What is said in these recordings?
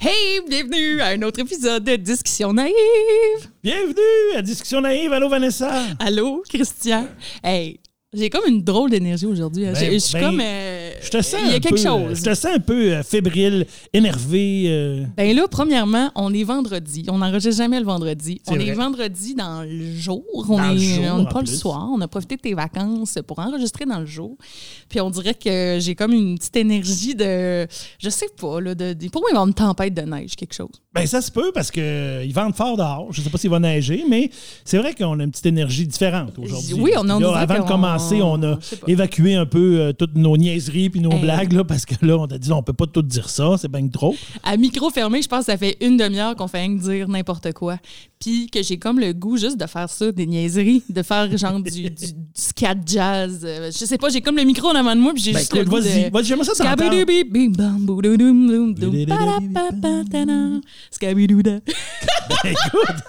Hey, bienvenue à un autre épisode de Discussion naïve. Bienvenue à Discussion naïve. Allô, Vanessa? Allô, Christian? Hey, j'ai comme une drôle d'énergie aujourd'hui. hein. Ben, Je suis ben, comme. euh, Je te sens Il y a un quelque peu, chose. Je te sens un peu euh, fébrile, énervé. euh, Ben là, premièrement, on est vendredi. On n'enregistre jamais le vendredi. On vrai. est vendredi dans le jour. On Dans jour, on n'est pas le soir. On a profité de tes vacances pour enregistrer dans le jour. Puis on dirait que j'ai comme une petite énergie de. Je sais pas, là. De, de- pour moi, il va une tempête de neige, quelque chose. Ben, ça se peut parce qu'ils vendent fort dehors. Je ne sais pas s'il va neiger, mais c'est vrai qu'on a une petite énergie différente aujourd'hui. Oui, on a- Là, Avant de commencer, on a évacué un peu euh, toutes nos niaiseries puis nos Hey. blagues là, parce que là, on a dit on peut pas tout dire ça, c'est bien trop. À micro fermé, je pense que ça fait une demi-heure qu'on fait rien que dire n'importe quoi. Puis que j'ai comme le goût juste de faire ça, des niaiseries, de faire genre du, du, du scat jazz. Euh, Je sais pas, j'ai comme le micro en avant de moi, puis j'ai Ben, juste le écoute, goût vas-y, de... vas-y, j'aimerais ça. Écoute,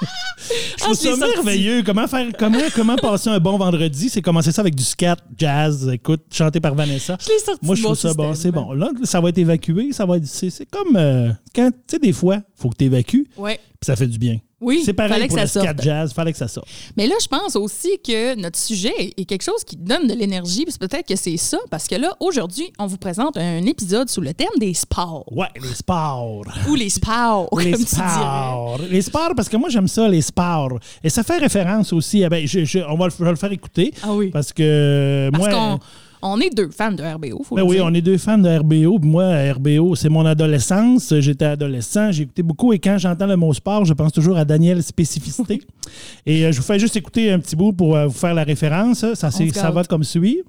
je trouve Ah, ça merveilleux. Comment, faire, comment, comment passer un bon vendredi? C'est commencer ça avec du scat, jazz, écoute, chanté par Vanessa. Je l'ai sorti Moi, je trouve ça bon. C'est bon. Là, ça va être évacué. Ça va être. C'est c'est comme. euh, quand, tu sais, des fois, il faut que tu évacues, Ouais. puis ça fait du bien. Oui, C'est pareil fallait pour que le ça scat sorte. jazz. fallait que ça sorte. Mais là, je pense aussi que notre sujet est quelque chose qui donne de l'énergie, puis peut-être que c'est ça, parce que là, aujourd'hui, on vous présente un épisode sous le thème des sports. Ouais, les sports. Ou les sports, Les comme tu sports. Les sports, parce que moi, j'aime ça, les sports. Et ça fait référence aussi. à- ben, je- je- on va le, je vais le faire écouter. Ah oui. Parce que Parce moi. On est deux fans de RBO, faut Ben le oui, dire. on est deux fans de RBO. Moi, RBO, c'est mon adolescence. J'étais adolescent, j'ai écouté beaucoup. Et quand j'entends le mot sport, je pense toujours à Daniel Spécificité. et euh, je vous fais juste écouter un petit bout pour euh, vous faire la référence. Ça, ça va comme suit.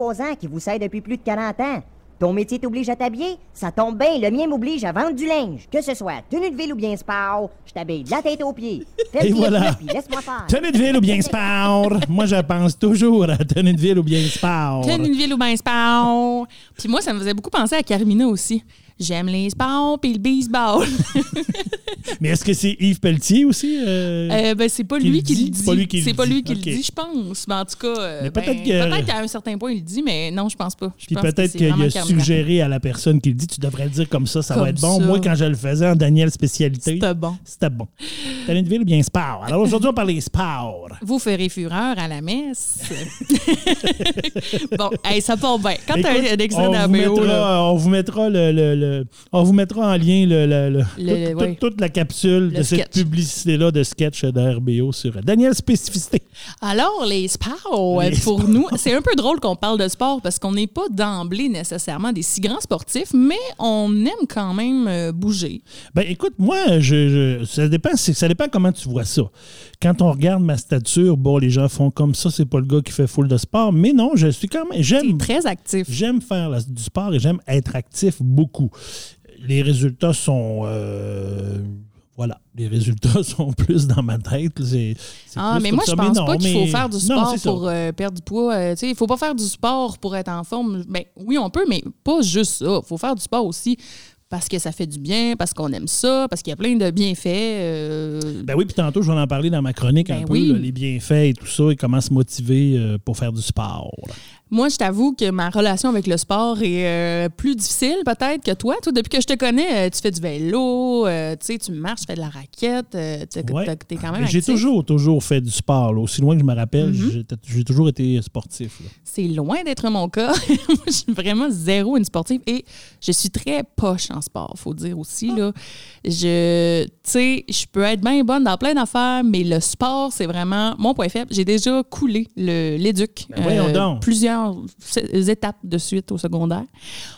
ans qui vous sert depuis plus de 40 ans. Ton métier t'oblige à t'habiller? Ça tombe bien, le mien m'oblige à vendre du linge. Que ce soit tenue de ville ou bien sport, je t'habille de la tête aux pieds. Fais Et voilà. puis laisse-moi faire. Tenue de ville ou bien sport? Moi, je pense toujours à tenue de ville ou bien sport. Plein une ville ou bien sport. Puis moi, ça me faisait beaucoup penser à Carmina aussi. J'aime les sports puis le baseball. Mais est-ce que c'est Yves Pelletier aussi? euh? Euh, ben, c'est pas lui qui le dit? C'est pas lui qui le dit. je pense. Mais en tout cas, euh, ben, peut-être que- qu'à un certain point, il le dit, mais non, je pense pas. Je Puis peut-être qu'il a suggéré à la personne qui le dit, tu devrais le dire comme ça, ça Comme va être bon. ça. Moi, quand je le faisais en Daniel Spécialité, C'était bon. c'était bon. Ville ou bien sport? Alors aujourd'hui, on parle des sports. Vous ferez fureur à la messe. bon, hey, ça part bien. Quand t'as Écoute, un extrait on, là, on vous mettra le, le- le- on vous mettra en lien le, le- le- Le- toute, la capsule Le de cette publicité-là de sketch de RBO sur Daniel Spécificité. Alors, les sports, Les euh, pour nous, c'est un peu drôle qu'on parle de sport parce qu'on n'est pas d'emblée nécessairement des si grands sportifs, mais on aime quand même euh, bouger. Ben écoute, moi, je, je- ça dépend, ça dépend comment tu vois ça. Quand on regarde ma stature, bon, les gens font comme ça, c'est pas le gars qui fait full de sport, mais non, je suis quand même, j'aime, très actif. j'aime faire la- du sport et j'aime être actif beaucoup. Les résultats sont, euh, voilà, les résultats sont plus dans ma tête. C'est, c'est Ah, mais moi, je ça. pense non, pas qu'il faut mais- faire du sport pour euh, perdre du poids. Euh, il faut pas faire du sport pour être en forme. Ben, oui, on peut, mais pas juste ça. Il faut faire du sport aussi parce que ça fait du bien, parce qu'on aime ça, parce qu'il y a plein de bienfaits. euh, Ben oui, puis tantôt, je vais en parler dans ma chronique un Ben peu, oui. là, les bienfaits et tout ça, et comment se motiver pour faire du sport. Moi, je t'avoue que ma relation avec le sport est euh, plus difficile peut-être que toi. Toi, depuis que je te connais, euh, tu fais du vélo, euh, tu marches, tu fais de la raquette, Ouais. quand même J'ai toujours, toujours fait du sport. là. Aussi loin que je me rappelle, Mhm. j'ai- j'ai toujours été sportif. C'est loin d'être mon cas. Moi, je suis vraiment zéro une sportive et je suis très poche en sport, faut dire aussi. Là. Je, je peux être bien bonne dans plein d'affaires, mais le sport, c'est vraiment mon point faible. J'ai déjà coulé le- l'éduc Ben plusieurs plusieurs étapes de suite au secondaire.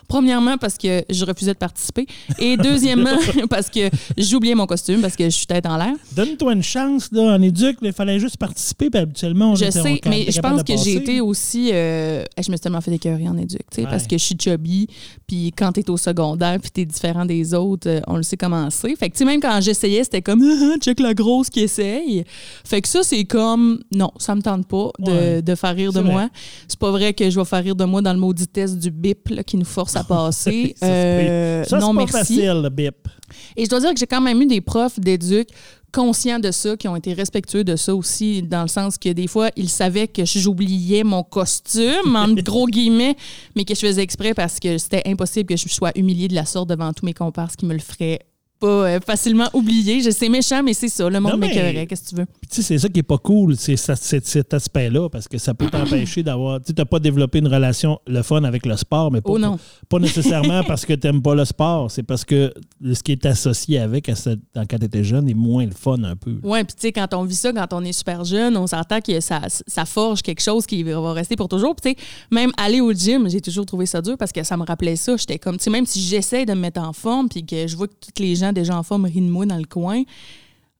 Premièrement, parce que je refusais de participer. Et deuxièmement, parce que j'oubliais mon costume, parce que je suis tête en l'air. Donne-toi une chance, là, en éduc, il fallait juste participer, puis habituellement, on Je était- sais, mais je pense que j'ai été aussi. euh, je me suis tellement fait écœurer en sais, parce que je suis chubby, puis quand t'es au secondaire, puis t'es différent des autres, euh, on le sait comment c'est. Fait que, tu sais, même quand j'essayais, c'était comme, ah, ah, check la grosse qui essaye. Fait que ça, c'est comme, non, ça me tente pas de, Ouais. de faire rire de vrai. moi. C'est pas vrai que je vais faire rire de moi dans le maudit test du BIP là, qui nous force à passer. Euh, Ça, non, c'est pas merci. facile, le bip. Et je dois dire que j'ai quand même eu des profs d'éduc conscients de ça, qui ont été respectueux de ça aussi, dans le sens que des fois, ils savaient que j'oubliais mon costume, en gros guillemets, mais que je faisais exprès parce que c'était impossible que je sois humiliée de la sorte devant tous mes comparses qui me le feraient pas euh, facilement oublier. Je sais méchant, mais c'est ça, le monde m'écœurait, qu'est-ce que tu veux? Puis, tu sais, c'est ça qui est pas cool, c'est c'est- cet aspect-là, parce que ça peut t'empêcher d'avoir. Tu n'as pas développé une relation le fun avec le sport, mais pas, Oh non. pas nécessairement parce que tu n'aimes pas le sport, c'est parce que ce qui est associé avec quand tu étais jeune est moins le fun un peu. Oui, puis tu sais, quand on vit ça, quand on est super jeune, on s'entend que ça, ça forge quelque chose qui va rester pour toujours. Puis tu sais, même aller au gym, j'ai toujours trouvé ça dur parce que ça me rappelait ça. J'étais comme, tu sais, même si j'essaie de me mettre en forme, puis que je vois que tous les gens déjà en forme rient dans le coin,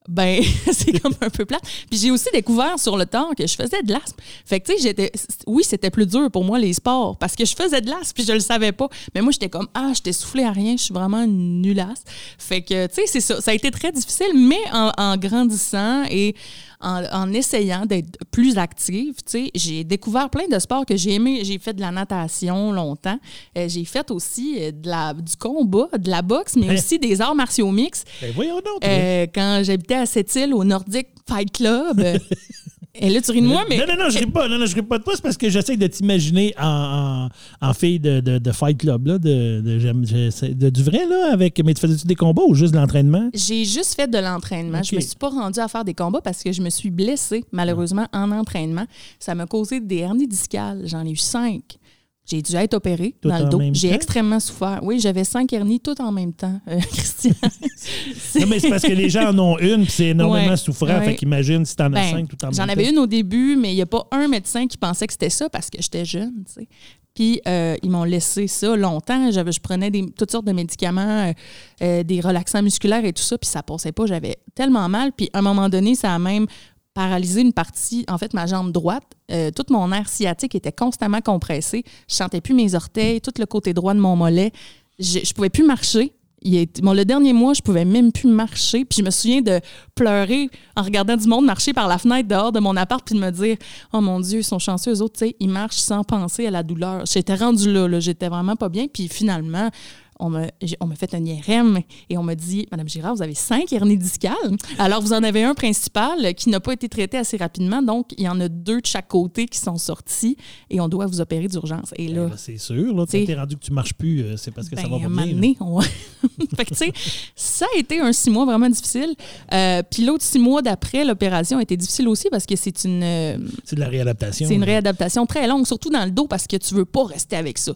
ben c'est comme un peu plat. Puis j'ai aussi découvert sur le temps que je faisais de l'asthme. Fait que tu sais, j'étais oui, c'était plus dur pour moi les sports parce que je faisais de l'asthme puis je le savais pas. Mais moi j'étais comme ah, j'étais soufflé à rien, je suis vraiment nulasse. Fait que tu sais, c'est ça, ça a été très difficile mais en grandissant et en, en essayant d'être plus active, tu sais, j'ai découvert plein de sports que j'ai aimé. J'ai fait de la natation longtemps. Euh, j'ai fait aussi euh, de la, du combat, de la boxe, mais Hein? aussi des arts martiaux mixtes. Ben voyons donc. Euh, quand j'habitais à Sept-Îles, au Nordic Fight Club. et là, tu ris de moi, mais. Non, non, non, je ris pas. Non, non, je ris pas de toi. C'est parce que j'essaie de t'imaginer en, en, en fille de, de, de Fight Club, là, de, de, j'aime- j'essaie- de- du vrai, là, avec. Mais tu faisais-tu des combats ou juste de l'entraînement? J'ai juste fait de l'entraînement. Je Ok. me suis pas rendue à faire des combats parce que je me suis blessée, malheureusement, en entraînement. Ça m'a causé des hernies discales. J'en ai eu cinq. J'ai dû être opérée Tout dans le dos. J'ai extrêmement souffert. Oui, j'avais cinq hernies tout en même temps, euh, Christian. C'est- Non, mais c'est parce que les gens en ont une, puis c'est énormément Ouais, souffrant. ouais. Fait qu'imagine si t'en as Ben, cinq tout en même J'en temps. avais une au début, mais il n'y a pas un médecin qui pensait que c'était ça parce que j'étais jeune, tu sais. Puis euh, ils m'ont laissé ça longtemps. J'avais, je prenais des, toutes sortes de médicaments, euh, euh, des relaxants musculaires et tout ça, puis ça passait pas. J'avais tellement mal. Puis à un moment donné, ça a même paralysé une partie, en fait, ma jambe droite. Euh, tout mon air sciatique était constamment compressé. Je sentais plus mes orteils, tout le côté droit de mon mollet. Je, je pouvais plus marcher. Le dernier mois, je pouvais même plus marcher. Puis je me souviens de pleurer en regardant du monde marcher par la fenêtre dehors de mon appart puis de me dire Oh mon Dieu, ils sont chanceux, eux autres, ils marchent sans penser à la douleur. J'étais rendue là, là j'étais vraiment pas bien. Puis finalement, on m'a on m'a fait un IRM et on m'a dit Madame Girard, vous avez cinq hernies discales. Alors, vous en avez un principal qui n'a pas été traité assez rapidement. Donc, il y en a deux de chaque côté qui sont sortis et on doit vous opérer d'urgence. Et là, Ben là, c'est sûr, là, t'es rendu que tu marches plus, euh, c'est parce que ça ben, va pas bien. donné, on- fait que, tu sais, ça a été un six mois vraiment difficile. Euh, Puis l'autre six mois d'après, l'opération a été difficile aussi parce que c'est une, euh, C'est de la réadaptation. c'est une réadaptation très longue, surtout dans le dos parce que tu veux pas rester avec ça.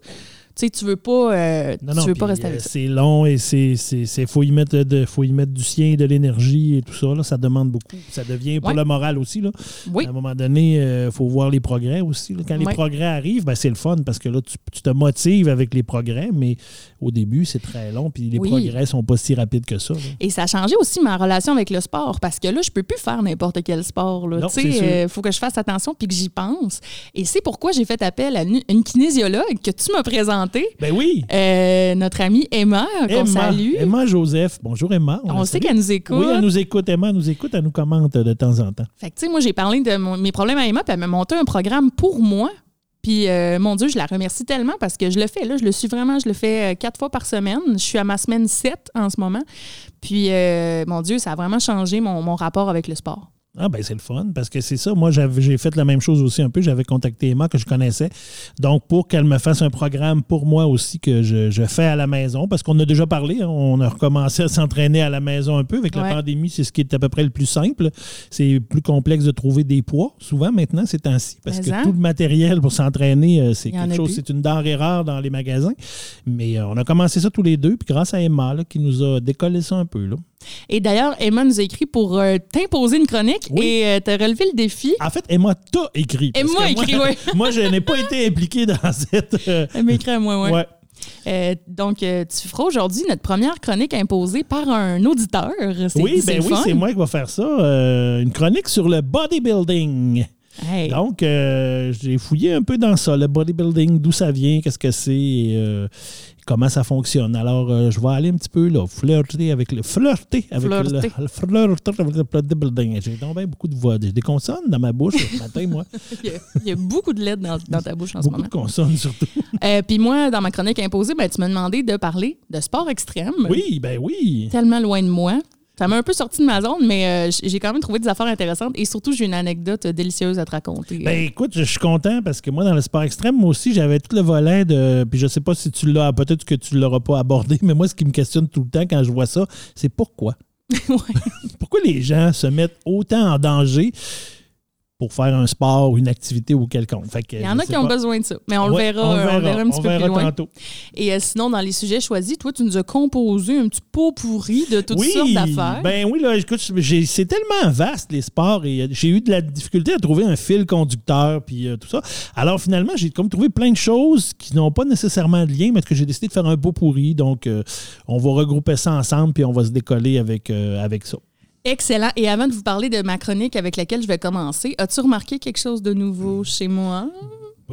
Tu sais, tu veux pas, euh, Non, tu non, veux pas rester euh, avec ça. c'est long et c'est faut y mettre de faut y mettre du sien, de l'énergie et tout ça là, ça demande beaucoup. Ça devient pour Ouais. le moral aussi là. Oui. À un moment donné, il faut voir les progrès aussi. là. Quand les progrès arrivent, ben, c'est le fun parce que là tu, tu te motives avec les progrès, mais au début c'est très long puis les Oui. progrès sont pas si rapides que ça. là. Et ça a changé aussi ma relation avec le sport parce que là, je peux plus faire n'importe quel sport. Il faut que je fasse attention puis que j'y pense. Et c'est pourquoi j'ai fait appel à une, une kinésiologue que tu m'as présentée, Ben oui. euh, notre amie Emma, qu'on salue. Emma Joseph. Bonjour Emma. On sait qu'elle nous écoute. Oui, elle nous écoute. Emma elle nous écoute, elle nous commente de temps en temps. Fait que, tu sais, moi, j'ai parlé de mon- mes problèmes à Emma, puis elle m'a monté un programme pour moi. Puis, euh, mon Dieu, je la remercie tellement parce que je le fais. Là, je le suis vraiment, je le fais euh, quatre fois par semaine. Je suis à ma semaine 7 en ce moment. Puis, euh, mon Dieu, ça a vraiment changé mon, mon rapport avec le sport. Ah ben c'est le fun parce que c'est ça. Moi, j'ai fait la même chose aussi un peu. J'avais contacté Emma que je connaissais. Donc, pour qu'elle me fasse un programme pour moi aussi que je, je fais à la maison, parce qu'on a déjà parlé, hein, on a recommencé à s'entraîner à la maison un peu. Avec la pandémie, c'est ce qui est à peu près le plus simple. C'est plus complexe de trouver des poids, souvent maintenant, ces temps-ci, parce Mais que hein? tout le matériel pour s'entraîner, euh, c'est quelque chose, c'est une denrée rare dans les magasins. Mais euh, on a commencé ça tous les deux, puis grâce à Emma là, qui nous a décollé ça un peu. Là. Et d'ailleurs, Emma nous a écrit pour euh, t'imposer une chronique Oui. et euh, t'as relevé le défi. En fait, Emma t'a écrit. parce Emma a écrit, ouais. moi, je n'ai pas été impliqué dans cette. euh, Elle m'a écrit à moi, ouais. ouais. Euh, donc, euh, tu feras aujourd'hui notre première chronique imposée par un auditeur. C'est- Oui, ben oui, c'est moi qui va faire ça. euh, une chronique sur le bodybuilding. Hey. Donc, euh, j'ai fouillé un peu dans ça, le bodybuilding, d'où ça vient, qu'est-ce que c'est, et, euh, comment ça fonctionne. Alors, euh, je vais aller un petit peu là, flirter avec le flirter avec Flirter. le, le flirter avec le bodybuilding. J'ai donc bien beaucoup de voix, j'ai des consonnes dans ma bouche ce matin, moi. Il, y a, il y a beaucoup de lettres dans, dans ta bouche en ce beaucoup moment. de consonnes surtout. Euh, Puis moi, dans ma chronique imposée, ben, tu m'as demandé de parler de sport extrême. Oui, ben oui. Tellement loin de moi. Ça m'a un peu sorti de ma zone, mais euh, j'ai quand même trouvé des affaires intéressantes et surtout, j'ai une anecdote délicieuse à te raconter. Ben écoute, je suis content parce que moi, dans le sport extrême, moi aussi, j'avais tout le volet de. Puis je sais pas si tu l'as, peut-être que tu l'auras pas abordé, mais moi, ce qui me questionne tout le temps quand je vois ça, c'est pourquoi? Ouais. Pourquoi les gens se mettent autant en danger? Pour faire un sport, une activité ou quelconque? Fait que, Il y en a qui ont besoin de ça, mais on, le, verra, on le verra un petit on peu verra plus loin. tantôt. Et euh, sinon, dans les sujets choisis, toi, tu nous as composé un petit pot pourri de toutes oui, sortes d'affaires. Ben oui, là, écoute, c'est tellement vaste les sports et euh, j'ai eu de la difficulté à trouver un fil conducteur puis euh, tout ça. Alors finalement, j'ai comme trouvé plein de choses qui n'ont pas nécessairement de lien, mais que j'ai décidé de faire un beau pourri. Donc, euh, on va regrouper ça ensemble puis on va se décoller avec, avec ça. Excellent. Et avant de vous parler de ma chronique avec laquelle je vais commencer, as-tu remarqué quelque chose de nouveau chez moi?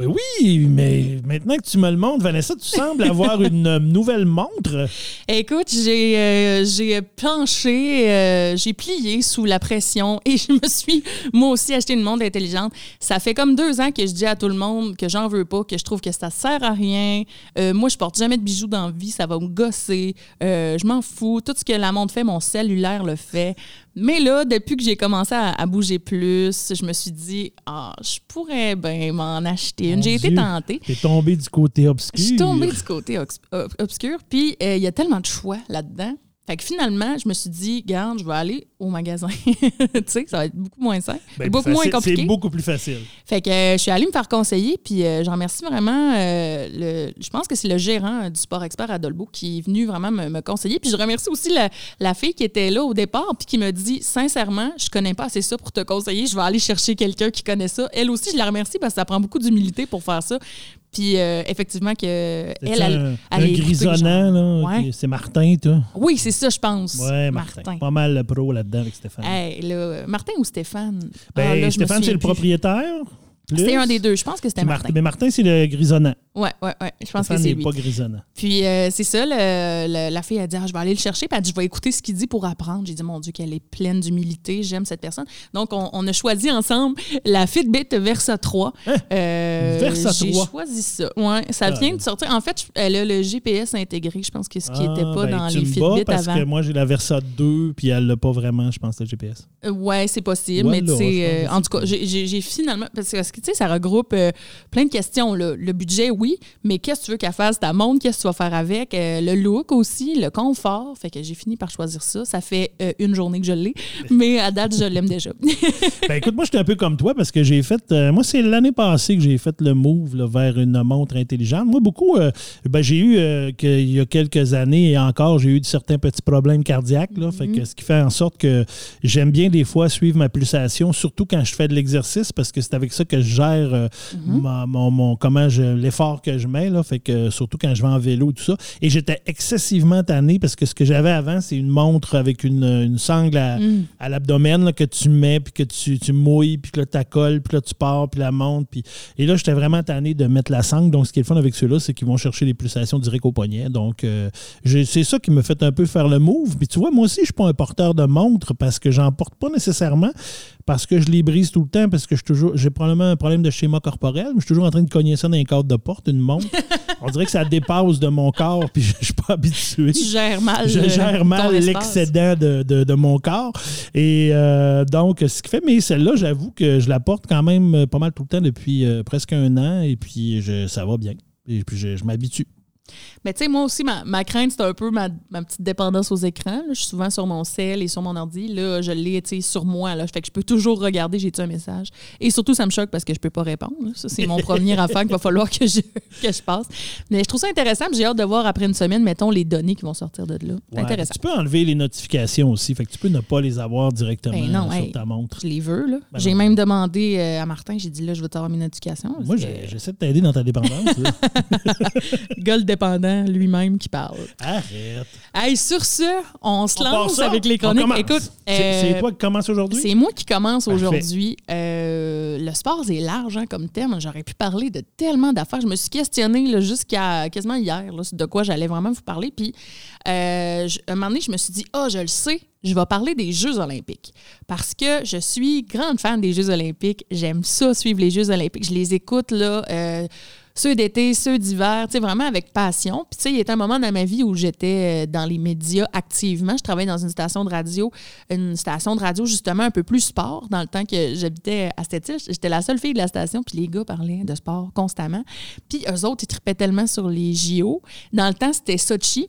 Oui, mais maintenant que tu me le montres, Vanessa, tu sembles avoir une euh, nouvelle montre. Écoute, j'ai euh, j'ai planché, euh, j'ai plié sous la pression et je me suis moi aussi acheté une montre intelligente. Ça fait comme deux ans que je dis à tout le monde que j'en veux pas, que je trouve que ça sert à rien. Euh, moi, je porte jamais de bijoux dans la vie, ça va me gosser. Je m'en fous. Tout ce que la montre fait, mon cellulaire le fait. Mais là, depuis que j'ai commencé à, à bouger plus, je me suis dit, ah, je pourrais bien m'en acheter une. J'ai été tentée. T'es tombé du côté obscur. Je suis tombée du côté obscur, puis euh, il y a tellement de choix là-dedans. Fait que finalement, je me suis dit, garde, je vais aller au magasin. tu sais, ça va être beaucoup moins simple, Ben, beaucoup moins compliqué. C'est beaucoup plus facile. Fait que euh, je suis allée me faire conseiller, puis euh, j'en remercie vraiment. euh, le, je pense que c'est le gérant euh, du Sport Expert à Dolbeau qui est venu vraiment me, me conseiller. Puis je remercie aussi la, la fille qui était là au départ, puis qui me dit sincèrement, je connais pas assez ça pour te conseiller. Je vais aller chercher quelqu'un qui connaît ça. Elle aussi, je la remercie parce que ça prend beaucoup d'humilité pour faire ça. Puis euh, effectivement que elle, elle, un, elle un grisonnant, là. Ouais. C'est Martin, toi. Oui, c'est ça, je pense. Ouais, Martin. Pas mal le pro là-dedans avec Stéphane. Hey, là, Martin ou Stéphane? ben, Ah, là, Stéphane, c'est le propriétaire. C'était un des deux. Je pense que c'était Martin. Mais Martin, c'est le grisonnant. Ouais, ouais, ouais. Je pense que c'est n'est lui. pas grisonnant. Puis euh, c'est ça, le- le- la fille a dit ah, Je vais aller le chercher, puis elle dit Je vais écouter ce qu'il dit pour apprendre. J'ai dit Mon Dieu, qu'elle est pleine d'humilité, j'aime cette personne. Donc, on, on a choisi ensemble la Fitbit Versa 3. Hein? Euh, Versa J'ai 3? choisi ça. Ouais, ça Ah. vient de sortir. En fait, elle a le GPS intégré, je pense que ce qui n'était Ah, pas ben, dans tu les Fitbit parce avant. que moi, j'ai la Versa 2, puis elle l'a pas vraiment, je pense, le GPS. Euh, Ouais, c'est possible, Voilà, mais tu euh, en tout cas, j'ai- j'ai j'ai finalement. Parce que, tu sais, ça regroupe plein de questions. là. Le budget, oui, mais qu'est-ce que tu veux qu'elle fasse? Ta montre? Qu'est-ce que tu vas faire avec? Euh, le look aussi, le confort. Fait que j'ai fini par choisir ça. Ça fait euh, une journée que je l'ai, mais à date, je l'aime déjà. Ben écoute, moi, j'étais un peu comme toi parce que j'ai fait. euh, moi, c'est l'année passée que j'ai fait le move là, vers une montre intelligente. Moi, beaucoup. ben, j'ai eu, euh, que, il y a quelques années et encore, j'ai eu certains petits problèmes cardiaques. Là, fait que, ce qui fait en sorte que j'aime bien des fois suivre ma pulsation, surtout quand je fais de l'exercice parce que c'est avec ça que je gère euh, ma- mon, mon- comment je, l'effort que je mets. Là, fait que surtout quand je vais en vélo, tout ça. Et j'étais excessivement tanné parce que ce que j'avais avant, c'est une montre avec une, une sangle à, Mm. à l'abdomen que tu mets, puis que tu, tu mouilles, puis que là, tu colles, puis là, tu pars, puis la montre. Puis... Et là, j'étais vraiment tanné de mettre la sangle. Donc, ce qui est le fun avec ceux-là, c'est qu'ils vont chercher les pulsations direct au poignet. Donc, euh, c'est ça qui me fait un peu faire le move. Puis tu vois, moi aussi, je suis pas un porteur de montre parce que j'en porte pas nécessairement, parce que je les brise tout le temps, parce que je toujours, j'ai probablement un problème de schéma corporel, mais je suis toujours en train de cogner ça dans un cadre de porte, une montre. On dirait que ça dépasse de mon corps, puis je je suis pas habitué tu gères mal. je euh, gère mal l'excédent de, de- de mon corps. Et euh, donc, ce qui fait, mais celle-là, j'avoue que je la porte quand même pas mal tout le temps depuis euh, presque un an et puis je- ça va bien. Et puis je, je m'habitue. Mais tu sais, moi aussi, ma, ma crainte, c'est un peu ma, ma petite dépendance aux écrans. là. Je suis souvent sur mon cell et sur mon ordi. Là, je l'ai, tu sais, sur moi. Là. Fait que je peux toujours regarder, j'ai-tu un message. Et surtout, ça me choque parce que je peux pas répondre. là. Ça, c'est mon premier affaire qu'il va falloir que je, que je passe. Mais je trouve ça intéressant. J'ai hâte de voir après une semaine, mettons, les données qui vont sortir de là. C'est Ouais. intéressant. Tu peux enlever les notifications aussi. Fait que tu peux ne pas les avoir directement Ben non, sur hey. ta montre. Je les veux, là. Ben j'ai même demandé euh, à Martin, j'ai dit, là, je veux avoir mes notifications. Moi, j'essaie de t'aider dans ta dépendance. là. que Lui-même qui parle. Arrête. Hey, sur ce, on se On lance avec les chroniques. Écoute, C'est euh, c'est toi qui commence aujourd'hui? C'est moi qui commence aujourd'hui. Euh, le sport, c'est large hein, comme thème. J'aurais pu parler de tellement d'affaires. Je me suis questionnée jusqu'à quasiment hier là, de quoi j'allais vraiment vous parler. Puis, euh, je- un moment donné, je me suis dit, ah, je le sais, je vais parler des Jeux olympiques. Parce que je suis grande fan des Jeux olympiques. J'aime ça, suivre les Jeux olympiques. Je les écoute, là. euh, ceux d'été, ceux d'hiver, tu vraiment avec passion. Puis, il y a un moment dans ma vie où j'étais euh, dans les médias activement. Je travaillais dans une station de radio, une station de radio justement un peu plus sport. Dans le temps que j'habitais à île, j'étais la seule fille de la station, puis les gars parlaient de sport constamment. Puis eux autres, ils tripaient tellement sur les JO. Dans le temps, c'était Sochi.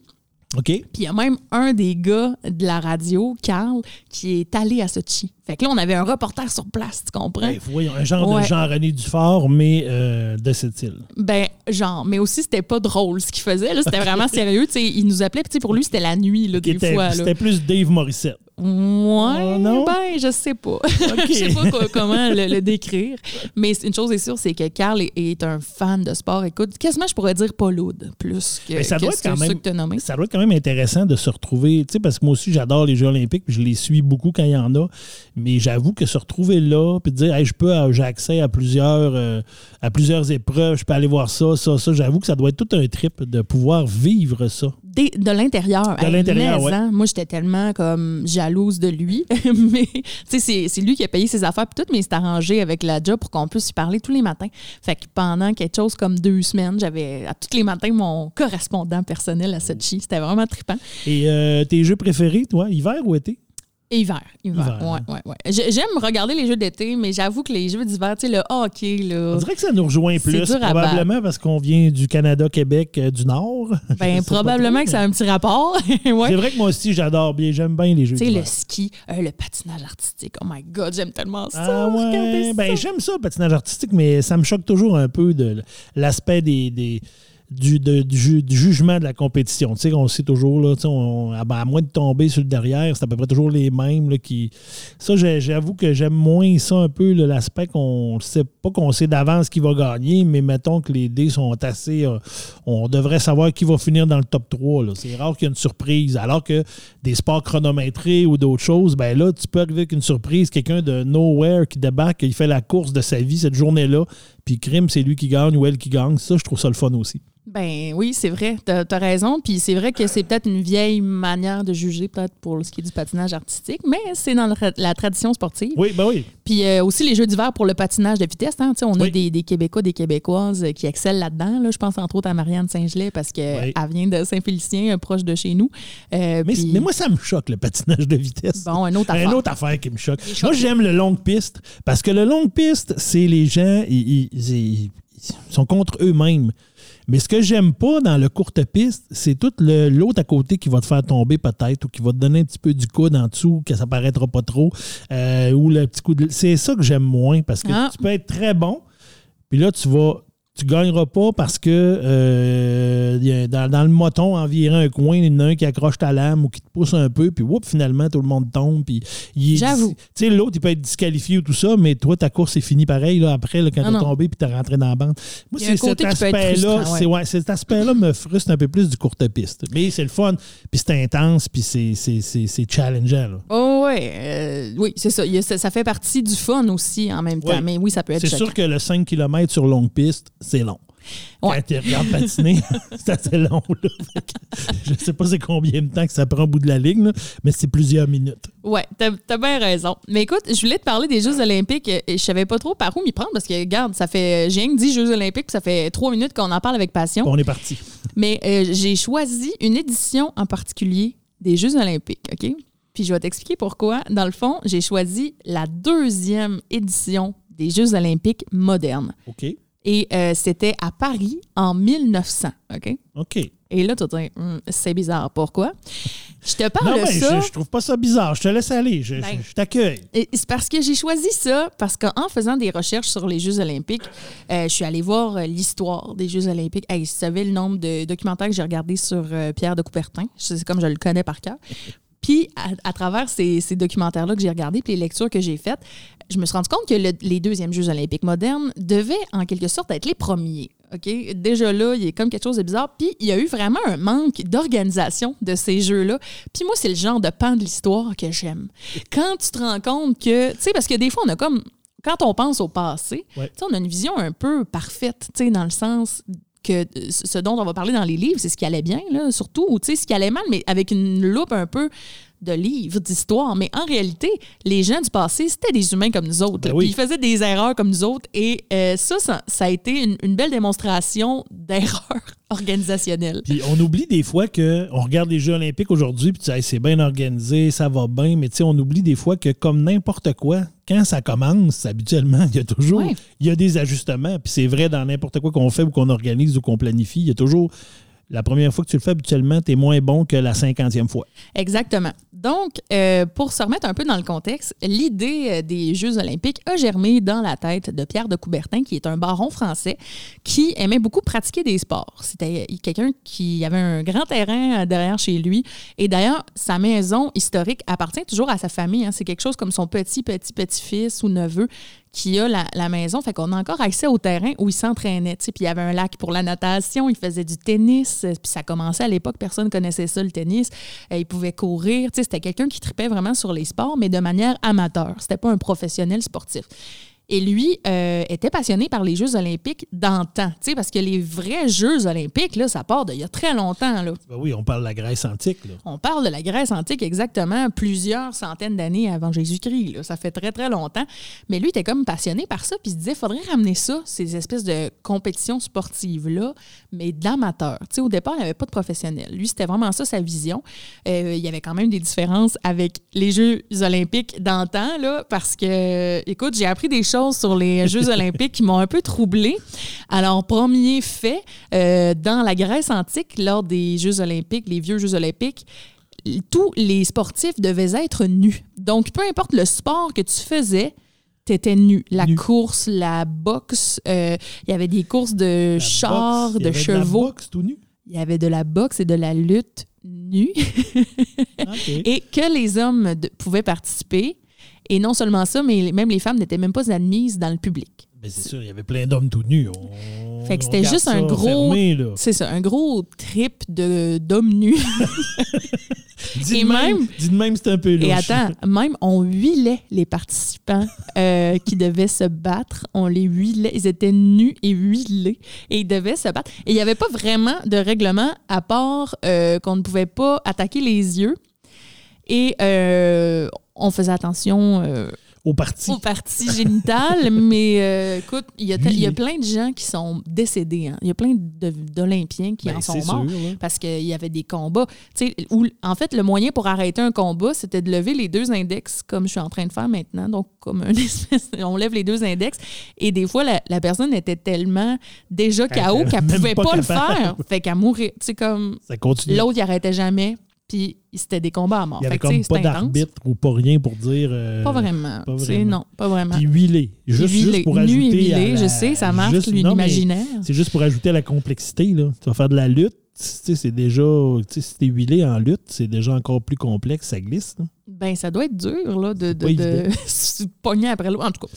OK? Puis il y a même un des gars de la radio, Carl, qui est allé à Sochi. Fait que là, on avait un reporter sur place, tu comprends? Ben, voyons, un genre Ouais. de Jean-René Dufort, mais euh, de cette île. Ben, genre, mais aussi, c'était pas drôle ce qu'il faisait. C'était vraiment sérieux. Tu sais, il nous appelait, puis tu sais, pour lui, c'était la nuit, là, des était- fois. C'était plus Dave Morissette. Ouais, Oh, ben, je sais pas. je sais pas co- comment le, le décrire. Mais une chose est sûre, c'est que Carl est, est un fan de sport. Écoute, quasiment, je pourrais dire Paul Aude, plus que, Mais ça que doit être quand même- que t'as nommés. Ça doit être quand même intéressant de se retrouver, tu sais, parce que moi aussi, j'adore les Jeux olympiques, puis je les suis beaucoup quand il y en a. Mais j'avoue que se retrouver là, puis de dire, hey, je peux, euh, j'ai accès à plusieurs, euh, à plusieurs épreuves, je peux aller voir ça, ça, ça. J'avoue que ça doit être tout un trip de pouvoir vivre ça. Des- de l'intérieur. De l'intérieur, ouais. hein, Moi, j'étais tellement comme jalouse de lui. mais c'est- c'est lui qui a payé ses affaires puis tout, mais il s'est arrangé avec la job pour qu'on puisse y parler tous les matins. Fait que pendant quelque chose comme deux semaines, j'avais à tous les matins mon correspondant personnel à Sochi. C'était vraiment trippant. Et euh, tes jeux préférés, toi, hiver ou été? Hiver, hiver. Hiver. Ouais, ouais, ouais. J'ai- J'aime regarder les jeux d'été, mais j'avoue que les jeux d'hiver, tu sais, le hockey, là. On dirait que ça nous rejoint plus, probablement parce qu'on vient du Canada, Québec, euh, du Nord. Ben, probablement que ça a un petit rapport. ouais. C'est vrai que moi aussi, j'adore bien, j'aime bien les jeux Tu sais, le ski, euh, le patinage artistique. Oh my God, j'aime tellement ça. Ah ouais, ben j'aime ça le patinage artistique, mais ça me choque toujours un peu de l'aspect des, des- du, jugement de la compétition. Tu sais, on sait toujours, là, tu à, moins de tomber sur le derrière, c'est à peu près toujours les mêmes qui. Ça, j'avoue que j'aime moins ça un peu, l'aspect qu'on sait pas qu'on sait d'avance qui va gagner, mais mettons que les dés sont assez. euh, on devrait savoir qui va finir dans le top 3. là. C'est rare qu'il y ait une surprise. Alors que des sports chronométrés ou d'autres choses, ben là, tu peux arriver avec une surprise, quelqu'un de nowhere qui débarque, il fait la course de sa vie cette journée-là, puis crime, c'est lui qui gagne ou elle qui gagne. Ça, je trouve ça le fun aussi. Ben oui, c'est vrai. T'as as raison. Puis c'est vrai que c'est peut-être une vieille manière de juger, peut-être pour ce qui est du patinage artistique, mais c'est dans le la tradition sportive. Oui, ben oui. Puis euh, aussi les jeux d'hiver pour le patinage de vitesse. Hein. On a des, des Québécois, des Québécoises euh, qui excellent là-dedans. Là. Je pense entre autres à Marianne Saint-Gelais parce qu'elle Oui. vient de Saint-Félicien, euh, proche de chez nous. Euh, Mais, puis- mais moi, ça me choque, le patinage de vitesse. Bon, une autre affaire. Une autre affaire qui me choque. Moi, j'aime le longue piste parce que le longue piste, c'est les gens, ils, ils- ils- ils sont contre eux-mêmes. Mais ce que j'aime pas dans le courte piste, c'est tout l'autre à côté qui va te faire tomber peut-être ou qui va te donner un petit peu du coude en dessous, que ça paraîtra pas trop, euh, ou le petit coup de... C'est ça que j'aime moins parce que Ah. tu peux être très bon, puis là, tu vas... Tu gagneras pas parce que euh, dans, dans le moton, environ un coin, il y en a un qui accroche ta lame ou qui te pousse un peu, puis whoop, finalement, tout le monde tombe. Puis J'avoue. Tu sais, l'autre, il peut être disqualifié ou tout ça, mais toi, ta course est finie pareil là, après, là, quand Ah non. tombé puis t'es rentré dans la bande. Moi, c'est cet aspect-là, ouais. ouais, cet aspect-là me frustre un peu plus du courte piste. Mais c'est le fun, puis c'est intense, puis c'est- challengeant. là. Oh, ouais. euh, oui, c'est ça. Ça. ça fait partie du fun aussi en même temps. Mais oui, ça peut être C'est sûr que le 5 km sur longue piste, c'est long. Ouais. Quand tu regardes patiner, c'est assez long. là. Je sais pas c'est combien de temps que ça prend au bout de la ligne, là, mais c'est plusieurs minutes. Ouais, t'as as bien raison. Mais écoute, je voulais te parler des Jeux Olympiques euh, et je savais pas trop par où m'y prendre parce que, regarde, ça fait. J'ai rien que Jeux Olympiques, ça fait trois minutes qu'on en parle avec passion. On est parti. Mais euh, j'ai choisi une édition en particulier des Jeux Olympiques, OK? Puis je vais t'expliquer pourquoi. Dans le fond, j'ai choisi la deuxième édition des Jeux Olympiques modernes. OK. Et euh, c'était à Paris en 1900. OK? OK. Et là, tu dire, Hum, c'est bizarre. Pourquoi? Je te parle Non, de mais ça. je, je trouve pas ça bizarre. Je te laisse aller. Je, je- Ben. je t'accueille. C'est parce que j'ai choisi ça, parce qu'en faisant des recherches sur les Jeux olympiques, euh, je suis allée voir euh, l'histoire des Jeux olympiques. Hey, tu savais le nombre de documentaires que j'ai regardés sur euh, Pierre de Coubertin, c'est comme je le connais par cœur. Puis, à, à travers ces, ces documentaires-là que j'ai regardés, puis les lectures que j'ai faites, je me suis rendu compte que le- les deuxièmes Jeux olympiques modernes devaient, en quelque sorte, être les premiers. OK? Déjà là, il y a comme quelque chose de bizarre. Puis, il y a eu vraiment un manque d'organisation de ces Jeux-là. Puis, moi, c'est le genre de pan de l'histoire que j'aime. Quand tu te rends compte que, tu sais, parce que des fois, on a comme, quand on pense au passé, Ouais. tu sais, on a une vision un peu parfaite, tu sais, dans le sens que euh, ce dont on va parler dans les livres, c'est ce qui allait bien, là, surtout, ou ce qui allait mal, mais avec une loupe un peu de livres, d'histoire. Mais en réalité, les gens du passé, c'était des humains comme nous autres. Ben là. oui. Puis ils faisaient des erreurs comme nous autres. Et euh, ça, ça, ça a été une, une belle démonstration d'erreur organisationnelle. Puis on oublie des fois que on regarde les Jeux olympiques aujourd'hui, puis tu dis, Hey, c'est bien organisé, ça va bien, mais tu sais, on oublie des fois que comme n'importe quoi, quand ça commence, habituellement, il y a toujours Ouais. il y a des ajustements. Puis c'est vrai dans n'importe quoi qu'on fait ou qu'on organise ou qu'on planifie, il y a toujours la première fois que tu le fais habituellement, tu es moins bon que la cinquantième fois. Exactement. Donc, euh, pour se remettre un peu dans le contexte, l'idée euh, des Jeux olympiques a germé dans la tête de Pierre de Coubertin, qui est un baron français qui aimait beaucoup pratiquer des sports. C'était quelqu'un qui avait un grand terrain euh, derrière chez lui. Et d'ailleurs, sa maison historique appartient toujours à sa famille. hein. C'est quelque chose comme son petit, petit, petit-fils ou neveu qui a la, maison. Fait qu'on a encore accès au terrain où il s'entraînait. Puis il y avait un lac pour la natation, il faisait du tennis. euh, Puis ça commençait à l'époque, personne ne connaissait ça, le tennis. Euh, il pouvait courir. C'était quelqu'un qui tripait vraiment sur les sports, mais de manière amateur. C'était pas un professionnel sportif. Et lui euh, était passionné par les Jeux olympiques d'antan, tu sais, parce que les vrais Jeux olympiques, là, ça part d'il y a très longtemps. Là. Ben oui, on parle de la Grèce antique. Là. On parle de la Grèce antique exactement plusieurs centaines d'années avant Jésus-Christ. Ça fait très, très longtemps. Mais lui, était comme passionné par ça, puis il se disait, faudrait ramener ça, ces espèces de compétitions sportives-là, mais d'amateurs. Tu sais, au départ, il n'y avait pas de professionnels. Lui, c'était vraiment ça, sa vision. Euh, il y avait quand même des différences avec les Jeux olympiques d'antan, parce que, écoute, j'ai appris des choses sur les Jeux olympiques qui m'ont un peu troublée. Alors, premier fait, euh, dans la Grèce antique, lors des Jeux olympiques, les vieux Jeux olympiques, tous les sportifs devaient être nus. Donc, peu importe le sport que tu faisais, tu étais nu. La Nu. course, la boxe, euh, il y avait des courses de La chars, boxe, il y de avait chevaux. la boxe tout nu? Il y avait de la boxe et de la lutte nue. Et que les hommes de- pouvaient participer. Et non seulement ça, mais même les femmes n'étaient même pas admises dans le public. Ben, c'est sûr, il y avait plein d'hommes tout nus. On- Fait que c'était juste un gros-. C'est ça, un gros trip d'hommes nus. Dis Et de même, même- même, c'est un peu louche. Et attends, même on huilait les participants euh, qui devaient se battre. On les huilait. Ils étaient nus et huilés et ils devaient se battre. Et il n'y avait pas vraiment de règlement à part euh, qu'on ne pouvait pas attaquer les yeux. Et euh, on faisait attention euh, Au parti. aux parties génitales, mais euh, écoute, il y, y a plein de gens qui sont décédés. hein. Il y a plein d'Olympiens qui Ben, en sont morts sûr, parce qu'il y avait des combats. Où, en fait, le moyen pour arrêter un combat, c'était de lever les deux index, comme je suis en train de faire maintenant. Donc, comme une espèce, on lève les deux index. Et des fois, la, la personne était tellement déjà KO qu'elle même pouvait pas pas, le faire. Fait qu'elle mourait. L'autre, il arrêtait jamais. Puis, c'était des combats à mort. Il n'y avait comme pas d'arbitre ou pas rien pour dire. euh, Pas vraiment. pas vraiment. Non, pas vraiment. Puis huilé. Juste, juste huilé. pour Nu ajouter. et à huilé, la- je sais, ça mais l'imaginaire. C'est juste pour ajouter à la complexité. Là. Tu vas faire de la lutte. C'est déjà. Si t'es huilé en lutte, c'est déjà encore plus complexe. Ça glisse. Ben, ça doit être dur, là, de, de, de se pogner après l'autre. En tout cas,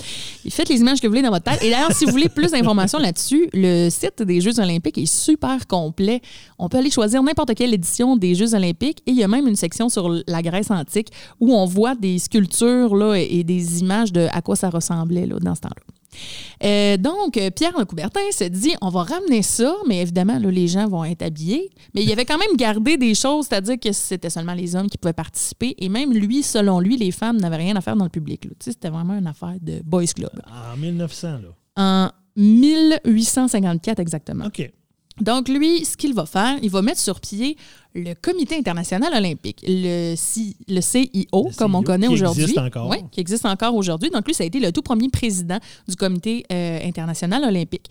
faites les images que vous voulez dans votre tête. Et d'ailleurs, si vous voulez plus d'informations là-dessus, le site des Jeux olympiques est super complet. On peut aller choisir n'importe quelle édition des Jeux olympiques et il y a même une section sur la Grèce antique où on voit des sculptures là, et et des images de à quoi ça ressemblait là, dans ce temps-là. Euh, donc, Pierre de Coubertin se dit on va ramener ça, mais évidemment, là, les gens vont être habillés. Mais il avait quand même gardé des choses, c'est-à-dire que c'était seulement les hommes qui pouvaient participer. Et même lui, selon lui, les femmes n'avaient rien à faire dans le public. là. Tu sais, C'était vraiment une affaire de boys club. En 1900, là. En 1854 exactement. OK. Donc, lui, ce qu'il va faire, il va mettre sur pied le Comité international olympique, le, C- le CIO, Le comme on connaît qui aujourd'hui. existe encore. Oui, qui existe encore aujourd'hui. Donc, lui, ça a été le tout premier président du Comité euh, international olympique.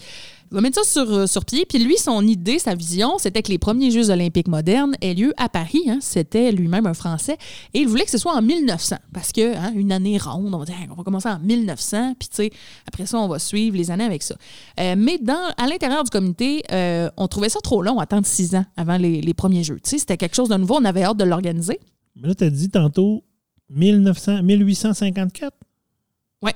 Il va mettre ça sur, euh, sur pied. Puis lui, son idée, sa vision, c'était que les premiers Jeux olympiques modernes aient lieu à Paris. hein. C'était lui-même un Français. Et il voulait que ce soit en 1900. Parce que, hein, une année ronde, on va dire, on va commencer en 1900. Puis, tu sais, après ça, on va suivre les années avec ça. Euh, mais dans, à l'intérieur du comité, euh, on trouvait ça trop long, attendre six ans avant les, les premiers Jeux. Tu sais, c'était quelque chose de nouveau. On avait hâte de l'organiser. Mais là, tu as dit tantôt 1900, 1854. Ouais.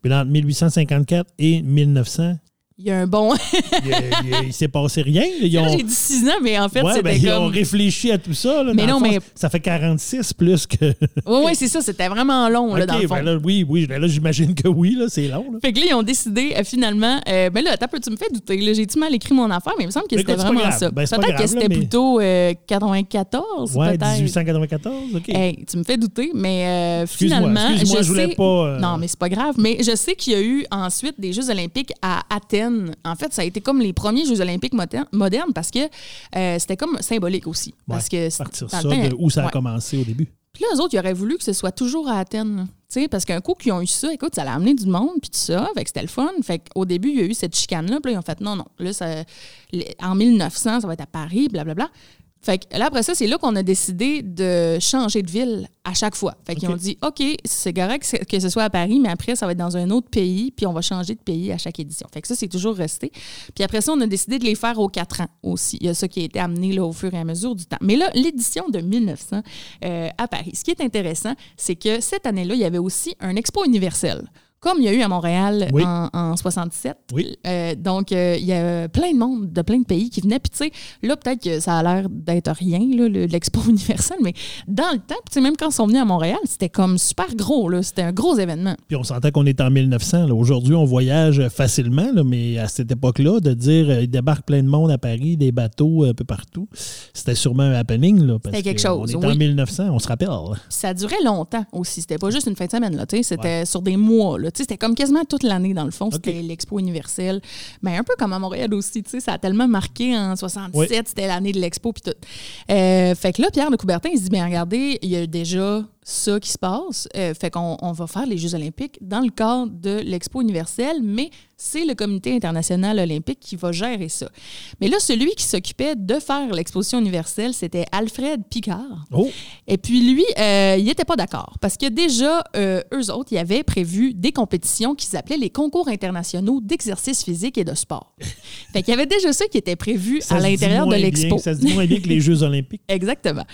Puis là, entre 1854 et 1900, Il y a un bon. il, s'est passé rien. ont, J'ai dit ans, mais en fait, Ouais, c'était ben, ils ont réfléchi à tout ça. là. Mais non, fond, mais- Ça fait 46 plus que. Oui, oui, c'est ça. C'était vraiment long, là, dans le fond. ben là, oui, oui. ben là, j'imagine que oui, là, c'est long. là. Fait que là, ils ont décidé euh, finalement. euh, ben là, tu me fais douter. J'ai-tu mal écrit mon affaire, mais il me semble que c'était vraiment ça. Ben, peut-être que c'était mais- plutôt euh, 94, Ouais, peut-être. 1894, OK. Hey, tu me fais douter, mais euh, Excuse-moi, finalement, excuse-moi, je voulais sais- pas, euh, Non, mais c'est pas grave. Mais je sais qu'il y a eu ensuite des Jeux olympiques à Athènes. En fait, ça a été comme les premiers Jeux olympiques moder- modernes parce que euh, c'était comme symbolique aussi. Parce que c'est- partir ça temps, de où ça a ouais. commencé au début. Puis là, eux autres, ils auraient voulu que ce soit toujours à Athènes. parce qu'un coup qu'ils ont eu ça, écoute, ça a amené du monde, puis tout ça, fait que c'était le fun. Fait qu'au début, il y a eu cette chicane-là, puis là, ils ont fait non, non. Là, ça, en 1900, ça va être à Paris, blablabla. Fait que là, après ça, c'est là qu'on a décidé de changer de ville à chaque fois. Fait qu'ils ont dit, OK, c'est correct que- que ce soit à Paris, mais après, ça va être dans un autre pays, puis on va changer de pays à chaque édition. Fait que ça, c'est toujours resté. Puis après ça, on a décidé de les faire aux quatre ans aussi. Il y a ça qui a été amené là, au fur et à mesure du temps. Mais là, l'édition de 1900 euh, à Paris, ce qui est intéressant, c'est que cette année-là, il y avait aussi un expo universel. Comme il y a eu à Montréal Oui. en, en 67. Oui. Euh, donc, euh, il y a plein de monde, de plein de pays qui venaient. Puis, tu sais, là, peut-être que ça a l'air d'être rien, là, le- l'expo universelle, mais dans le temps, tu sais, même quand ils sont venus à Montréal, c'était comme super gros, là. C'était un gros événement. Puis on s'entend qu'on est en 1900. là. Aujourd'hui, on voyage facilement, là, mais à cette époque-là, de dire euh, il débarque plein de monde à Paris, des bateaux un peu partout, c'était sûrement un happening. là, C'était quelque que chose, On est oui. en 1900, on se rappelle. Puis ça durait longtemps aussi. C'était pas juste une fin de semaine, là. tu sais, C'était sur des mois, là. C'était comme quasiment toute l'année, dans le fond. C'était l'expo universelle. Mais un peu comme à Montréal aussi, tu sais. Ça a tellement marqué en 67, Oui. c'était l'année de l'expo, puis tout. Euh, fait que là, Pierre de Coubertin, il se dit, bien, regardez, il y a déjà ça qui se passe. Euh, fait qu'on on va faire les Jeux olympiques dans le cadre de l'expo universelle, mais c'est le comité international olympique qui va gérer ça. Mais là, celui qui s'occupait de faire l'exposition universelle, c'était Alfred Picard. Oh, Et puis lui, euh, il n'était pas d'accord parce que déjà, euh, eux autres, ils avaient prévu des compétitions qu'ils appelaient les concours internationaux d'exercice physique et de sport. fait qu'il y avait déjà ça qui était prévu ça à l'intérieur de l'expo. Ça se dit moins bien que les Jeux olympiques. Exactement.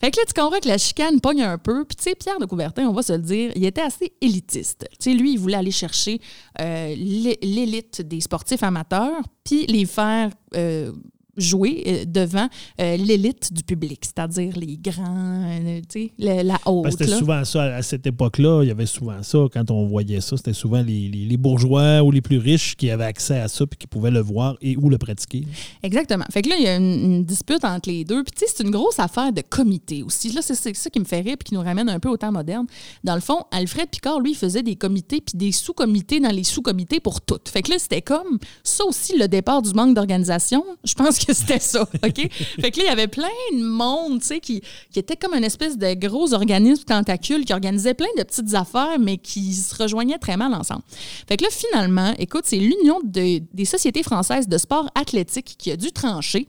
Fait que là, tu comprends que la chicane pogne un peu. Puis, Pierre de Coubertin, on va se le dire, il était assez élitiste. Tu sais, lui, il voulait aller chercher euh, l'é- l'élite des sportifs amateurs, puis les faire euh, jouer euh, devant euh, l'élite du public, c'est-à-dire les grands, euh, tu sais, la, la haute. C'était souvent ça, à cette époque-là, il y avait souvent ça, quand on voyait ça, c'était souvent les, les- les bourgeois ou les plus riches qui avaient accès à ça puis qui pouvaient le voir et ou le pratiquer. Exactement. Fait que là, il y a une, une dispute entre les deux. Puis, tu sais, c'est une grosse affaire de comité aussi. Là, c'est ça qui me fait rire puis qui nous ramène un peu au temps moderne. Dans le fond, Alfred Picard, lui, faisait des comités puis des sous-comités dans les sous-comités pour tout. Fait que là, c'était comme ça aussi le départ du manque d'organisation. Je pense que c'était ça, OK? fait que là, il y avait plein de monde, tu sais, qui, qui était comme une espèce de gros organisme tentacule qui organisait plein de petites affaires, mais qui se rejoignaient très mal ensemble. Fait que là, finalement, écoute, c'est l'Union de- des sociétés françaises de sport athlétique qui a dû trancher.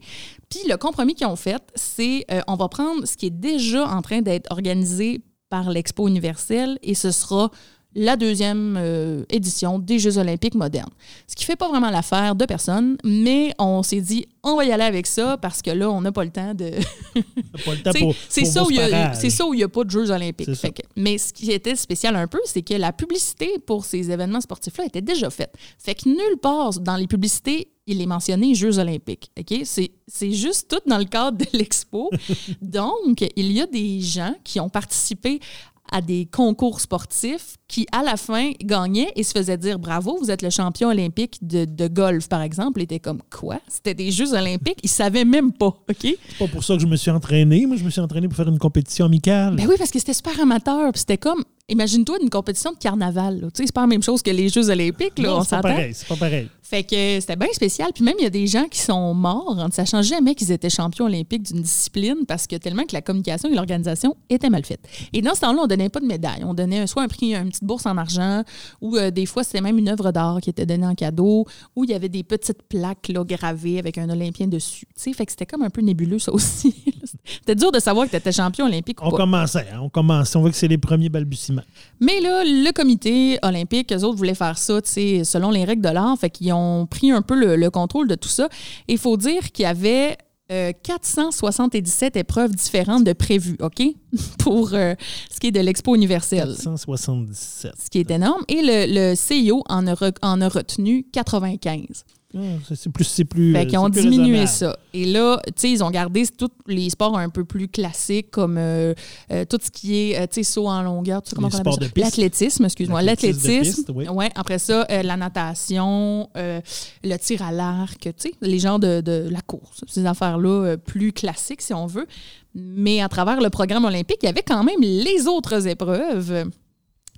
Puis le compromis qu'ils ont fait, c'est euh, on va prendre ce qui est déjà en train d'être organisé par l'Expo universelle et ce sera la deuxième euh, édition des Jeux olympiques modernes. Ce qui fait pas vraiment l'affaire de personne, mais on s'est dit, on va y aller avec ça parce que là, on n'a pas le temps de... Pas le temps pour, c'est ça, où il y a- parages. c'est ça où il n'y a pas de Jeux olympiques. Fait que- mais ce qui était spécial un peu, c'est que la publicité pour ces événements sportifs-là était déjà faite. Fait que nulle part dans les publicités, il est mentionné Jeux olympiques. OK? C'est, c'est juste tout dans le cadre de l'expo. Donc, il y a des gens qui ont participé à des concours sportifs qui, à la fin, gagnaient et se faisaient dire bravo, vous êtes le champion olympique de, de golf, par exemple. Ils étaient comme quoi? C'était des Jeux olympiques? Ils savaient même pas. OK? C'est pas pour ça que je me suis entraîné. Moi, je me suis entraîné pour faire une compétition amicale. Ben oui, parce que c'était super amateur. Puis c'était comme imagine-toi une compétition de carnaval. là. Tu sais, c'est pas la même chose que les Jeux olympiques, là, Non, on c'est pas pareil. C'est pas pareil. Fait que c'était bien spécial. Puis même, il y a des gens qui sont morts en ne sachant jamais qu'ils étaient champions olympiques d'une discipline parce que tellement que la communication et l'organisation étaient mal faites. Et dans ce temps-là, on donnait pas de médaille. On donnait soit un prix, une petite bourse en argent, ou euh, des fois, c'était même une œuvre d'art qui était donnée en cadeau, ou il y avait des petites plaques là, gravées avec un Olympien dessus. Tu sais, fait que c'était comme un peu nébuleux, ça aussi. c'était dur de savoir que tu étais champion olympique ou On pas. commençait. hein, on commence. On voit que c'est les premiers balbutiements. Mais là, le comité olympique, eux autres voulaient faire ça, tu sais, selon les règles de l'art. Fait qu'ils ont pris un peu le, le contrôle de tout ça. Il faut dire qu'il y avait euh, 477 épreuves différentes de prévues, OK? Pour euh, ce qui est de l'Expo universelle. 177. Ce qui est énorme. Et le, le CIO en a, re- en a retenu 95. C'est- plus. C'est plus. Fait euh, qu'ils ont diminué ça. Et là, tu sais, ils ont gardé tous les sports un peu plus classiques, comme euh, euh, tout ce qui est, euh, tu sais, saut en longueur, tu sais comment Les on appelle ça? L'athlétisme, excuse-moi. L'athlétisme oui. Ouais. Après ça, la natation, le tir à l'arc, tu sais, les genres de, de la course, ces affaires-là plus classiques, si on veut. Mais à travers le programme olympique, il y avait quand même les autres épreuves.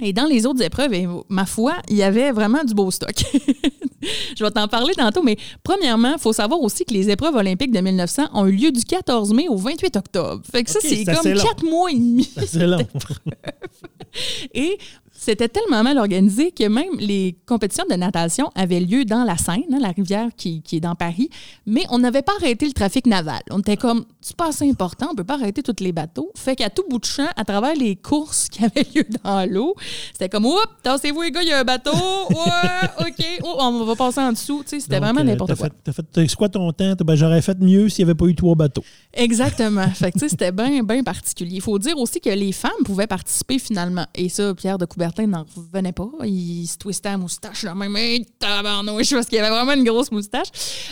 Et dans les autres épreuves, et ma foi, il y avait vraiment du beau stock. Je vais t'en parler tantôt, mais premièrement, il faut savoir aussi que les épreuves olympiques de 1900 ont eu lieu du 14 mai au 28 octobre. Fait que ça, c'est comme quatre mois et demi. C'est long. Et c'était tellement mal organisé que même les compétitions de natation avaient lieu dans la Seine, hein, la rivière qui, qui est dans Paris, mais on n'avait pas arrêté le trafic naval. On était comme, c'est pas assez important, on peut pas arrêter tous les bateaux. Fait qu'à tout bout de champ, à travers les courses qui avaient lieu dans l'eau, c'était comme, oups, tassez-vous les gars, il y a un bateau, ouais, OK, oh, on va passer en dessous. Tu sais, C'était Donc, vraiment euh, n'importe t'as quoi. fait- t'as fait, quoi ton temps? Ben, J'aurais fait mieux s'il n'y avait pas eu trois bateaux. Exactement. fait que, tu sais, c'était bien, bien particulier. Il faut dire aussi que les femmes pouvaient participer finalement. Et ça, Pierre de Coubertin n'en revenait pas. Il se twistait la moustache, là, même, hey, tabarnouche, parce qu'il avait vraiment une grosse moustache.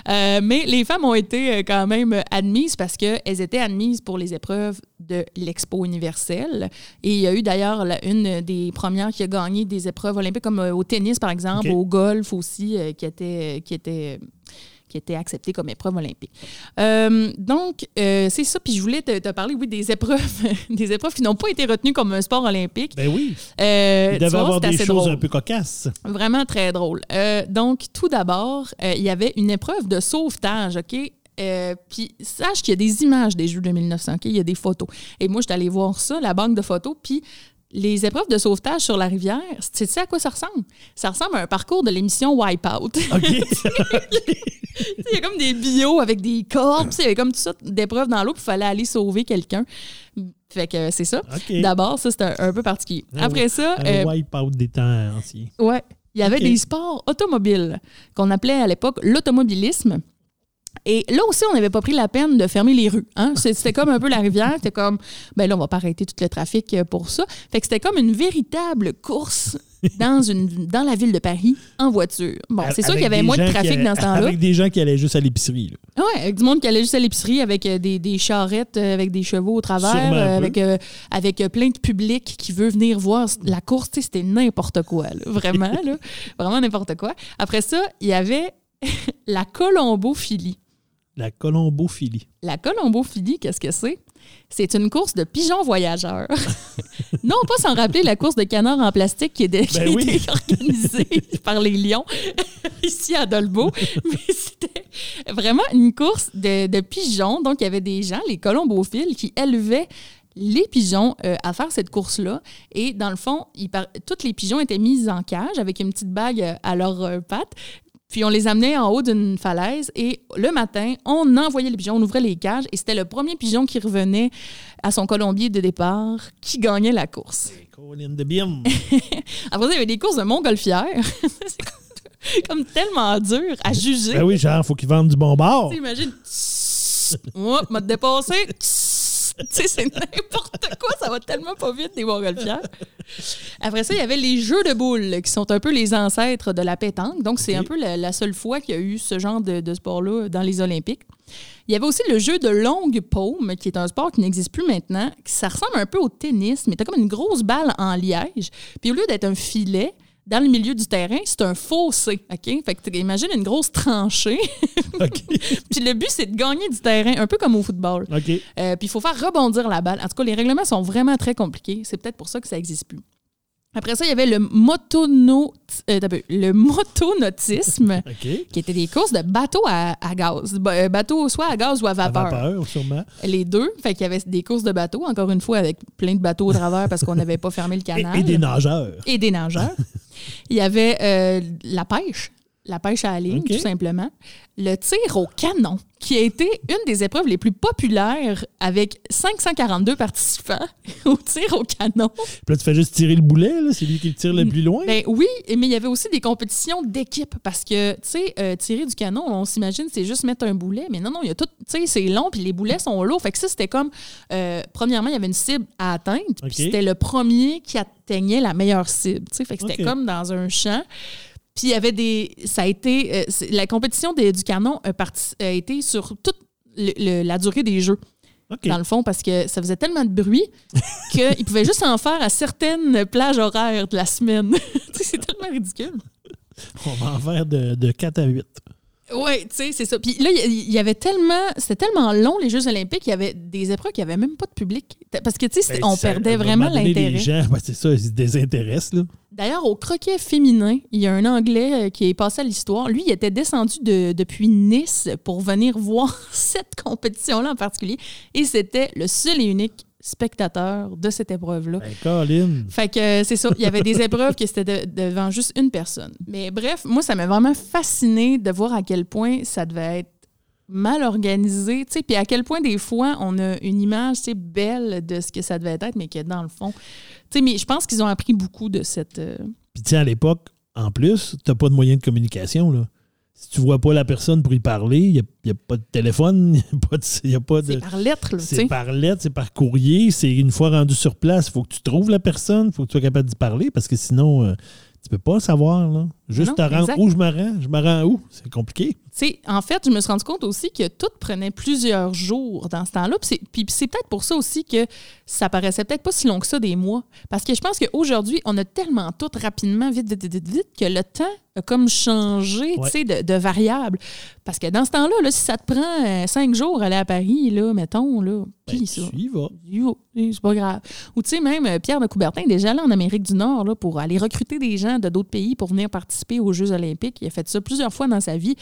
Euh, mais les femmes ont été euh, quand même admises parce qu'elles étaient admises pour les épreuves de l'Expo universelle. Et il y a eu d'ailleurs une des premières qui a gagné des épreuves olympiques, comme euh, au tennis, par exemple, OK. au golf aussi, qui était. Qui était qui était accepté comme épreuve olympique. Euh, donc, euh, c'est ça. Puis je voulais te, te parler, oui, des épreuves, des épreuves qui n'ont pas été retenues comme un sport olympique. Ben oui. Euh, Il devait vois, avoir c'est des choses drôle. un peu cocasses. Vraiment très drôle. Euh, donc, tout d'abord, il y avait une épreuve de sauvetage, OK? Euh, puis sache qu'il y a des images des Jeux de 1900, OK? Il y a des photos. Et moi, je suis allée voir ça, la banque de photos, puis les épreuves de sauvetage sur la rivière, tu sais à quoi ça ressemble? Ça ressemble à un parcours de l'émission Wipeout. OK. Il y a comme des bio avec des cordes, puis il y avait comme tout ça d'épreuves dans l'eau, puis il fallait aller sauver quelqu'un. Fait que c'est ça. D'abord, ça, c'est un, un peu particulier. Ah Après ça, Un euh, wipe-out des temps anciens. ouais, il y avait des sports automobiles qu'on appelait à l'époque l'automobilisme. Et là aussi, on n'avait pas pris la peine de fermer les rues. Hein? C'était comme un peu la rivière. C'était comme, ben là, on va pas arrêter tout le trafic euh, pour ça. Fait que c'était comme une véritable course dans, une, dans la ville de Paris en voiture. Bon, c'est sûr qu'il y avait moins de trafic allaient- dans ce temps-là. Avec des gens qui allaient juste à l'épicerie. Ouais, avec du monde qui allait juste à l'épicerie avec euh, des, des charrettes euh, avec des chevaux au travers, euh, avec, euh, avec plein de public qui veut venir voir la course. C'était n'importe quoi, là. vraiment, là. Vraiment n'importe quoi. Après ça, il y avait la colombophilie. La colombophilie. La colombophilie, qu'est-ce que c'est? C'est une course de pigeons voyageurs. non, pas sans rappeler la course de canards en plastique qui, est de- qui a Ben oui. été organisée par les Lions ici à Dolbeau. Mais c'était vraiment une course de, de pigeons. Donc, il y avait des gens, les colombophiles, qui élevaient les pigeons euh, à faire cette course-là. Et dans le fond, ils par- tous les pigeons étaient mis en cage avec une petite bague euh, à leurs euh, pattes. Puis on les amenait en haut d'une falaise et le matin, on envoyait les pigeons, on ouvrait les cages et c'était le premier pigeon qui revenait à son colombier de départ qui gagnait la course. De Bim. Après ça, il y avait des courses de montgolfière. C'est comme, comme tellement dur à juger. ben oui, genre, faut qu'ils vendent du bon sais, imagine, moi, m'a dépassé. Tu sais, c'est n'importe quoi, ça va tellement pas vite, des montgolfières. Après ça, il y avait les jeux de boules, qui sont un peu les ancêtres de la pétanque. Donc, c'est un peu la, la seule fois qu'il y a eu ce genre de, de sport-là dans les Olympiques. Il y avait aussi le jeu de longue paume, qui est un sport qui n'existe plus maintenant. qui- Ça ressemble un peu au tennis, mais t'as comme une grosse balle en liège. Puis au lieu d'être un filet, dans le milieu du terrain, c'est un fossé. OK? Fait que tu imagines une grosse tranchée. OK. Puis le but, c'est de gagner du terrain, un peu comme au football. OK. Euh, puis il faut faire rebondir la balle. En tout cas, les règlements sont vraiment très compliqués. C'est peut-être pour ça que ça n'existe plus. Après ça, il y avait le motono, euh, le motonautisme, qui étaient des courses de bateaux à, à gaz. Euh, Bateaux soit à gaz ou à À vapeur. vapeur, sûrement. Les deux. Fait qu'il y avait des courses de bateaux, encore une fois, avec plein de bateaux au travers parce qu'on n'avait pas fermé le Et, canal. et des nageurs. Et des nageurs. Il y avait euh, la pêche. La pêche à la ligne, tout simplement. Le tir au canon, qui a été une des épreuves les plus populaires avec 542 participants au tir au canon. Puis là, tu fais juste tirer le boulet, là. C'est lui qui le tire le plus loin. Ben oui, mais il y avait aussi des compétitions d'équipe parce que, tu sais, euh, tirer du canon, on s'imagine c'est juste mettre un boulet, mais non, non, il y a tout, tu sais, c'est long puis les boulets sont lourds. Fait que ça, c'était comme, euh, premièrement, il y avait une cible à atteindre, puis c'était le premier qui atteignait la meilleure cible, tu sais. Fait que c'était comme dans un champ. Puis il y avait des. Ça a été. euh, la compétition des- du canon a, parti- a été sur toute le- le- la durée des jeux dans le fond, parce que ça faisait tellement de bruit qu'ils pouvaient juste en faire à certaines plages horaires de la semaine. C'est tellement ridicule. On va en faire de, de 4 à 8. Oui, tu sais, c'est ça. Puis là, il y- avait tellement. C'était tellement long, les Jeux Olympiques, il y avait des épreuves qui n'avaient même pas de public. Parce que, tu sais, Ben, on ça- perdait vraiment donné, Les l'intérêt. gens, ben, c'est ça, ils se désintéressent, là. D'ailleurs, au croquet féminin, il y a un Anglais euh, qui est passé à l'histoire. Lui, il était descendu de- depuis Nice pour venir voir cette compétition-là en particulier. Et c'était le seul et unique spectateur de cette épreuve-là. Ben, Colin. Fait que euh, c'est ça. Il y avait des épreuves qui c'était de- devant juste une personne. Mais bref, moi, ça m'a vraiment fasciné de voir à quel point ça devait être mal organisé, tu sais, puis à quel point des fois on a une image, tu sais, belle de ce que ça devait être, mais que dans le fond, tu sais, mais je pense qu'ils ont appris beaucoup de cette. euh, Puis, tu sais, à l'époque, en plus, tu n'as pas de moyen de communication, là. Si tu vois pas la personne pour y parler, il n'y a, pas de téléphone, il n'y a pas de. il y a pas de- c'est par lettre, là, C'est par lettre, c'est par courrier. C'est une fois rendu sur place, il faut que tu trouves la personne, il faut que tu sois capable d'y parler parce que sinon, euh, tu peux pas savoir. Là. Juste Non, te rendre exact. où je me rends? Je me rends où? C'est compliqué. En fait, je me suis rendu compte aussi que tout prenait plusieurs jours dans ce temps-là. Puis c'est- Puis c'est peut-être pour ça aussi que ça paraissait peut-être pas si long que ça des mois. Parce que je pense qu'aujourd'hui, on a tellement tout rapidement, vite, vite, vite, vite, que le temps a comme changé, Ouais. tu sais, de, de variable. Parce que dans ce temps-là, là, si ça te prend euh, cinq jours aller à Paris, là, mettons, là, Ben, puis ça. tu y vas. C'est pas grave. Ou tu sais, même euh, Pierre de Coubertin est déjà allé en Amérique du Nord là, pour aller recruter des gens de d'autres pays pour venir aux Jeux olympiques. Il a fait ça plusieurs fois dans sa vie.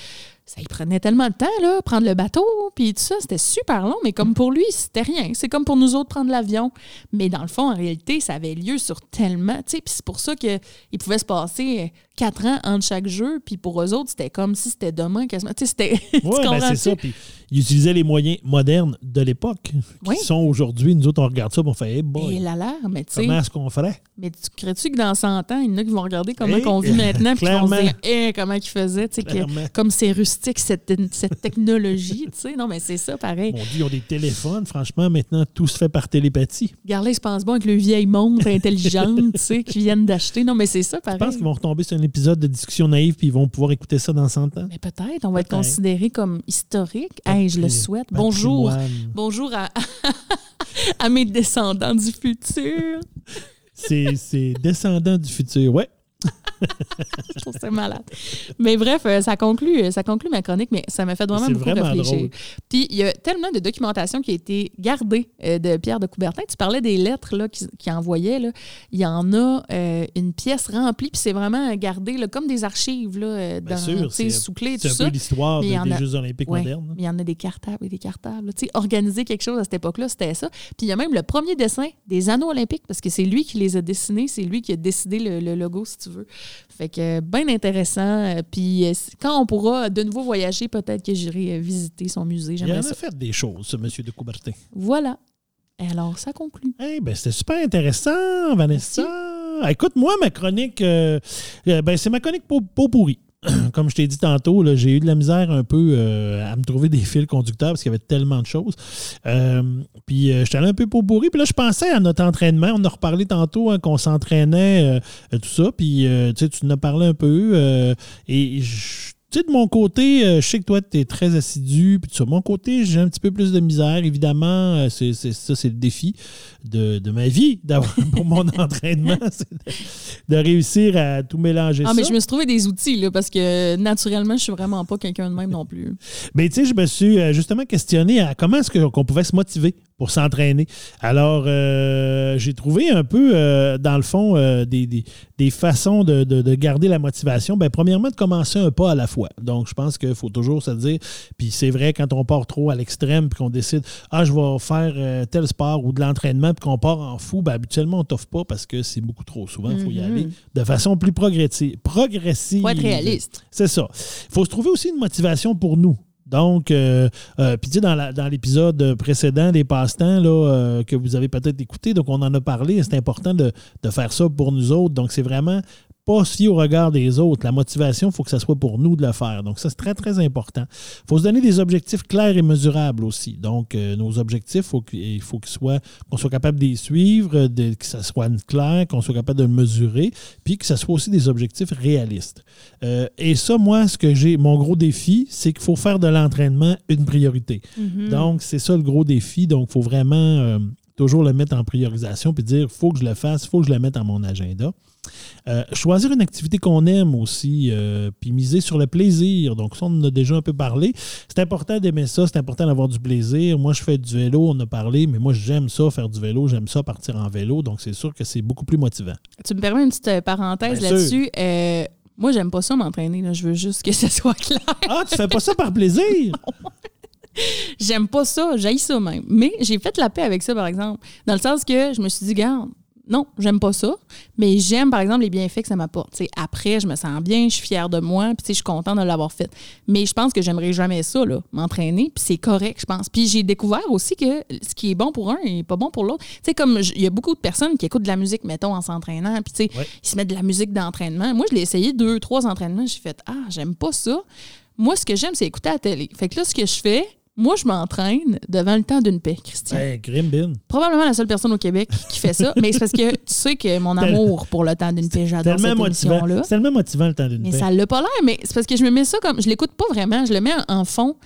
Ça il prenait tellement de temps, là, prendre le bateau, puis tout ça, c'était super long, mais comme pour lui, c'était rien. C'est comme pour nous autres prendre l'avion. Mais dans le fond, en réalité, ça avait lieu sur tellement, tu sais, puis c'est pour ça qu'il pouvait se passer euh, quatre ans entre chaque jeu, puis pour eux autres, c'était comme si c'était demain quasiment. Tu sais, c'était... Oui, ben c'est ça. Puis ils utilisaient les moyens modernes de l'époque qui Oui. sont aujourd'hui. Nous autres, on regarde ça on fait Hey boy, Et la l'air, mais tu sais... comment est-ce qu'on ferait? Mais tu crées-tu que dans 100 ans, il y en a qui vont regarder comment Hey, on vit maintenant, puis qui vont se dire Eh, comment ils faisaient, tu sais, que- Clairement. comme c'est rustique cette, cette technologie, tu sais. Non, mais c'est ça, pareil. Mon Dieu, ils ont des téléphones. Franchement, maintenant, tout se fait par télépathie. Regarde, là, je pense bon avec le vieille montre intelligente, tu sais, qu'ils viennent d'acheter. Non, mais c'est ça, Je pareil. pense qu'ils vont retomber sur un épisode de discussion naïve puis ils vont pouvoir écouter ça dans 100 ans? Mais peut-être, on va être considéré comme historique. Hey, je le souhaite. Bonjour. patrimoine. Bonjour à, à mes descendants du futur. C'est c'est descendant du futur. Ouais. Je trouve ça malade. Mais bref, euh, ça conclut, ça conclut ma chronique, mais ça m'a fait vraiment beaucoup vraiment réfléchir. drôle. Puis il y a tellement de documentation qui a été gardée euh, de Pierre de Coubertin. Tu parlais des lettres là, qu'il qu'il envoyait. Là. Il y en a euh, une pièce remplie, puis c'est vraiment gardé là, comme des archives là, euh, dans, c'est- sous clé C'est un ça. peu l'histoire des a- Jeux olympiques Ouais, modernes. il y en a des cartables et des cartables. Tu sais, organiser quelque chose à cette époque-là, c'était ça. Puis il y a même le premier dessin des anneaux olympiques, parce que c'est lui qui les a dessinés, c'est lui qui a décidé le, le logo, si tu veux. Fait que bien intéressant. Euh, Puis euh, quand on pourra de nouveau voyager, peut-être que j'irai euh, visiter son musée. Il en a fait des choses, ce monsieur de Coubertin. Voilà. Alors, ça conclut. Eh ben, c'était super intéressant, Vanessa. Écoute, moi, ma chronique, euh, euh, ben, c'est ma chronique pot, pot pourri. Comme je t'ai dit tantôt, j'ai eu de la misère un peu euh, à me trouver des fils conducteurs parce qu'il y avait tellement de choses. Euh, puis euh, j'étais allé un peu pot pourri. Puis là, je pensais à notre entraînement. On a reparlé tantôt hein, qu'on s'entraînait, euh, tout ça. Puis tu sais, tu en as parlé un peu. et je- tu sais, de mon côté, euh, je sais que toi, tu es très assidu. Puis de mon côté, j'ai un petit peu plus de misère. Évidemment, euh, c'est, ça, c'est le défi de, de ma vie d'avoir pour mon entraînement. C'est de, de réussir à tout mélanger Ah, ça. mais je me suis trouvé des outils, là, parce que naturellement, je suis vraiment pas quelqu'un de même non plus. Mais tu sais, je me suis euh, justement questionné à comment est-ce qu'on pouvait se motiver pour s'entraîner. Alors, euh, j'ai trouvé un peu, euh, dans le fond, euh, des, des- des façons de, de- de garder la motivation. Ben, premièrement, de commencer un pas à la fois. Donc, je pense qu'il faut toujours se dire, puis c'est vrai, quand on part trop à l'extrême, puis qu'on décide, ah, je vais faire tel sport ou de l'entraînement, puis qu'on part en fou, ben, habituellement, on t'offre pas parce que c'est beaucoup trop souvent. Il faut y Mhm. aller de façon plus progressive. progressive. Faut être réaliste. C'est ça. Il faut se trouver aussi une motivation pour nous. Donc, euh, euh, puis tu sais, dans, l'épisode précédent des passe-temps euh, que vous avez peut-être écouté, donc on en a parlé, c'est important de faire ça pour nous autres. Donc, c'est vraiment pas si au regard des autres. La motivation, il faut que ça soit pour nous de le faire. Donc, ça, c'est très, très important. Il faut se donner des objectifs clairs et mesurables aussi. Donc, euh, nos objectifs, faut il faut qu'ils soient, qu'on soit capable de les suivre, de- que ça soit clair, qu'on soit capable de le mesurer, puis que ça soit aussi des objectifs réalistes. Euh, et ça, moi, ce que j'ai, mon gros défi, c'est qu'il faut faire de l'entraînement une priorité. Mhm. Donc, c'est ça le gros défi. Donc, il faut vraiment euh, toujours le mettre en priorisation puis dire, il faut que je le fasse, il faut que je le mette dans mon agenda. Euh, choisir une activité qu'on aime aussi, euh, puis miser sur le plaisir. Donc, ça, on en a déjà un peu parlé. C'est important d'aimer ça, c'est important d'avoir du plaisir. Moi, je fais du vélo, on a parlé, mais moi, j'aime ça, faire du vélo, j'aime ça, partir en vélo. Donc, c'est sûr que c'est beaucoup plus motivant. Tu me permets une petite euh, parenthèse là-dessus. Euh, moi, j'aime pas ça m'entraîner. Je veux juste que ça soit clair. Ah, tu fais pas ça par plaisir? J'aime pas ça, j'haïs ça même. Mais j'ai fait la paix avec ça, par exemple. Dans le sens que je me suis dit, garde, non, j'aime pas ça, mais j'aime, par exemple, les bienfaits que ça m'apporte. Après, je me sens bien, je suis fière de moi, puis je suis contente de l'avoir fait. Mais je pense que j'aimerais jamais ça, là, m'entraîner, puis c'est correct, je pense. Puis j'ai découvert aussi que ce qui est bon pour un est pas bon pour l'autre. Tu sais, comme il y a beaucoup de personnes qui écoutent de la musique, mettons, en s'entraînant, puis tu sais, Ouais. ils se mettent de la musique d'entraînement. Moi, je l'ai essayé deux, trois entraînements, j'ai fait, ah, j'aime pas ça. Moi, ce que j'aime, c'est écouter la télé. Fait que là, ce que je fais, moi, je m'entraîne devant le temps d'une paix, Christian. Hey, Grimbin. Probablement la seule personne au Québec qui fait ça, mais c'est parce que tu sais que mon amour pour le temps d'une paix, j'adore cette émission-là. C'est tellement motivant le temps d'une Mais paix. ça l'a pas l'air, mais c'est parce que je me mets ça comme. Je l'écoute pas vraiment, je le mets en fond,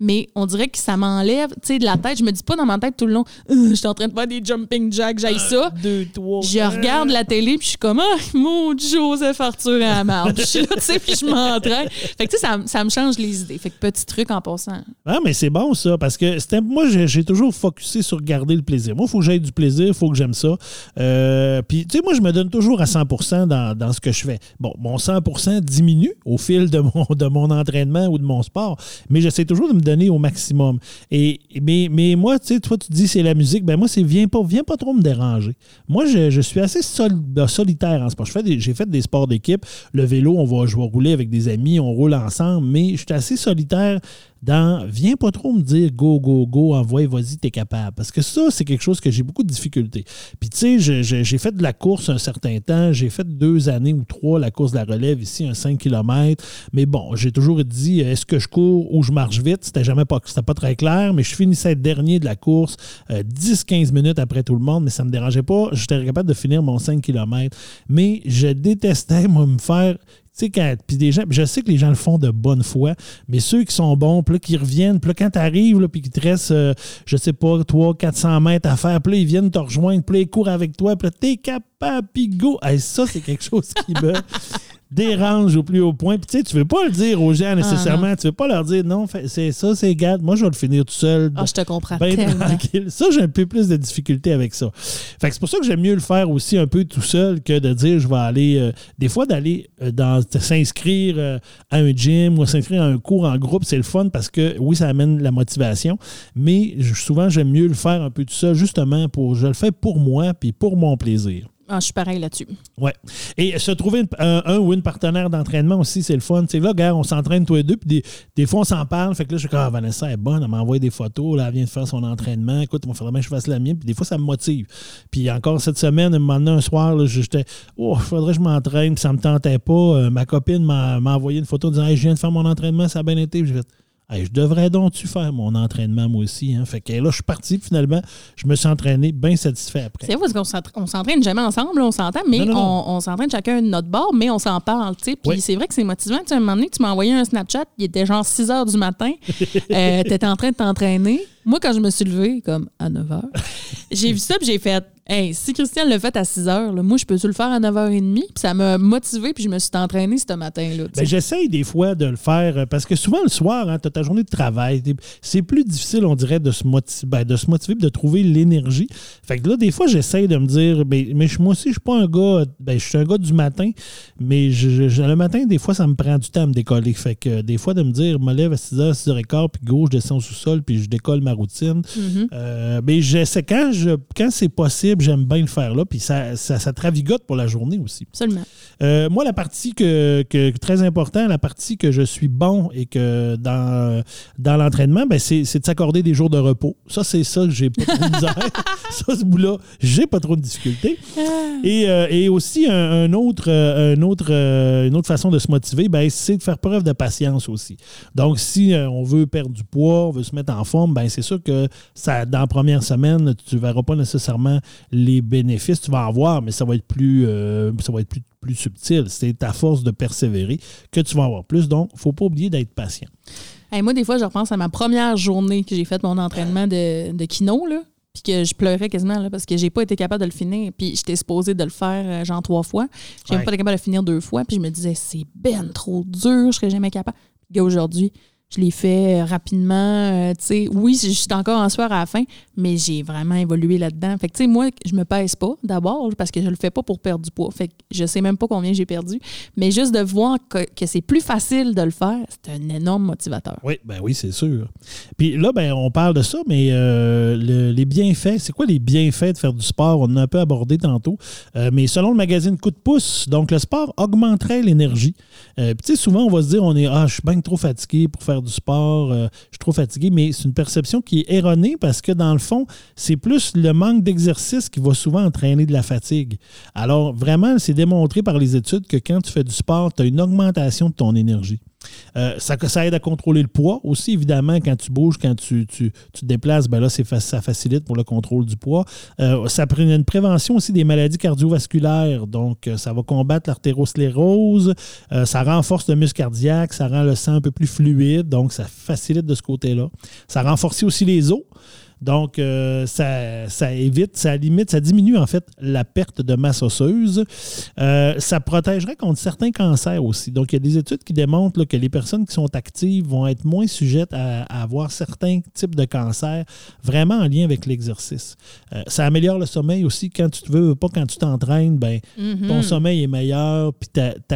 mais on dirait que ça m'enlève, tu sais, de la tête. Je me dis pas dans ma tête tout le long, Euh, je suis en train de faire des jumping jacks, j'aille ça. Deux, trois. Je regarde la télé puis je suis comme ah mon Joseph Arthur à la. Je suis là tu sais puis je m'entraîne. Fait que tu sais ça, me- ça me change les idées. Fait que petit truc en passant. Ah, mais c'est bon ça, parce que moi, j'ai toujours focusé sur garder le plaisir. Moi, il faut que j'aie du plaisir, il faut que j'aime ça. Euh, Puis, tu sais, moi, je me donne toujours à 100 dans, dans ce que je fais. Bon, mon 100% diminue au fil de mon, de mon entraînement ou de mon sport, mais j'essaie toujours de me donner au maximum. Et, mais, moi, tu sais, toi, tu dis c'est la musique, ben moi, c'est viens pas, pas trop me déranger. Moi, je, je suis assez sol- ben, solitaire en sport. J'ai fait des sports d'équipe. Le vélo, on va, je vais rouler avec des amis, on roule ensemble, mais je suis assez solitaire dans viens pas trop me dire go, go, go, envoie, vas-y, t'es capable. Parce que ça, c'est quelque chose que j'ai beaucoup de difficultés. Puis tu sais, j'ai fait de la course un certain temps. J'ai fait deux années ou trois la course de la relève ici, un 5 km. Mais bon, j'ai toujours dit est-ce que je cours ou je marche vite? C'était jamais pas, pas très clair, mais je finissais dernier de la course euh, 10-15 minutes après tout le monde, mais ça me dérangeait pas. J'étais capable de finir mon 5 km. Mais je détestais, moi, me faire tu sais. Puis des gens. je sais que les gens le font de bonne foi, mais ceux qui sont bons, puis qui reviennent, puis quand t'arrives, là, puis qu'il te reste, euh, je sais pas, 300-400 mètres à faire, puis ils viennent te rejoindre, puis ils courent avec toi, puis t'es capable, puis go. Ça, c'est quelque chose qui me dérange au plus haut point. Puis tu sais, tu veux pas le dire aux gens nécessairement. tu veux pas leur dire non, c'est ça, c'est garde. Moi, je vais le finir tout seul. Ah, je te comprends Ben tranquille. Ça, j'ai un peu plus de difficulté avec ça. Fait que c'est pour ça que j'aime mieux le faire aussi un peu tout seul que de dire je vais aller. euh, des fois, d'aller euh, dans s'inscrire euh, à un gym ou s'inscrire à un cours en groupe, c'est le fun parce que oui, ça amène la motivation. Mais souvent, j'aime mieux le faire un peu tout seul, justement pour. Je le fais pour moi puis pour mon plaisir. Ah, je suis pareil là-dessus. Ouais. Et se trouver un, ou une partenaire d'entraînement aussi, c'est le fun. Tu sais, là, gars, on s'entraîne tous les deux, puis des, des fois, on s'en parle. Fait que là, je suis comme, ah, Vanessa est bonne, elle m'envoie des photos, là, elle vient de faire son entraînement. Écoute, il faudrait bien que je fasse la mienne. Puis des fois, ça me motive. Puis encore cette semaine, un moment donné, un soir, j'étais, oh, il faudrait que je m'entraîne, puis ça me tentait pas. Euh, ma copine m'a envoyé une photo en disant, hey, je viens de faire mon entraînement, ça a bien été. Puis j'ai Hey, je devrais donc-tu faire mon entraînement, moi aussi. Hein? Fait que là, je suis parti, finalement, je me suis entraîné bien satisfait après. C'est vrai parce qu'on s'entra- on s'entraîne jamais ensemble, là, on s'entend, mais Non, non, non. on, on s'entraîne chacun de notre bord, mais on s'en parle, tu sais. Puis Oui. c'est vrai que c'est motivant. Tu un moment donné, tu m'as envoyé un Snapchat, il était genre 6 heures du matin. euh, tu étais en train de t'entraîner. Moi, quand je me suis levée, comme à 9 heures, j'ai vu ça, puis j'ai fait Hey, si Christian l'a fait à 6 heures, là, moi, je peux-tu le faire à 9h30? Puis ça m'a motivé, puis je me suis entraîné ce matin-là. Ben, J'essaye des fois de le faire euh, parce que souvent le soir, hein, tu as ta journée de travail. C'est plus difficile, on dirait, de se motiver, ben, de se motiver et de trouver l'énergie. Fait que là, des fois, j'essaye de me dire, ben, mais moi aussi, je suis pas un gars, ben, je suis un gars du matin, mais je- je- le matin, des fois, ça me prend du temps à me décoller. Fait que euh, des fois, de me dire, je me lève à 6h, 6h15, puis go, je descends au sous-sol, puis je décolle ma routine. Mhm. Euh, mais j'essaie, quand, je, quand c'est possible, j'aime bien le faire là, puis ça, ça, ça te ravigote pour la journée aussi. Absolument. Euh, moi, la partie que, que- très important, la partie que je suis bon et que dans, dans l'entraînement, ben, c'est, de s'accorder des jours de repos. Ça, c'est ça que j'ai pas trop de misère. ça, ce bout-là, j'ai pas trop de difficultés. Et, euh, et aussi, un, un autre, euh, un autre, euh, une autre façon de se motiver, ben, c'est de faire preuve de patience aussi. Donc, si euh, on veut perdre du poids, on veut se mettre en forme, ben, c'est sûr que ça, dans la première semaine, tu ne verras pas nécessairement les bénéfices. Tu vas en voir, mais ça va être plus, euh, ça va être plus, plus subtil. C'est à force de persévérer que tu vas en avoir plus. Donc, il ne faut pas oublier d'être patient. Hey, moi, des fois, je repense à ma première journée que j'ai fait mon entraînement de, de kino, là, puis que je pleurais quasiment là, parce que j'ai pas été capable de le finir. Puis j'étais supposée de le faire euh, genre trois fois. J'ai même Ouais. pas été capable de le finir deux fois. Puis je me disais, c'est ben trop dur, je serais jamais capable. Puis aujourd'hui, je l'ai fait euh, rapidement. euh, oui, je suis encore en soir à la fin, mais j'ai vraiment évolué là-dedans. Fait moi, je me pèse pas d'abord parce que je le fais pas pour perdre du poids. Fait que je sais même pas combien j'ai perdu. Mais juste de voir que, que c'est plus facile de le faire, c'est un énorme motivateur. Oui, ben oui, c'est sûr. Puis là, ben, on parle de ça, mais euh, le- les bienfaits, c'est quoi les bienfaits de faire du sport? On a un peu abordé tantôt. Mais selon le magazine Coup de pouce, donc le sport augmenterait l'énergie. Souvent, on va se dire, on est, ah, je suis bien trop fatigué pour faire du sport, euh, je suis trop fatigué, mais c'est une perception qui est erronée parce que dans le fond, c'est plus le manque d'exercice qui va souvent entraîner de la fatigue. Alors, vraiment, c'est démontré par les études que quand tu fais du sport, tu as une augmentation de ton énergie. Euh, ça, aide à contrôler le poids aussi, évidemment, quand tu bouges, quand tu, tu- tu te déplaces, ben là, ça facilite pour le contrôle du poids. Euh, ça prend une prévention aussi des maladies cardiovasculaires, donc euh, ça va combattre l'artérosclérose, ça renforce le muscle cardiaque, ça rend le sang un peu plus fluide, donc ça facilite de ce côté-là. Ça renforce aussi les os. Donc, euh, ça, ça évite, ça limite, ça diminue en fait la perte de masse osseuse. Euh, ça protégerait contre certains cancers aussi. Donc, il y a des études qui démontrent là, que les personnes qui sont actives vont être moins sujettes à, à avoir certains types de cancers vraiment en lien avec l'exercice. Euh, ça améliore le sommeil aussi. Quand tu te veux, pas quand tu t'entraînes, ben, Mhm. ton sommeil est meilleur, puis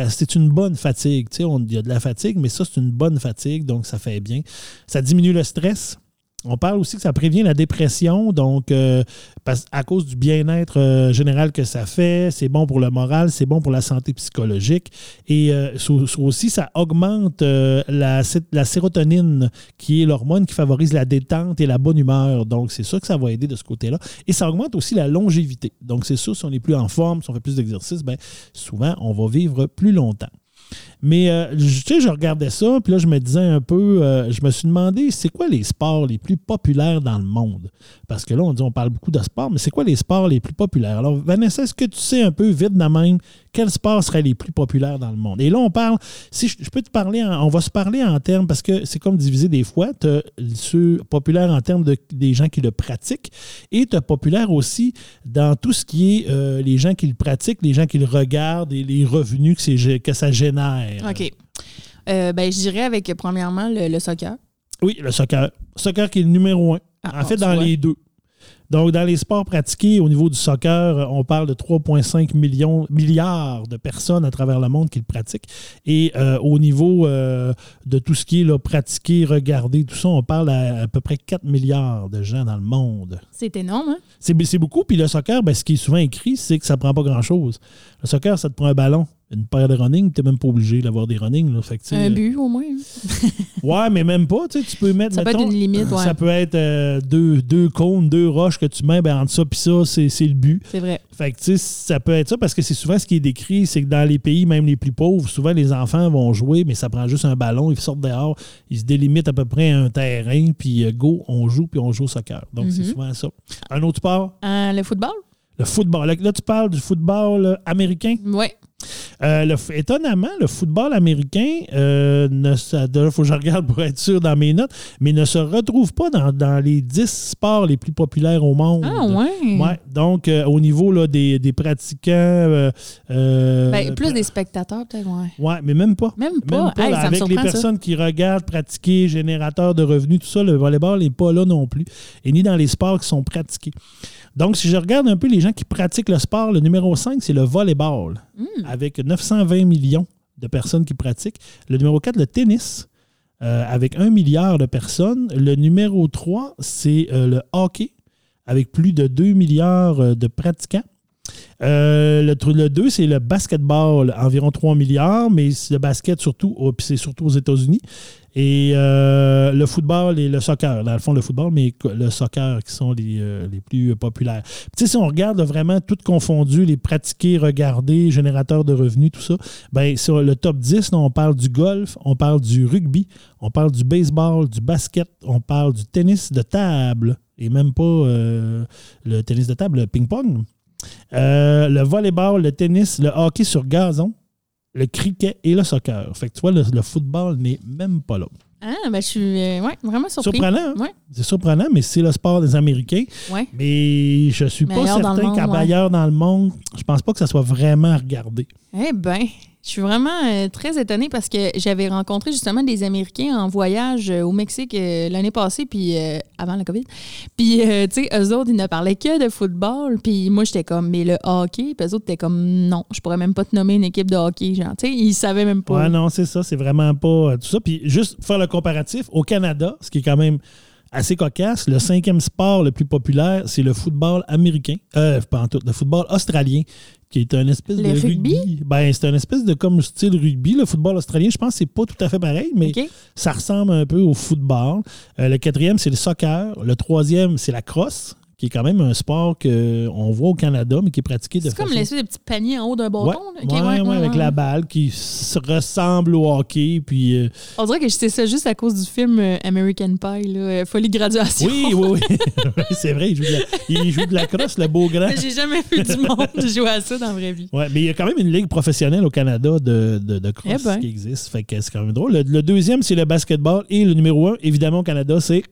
c'est une bonne fatigue. Il y a de la fatigue, mais ça, c'est une bonne fatigue, donc ça fait bien. Ça diminue le stress. On parle aussi que ça prévient la dépression, donc euh, à cause du bien-être euh, général que ça fait, c'est bon pour le moral, c'est bon pour la santé psychologique. Et euh, aussi, ça augmente la, sé- la sérotonine, qui est l'hormone qui favorise la détente et la bonne humeur. Donc, c'est sûr que ça va aider de ce côté-là. Et ça augmente aussi la longévité. Donc, c'est sûr, si on est plus en forme, si on fait plus d'exercice, ben, souvent, on va vivre plus longtemps. Mais euh, je- tu sais, je regardais ça, puis là, je me disais un peu, euh, je me suis demandé, c'est quoi les sports les plus populaires dans le monde? Parce que là, on dit, on parle beaucoup de sport, mais c'est quoi les sports les plus populaires? Alors, Vanessa, est-ce que tu sais un peu, vite de même, quels sports seraient les plus populaires dans le monde? Et là, on parle, si je, je peux te parler, en- on va se parler en termes, parce que c'est comme divisé des fois, tu as ceux populaires en termes de, des gens qui le pratiquent, et tu as populaire aussi dans tout ce qui est euh, les gens qui le pratiquent, les gens qui le regardent et les revenus que, ça génère. OK. Euh, ben, je dirais avec, premièrement, le, le soccer. Oui, le soccer. Soccer qui est le numéro un. Ah, en fait, dans les deux. Donc, dans les sports pratiqués, au niveau du soccer, on parle de 3,5 millions, milliards de personnes à travers le monde qui le pratiquent. Et euh, au niveau euh, de tout ce qui est là, pratiqué, regardé, tout ça, on parle à, à peu près 4 milliards de gens dans le monde. C'est énorme, hein? C'est c'est beaucoup. Puis le soccer, ben, ce qui est souvent écrit, c'est que ça prend pas grand-chose. Le soccer, ça te prend un ballon. Une paire de running, tu n'es même pas obligé d'avoir des running. Là. Fait que, Un euh, but, au moins. hein. Ouais, mais même pas. Tu sais, tu peux mettre. Ça peut être une limite, ouais. Ça peut être euh, deux, deux cônes, deux roches que tu mets, ben, entre ça puis ça, c'est le but. C'est vrai. Fait que, ça peut être ça parce que c'est souvent ce qui est décrit, c'est que dans les pays, même les plus pauvres, souvent les enfants vont jouer, mais ça prend juste un ballon, ils sortent dehors, ils se délimitent à peu près à un terrain, puis euh, go, on joue, puis on joue au soccer. Donc, c'est Mhm. souvent ça. Un autre sport, Euh, le football? le football. Là, tu parles du football euh, américain? Oui. Euh, le étonnamment, le football américain, euh, ne il faut que je regarde pour être sûr dans mes notes, mais ne se retrouve pas dans, dans les 10 sports les plus populaires au monde. Ah, ouais. Ouais, donc, euh, au niveau là, des, des pratiquants. Ben, plus des spectateurs, peut-être, ouais. Ouais, mais même pas. Même pas. Hey, là, avec les ça. personnes qui regardent, pratiquer, générateurs de revenus, tout ça, le volleyball n'est pas là non plus. Et ni dans les sports qui sont pratiqués. Donc, si je regarde un peu les gens qui pratiquent le sport, le numéro 5, c'est le volleyball, Hmm. avec 920 millions de personnes qui pratiquent. Le numéro 4, le tennis, euh, avec 1 milliard de personnes. Le numéro 3, c'est euh, le hockey, avec plus de 2 milliards euh, de pratiquants. Euh, le, le 2, c'est le basketball, environ 3 milliards, mais le basket surtout, oh, c'est surtout aux États-Unis. Et euh, le football et le soccer, dans le fond, le football, mais le soccer qui sont les, euh, les plus populaires. Puis, si on regarde vraiment tout confondu, les pratiquer, regarder, générateurs de revenus, tout ça, ben sur le top 10, là, on parle du golf, on parle du rugby, on parle du baseball, du basket, on parle du tennis de table, et même pas euh, le tennis de table, le ping-pong. Euh, le volleyball, le tennis, le hockey sur gazon, le cricket et le soccer. Fait que tu vois, le, le football n'est même pas là. Ah, ben, je suis euh, ouais, vraiment surpris. Surprenant, hein? Ouais, C'est surprenant, mais c'est le sport des Américains. ouais. Mais je suis Mais pas certain qu'à ailleurs dans le monde, je pense pas que ça soit vraiment regardé. Eh ben, je suis vraiment euh, très étonnée parce que j'avais rencontré justement des Américains en voyage euh, au Mexique euh, l'année passée, puis avant la COVID. Puis, tu sais, eux autres, ils ne parlaient que de football. Puis moi, j'étais comme, mais le hockey. Puis eux autres étaient comme, non, je pourrais même pas te nommer une équipe de hockey. Genre, tu sais, ils savaient même pas. Ouais, non, c'est ça. C'est vraiment pas tout ça. Puis juste pour faire le comparatif, au Canada, ce qui est quand même assez cocasse, le cinquième sport le plus populaire, c'est le football américain. Euh, pas en tout, le football australien, qui est un espèce Le de rugby? rugby. Ben, c'est un espèce de comme style rugby. Le football australien, je pense que c'est pas tout à fait pareil, mais ça ressemble un peu au football. Euh, le quatrième, c'est le soccer. Le troisième, c'est la crosse, qui est quand même un sport qu'on voit au Canada, mais qui est pratiqué de C'est comme façon... l'espèce de petit panier en haut d'un bâton. Ouais, là. OK, ouais, ouais, avec la balle qui se ressemble au hockey. Puis, euh, On dirait que je sais ça juste à cause du film euh, American Pie, là, euh, Folie Graduation. oui, oui, oui. Oui, c'est vrai, il joue, de la, il joue de la crosse, le beau grand. Mais J'ai jamais vu du monde jouer à ça dans la vraie vie. Ouais, mais il y a quand même une ligue professionnelle au Canada de, de, Eh ben. qui existe. Fait que c'est quand même drôle. Le, le deuxième, c'est le basketball. Et le numéro un, évidemment, au Canada, c'est.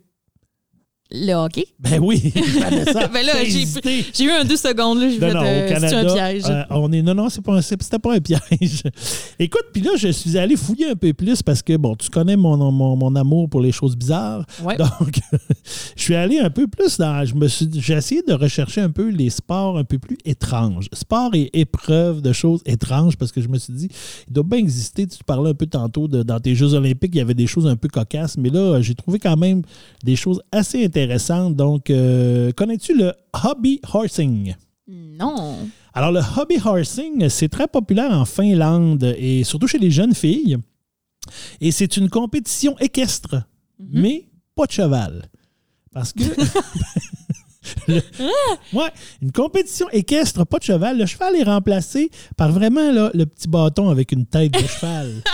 Le hockey? Ben oui, ça. Ben là, j'ai eu un deux secondes, là, j'ai Non, fait non, au c'est Canada, un piège. euh, on est, non, non, c'est pas c'était pas un piège. Écoute, puis là, je suis allé fouiller un peu plus parce que, bon, tu connais mon, mon, mon amour pour les choses bizarres. Ouais. Donc, je suis allé un peu plus dans. Je me suis, j'ai essayé de rechercher un peu les sports un peu plus étranges. Sport et épreuves de choses étranges parce que je me suis dit, il doit bien exister. Tu parlais un peu tantôt de, dans tes Jeux Olympiques, il y avait des choses un peu cocasses, mais là, j'ai trouvé quand même des choses assez intéressantes. Donc, euh, connais-tu le hobby horsing? Non. Alors, le hobby horsing, c'est très populaire en Finlande et surtout chez les jeunes filles. Et c'est une compétition équestre, mais pas de cheval. Parce que. Le- ouais, une compétition équestre, pas de cheval. Le cheval est remplacé par vraiment là, le petit bâton avec une tête de cheval.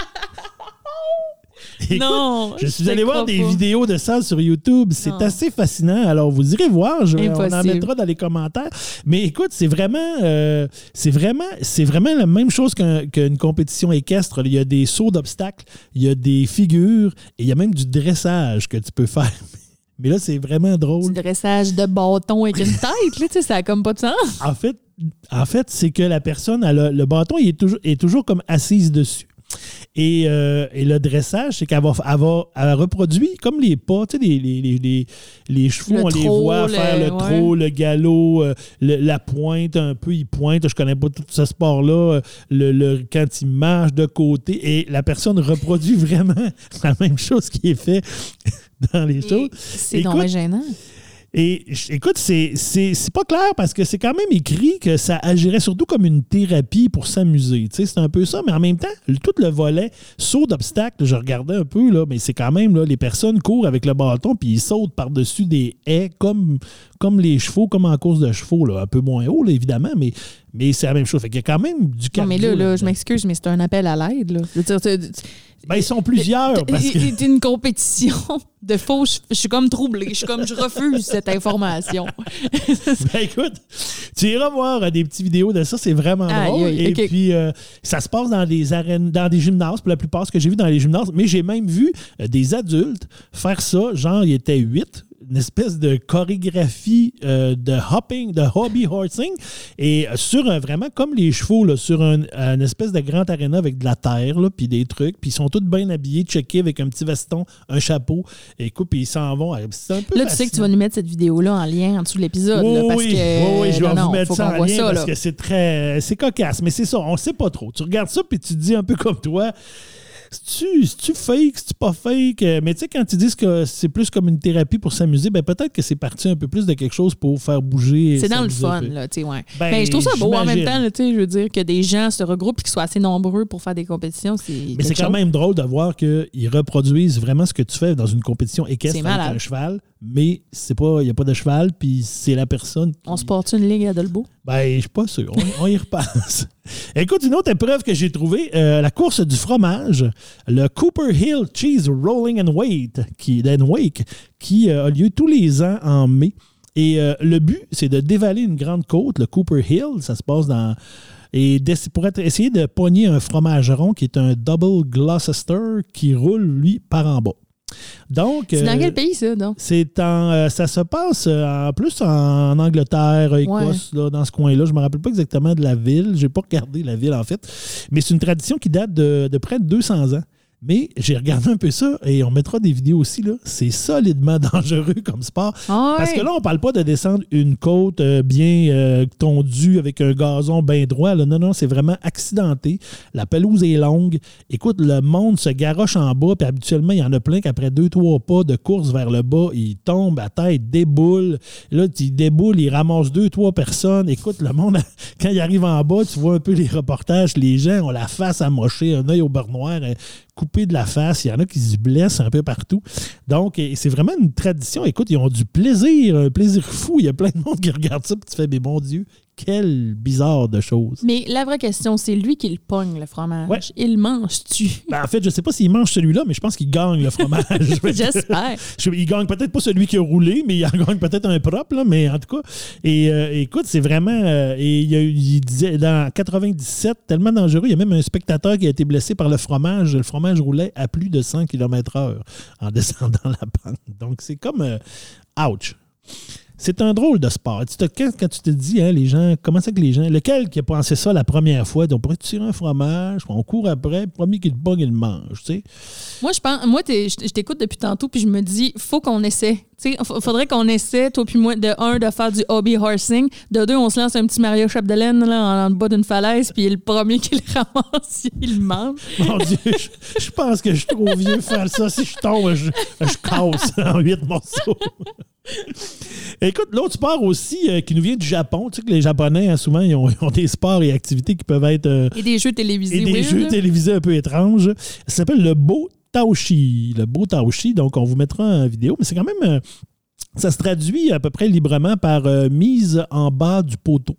Écoute, non. je suis allé voir des pas. vidéos de ça sur YouTube. C'est assez fascinant. Alors, vous irez voir. Je- on en mettra dans les commentaires. Mais écoute, c'est vraiment, euh, c'est vraiment, c'est vraiment la même chose qu'un- qu'une compétition équestre. Il y a des sauts d'obstacles, il y a des figures et il y a même du dressage que tu peux faire. Mais là, c'est vraiment drôle. Du dressage de bâton avec une tête, là, tu sais, ça a comme pas de sens. En fait, en fait c'est que la personne, elle a- le bâton, il est toujours, est toujours comme assise dessus. Et, euh, et le dressage, c'est qu'elle va, elle va- elle reproduit comme les pas, tu sais, les, les, les, les- chevaux, Le on les voit faire le trot, le galop, euh, le- la pointe un peu, il pointe, je connais pas tout ce sport-là, euh, le, le- quand il marche de côté, et la personne reproduit vraiment la même chose qui est fait dans les choses. C'est donc gênant. Et écoute, c'est pas clair parce que c'est quand même écrit que ça agirait surtout comme une thérapie pour s'amuser. C'est un peu ça, mais en même temps, tout le volet saut d'obstacles, je regardais un peu, là, mais c'est quand même, là, les personnes courent avec le bâton puis ils sautent par-dessus des haies comme, comme les chevaux, comme en course de chevaux, là, un peu moins haut, évidemment, mais, mais c'est la même chose. Fait qu'il y a quand même du Non, cardio. mais là, là, je m'excuse, mais c'est un appel à l'aide. Ben, ils sont plusieurs. Que... C'est une compétition de faux. Je, je suis comme troublée. Je suis comme, je refuse cette information. Ben écoute, tu iras voir euh, des petites vidéos de ça, c'est vraiment Aïe, drôle. Et puis, euh, ça se passe dans des arènes, dans des gymnases, pour la plupart, ce que j'ai vu dans les gymnases. Mais j'ai même vu euh, des adultes faire ça, genre, il était huit, une espèce de chorégraphie euh, de hopping, de hobby horsing, et sur un, vraiment comme les chevaux, là, sur un, une espèce de grand aréna avec de la terre, puis des trucs, puis ils sont tous bien habillés, checkés avec un petit veston, un chapeau, et écoute, puis ils s'en vont. C'est un peu Là, tu sais que tu vas nous mettre cette vidéo-là en lien en dessous de l'épisode. là, Oui, parce oui, que, oui, je vais non, vous mettre ça en lien ça, parce là. que c'est très... C'est cocasse, mais c'est ça, on sait pas trop. Tu regardes ça puis tu te dis un peu comme toi, c'est-tu c'est-tu fake, c'est-tu pas fake? Euh, Mais tu sais, quand ils disent que c'est plus comme une thérapie pour s'amuser, ben peut-être que c'est parti un peu plus de quelque chose pour faire bouger. C'est dans le fun, là, tu sais, ouais. Ben, Mais je trouve ça beau en même temps, tu sais, je veux dire, que des gens se regroupent et qu'ils soient assez nombreux pour faire des compétitions, c'est. Mais c'est quand même drôle de voir qu'ils reproduisent vraiment ce que tu fais dans une compétition équestre avec un cheval, mais c'est pas il n'y a pas de cheval, puis c'est la personne qui... On se porte une ligue à Dolbeau? Ben, je suis pas sûr. On, on y repasse. Écoute, une autre épreuve que j'ai trouvée, euh, la course du fromage, le Cooper Hill Cheese Rolling and Wait, qui, and Wake, qui euh, a lieu tous les ans en mai. Et euh, le but, c'est de dévaler une grande côte, le Cooper Hill. Ça se passe dans. Et pour être, essayer de pogner un fromage rond qui est un Double Gloucester qui roule, lui, par en bas. Donc. C'est dans euh, quel pays, ça, donc? c'est en, euh, ça se passe euh, en plus en Angleterre, Écosse, là, dans ce coin-là. Je me rappelle pas exactement de la ville. J'ai pas regardé la ville, en fait. Mais c'est une tradition qui date de, de près de 200 ans. Mais j'ai regardé un peu ça et on mettra des vidéos aussi. là. C'est solidement dangereux comme sport. Ah Parce que là, on parle pas de descendre une côte euh, bien euh, tondue avec un gazon bien droit. là. Non, non, c'est vraiment accidenté. La pelouse est longue. Écoute, le monde se garoche en bas, puis habituellement, il y en a plein qu'après deux, trois pas de course vers le bas, ils tombent à tête, déboulent. Là, ils déboulent, ils ramassent deux, trois personnes. Écoute, le monde, quand il arrive en bas, tu vois un peu les reportages, les gens ont la face amochée, un œil au beurre noir, euh, coupé de la face. Il y en a qui se blessent un peu partout. Donc, et c'est vraiment une tradition. Écoute, ils ont du plaisir, un plaisir fou. Il y a plein de monde qui regarde ça, puis tu fais, mais mon Dieu, quel bizarre de choses. Mais la vraie question, c'est lui qui le pogne, le fromage. Ouais. Il mange-tu? Ben, en fait, je sais pas s'il mange celui-là, mais je pense qu'il gagne le fromage. J'espère. Je- il gagne peut-être pas celui qui a roulé, mais il en gagne peut-être un propre, là, mais en tout cas. Et euh, écoute, c'est vraiment. euh, et il disait dans 97, tellement dangereux, il y a même un spectateur qui a été blessé par le fromage. Le fromage roulait à plus de 100 km/h en descendant la pente. Donc, c'est comme. euh, ouch. C'est un drôle de sport. Tu te, quand, quand tu te dis, hein, les gens, comment ça que les gens, lequel qui a pensé ça la première fois, on pourrait tirer un fromage, on court après, premier qu'il le pogne, il le mange, tu sais. Moi, je pense, moi, je t'écoute depuis tantôt, puis je me dis, faut qu'on essaie. F- faudrait qu'on essaie, toi puis moi, de un, de faire du hobby horsing, de deux, on se lance un petit Mario Chapdelaine là, en, en bas d'une falaise, puis le premier qui le ramasse, il le mange. Mon Dieu, je, je pense que je suis trop vieux pour faire ça. Si je tombe, je, je casse en huit morceaux. Écoute, l'autre sport aussi euh, qui nous vient du Japon, tu sais que les Japonais, hein, souvent, ils ont, ils ont des sports et activités qui peuvent être. euh, Et des jeux télévisés, et des weird, jeux télévisés un peu étranges. Ça s'appelle le Beau Taoshi. Le Beau Taoshi, donc on vous mettra en vidéo, mais c'est quand même. euh, ça se traduit à peu près librement par mise en bas du poteau.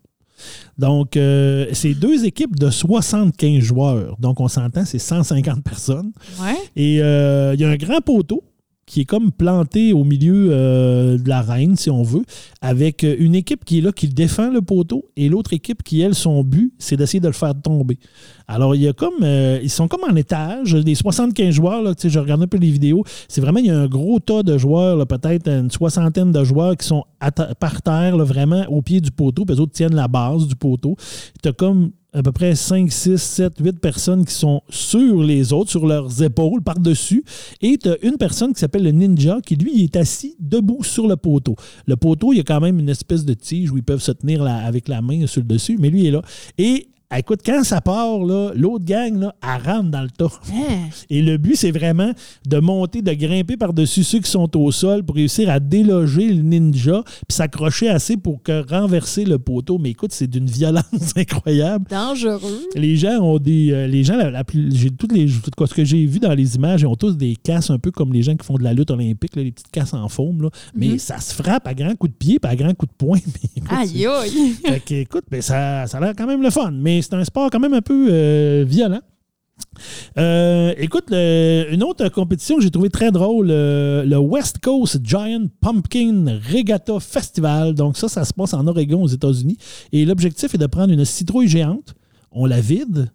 Donc, euh, c'est deux équipes de 75 joueurs. Donc, on s'entend, c'est 150 personnes. Ouais. Et euh, il y a un grand poteau qui est comme planté au milieu euh, de l'arène, si on veut, avec euh, une équipe qui est là, qui défend le poteau, et l'autre équipe qui, elle, son but, c'est d'essayer de le faire tomber. Alors, il y a comme. euh, ils sont comme en étage, des 75 joueurs, là, je regarde un peu les vidéos. C'est vraiment, il y a un gros tas de joueurs, peut-être une soixantaine de joueurs qui sont par terre, là, vraiment au pied du poteau, puis les autres tiennent la base du poteau. Tu as comme à peu près 5, 6, 7, 8 personnes qui sont sur les autres, sur leurs épaules, par-dessus. Et tu as une personne qui s'appelle le ninja qui, lui, il est assis debout sur le poteau. Le poteau, il y a quand même une espèce de tige où ils peuvent se tenir la- avec la main sur le dessus, mais lui est là. Et Écoute, quand ça part, là, l'autre gang, là, elle rentre dans le tas. Hein? Et le but, c'est vraiment de monter, de grimper par-dessus ceux qui sont au sol pour réussir à déloger le ninja, puis s'accrocher assez pour que renverser le poteau. Mais écoute, c'est d'une violence incroyable. Dangereux. Les gens ont des. euh, les gens, la, j'ai toutes les, tout ce que j'ai vu dans les images, ils ont tous des casses un peu comme les gens qui font de la lutte olympique, là, les petites casses en faume. là. Mais ça se frappe à grands coups de pied, puis à grands coups de poing. Mais écoute, Aïe, aïe. fait que, écoute, ben, ça, ça a l'air quand même le fun, mais c'est un sport quand même un peu euh, violent. Euh, écoute, le- une autre compétition que j'ai trouvé très drôle, euh, le West Coast Giant Pumpkin Regatta Festival. Donc ça, ça se passe en Oregon aux États-Unis. Et l'objectif est de prendre une citrouille géante, on la vide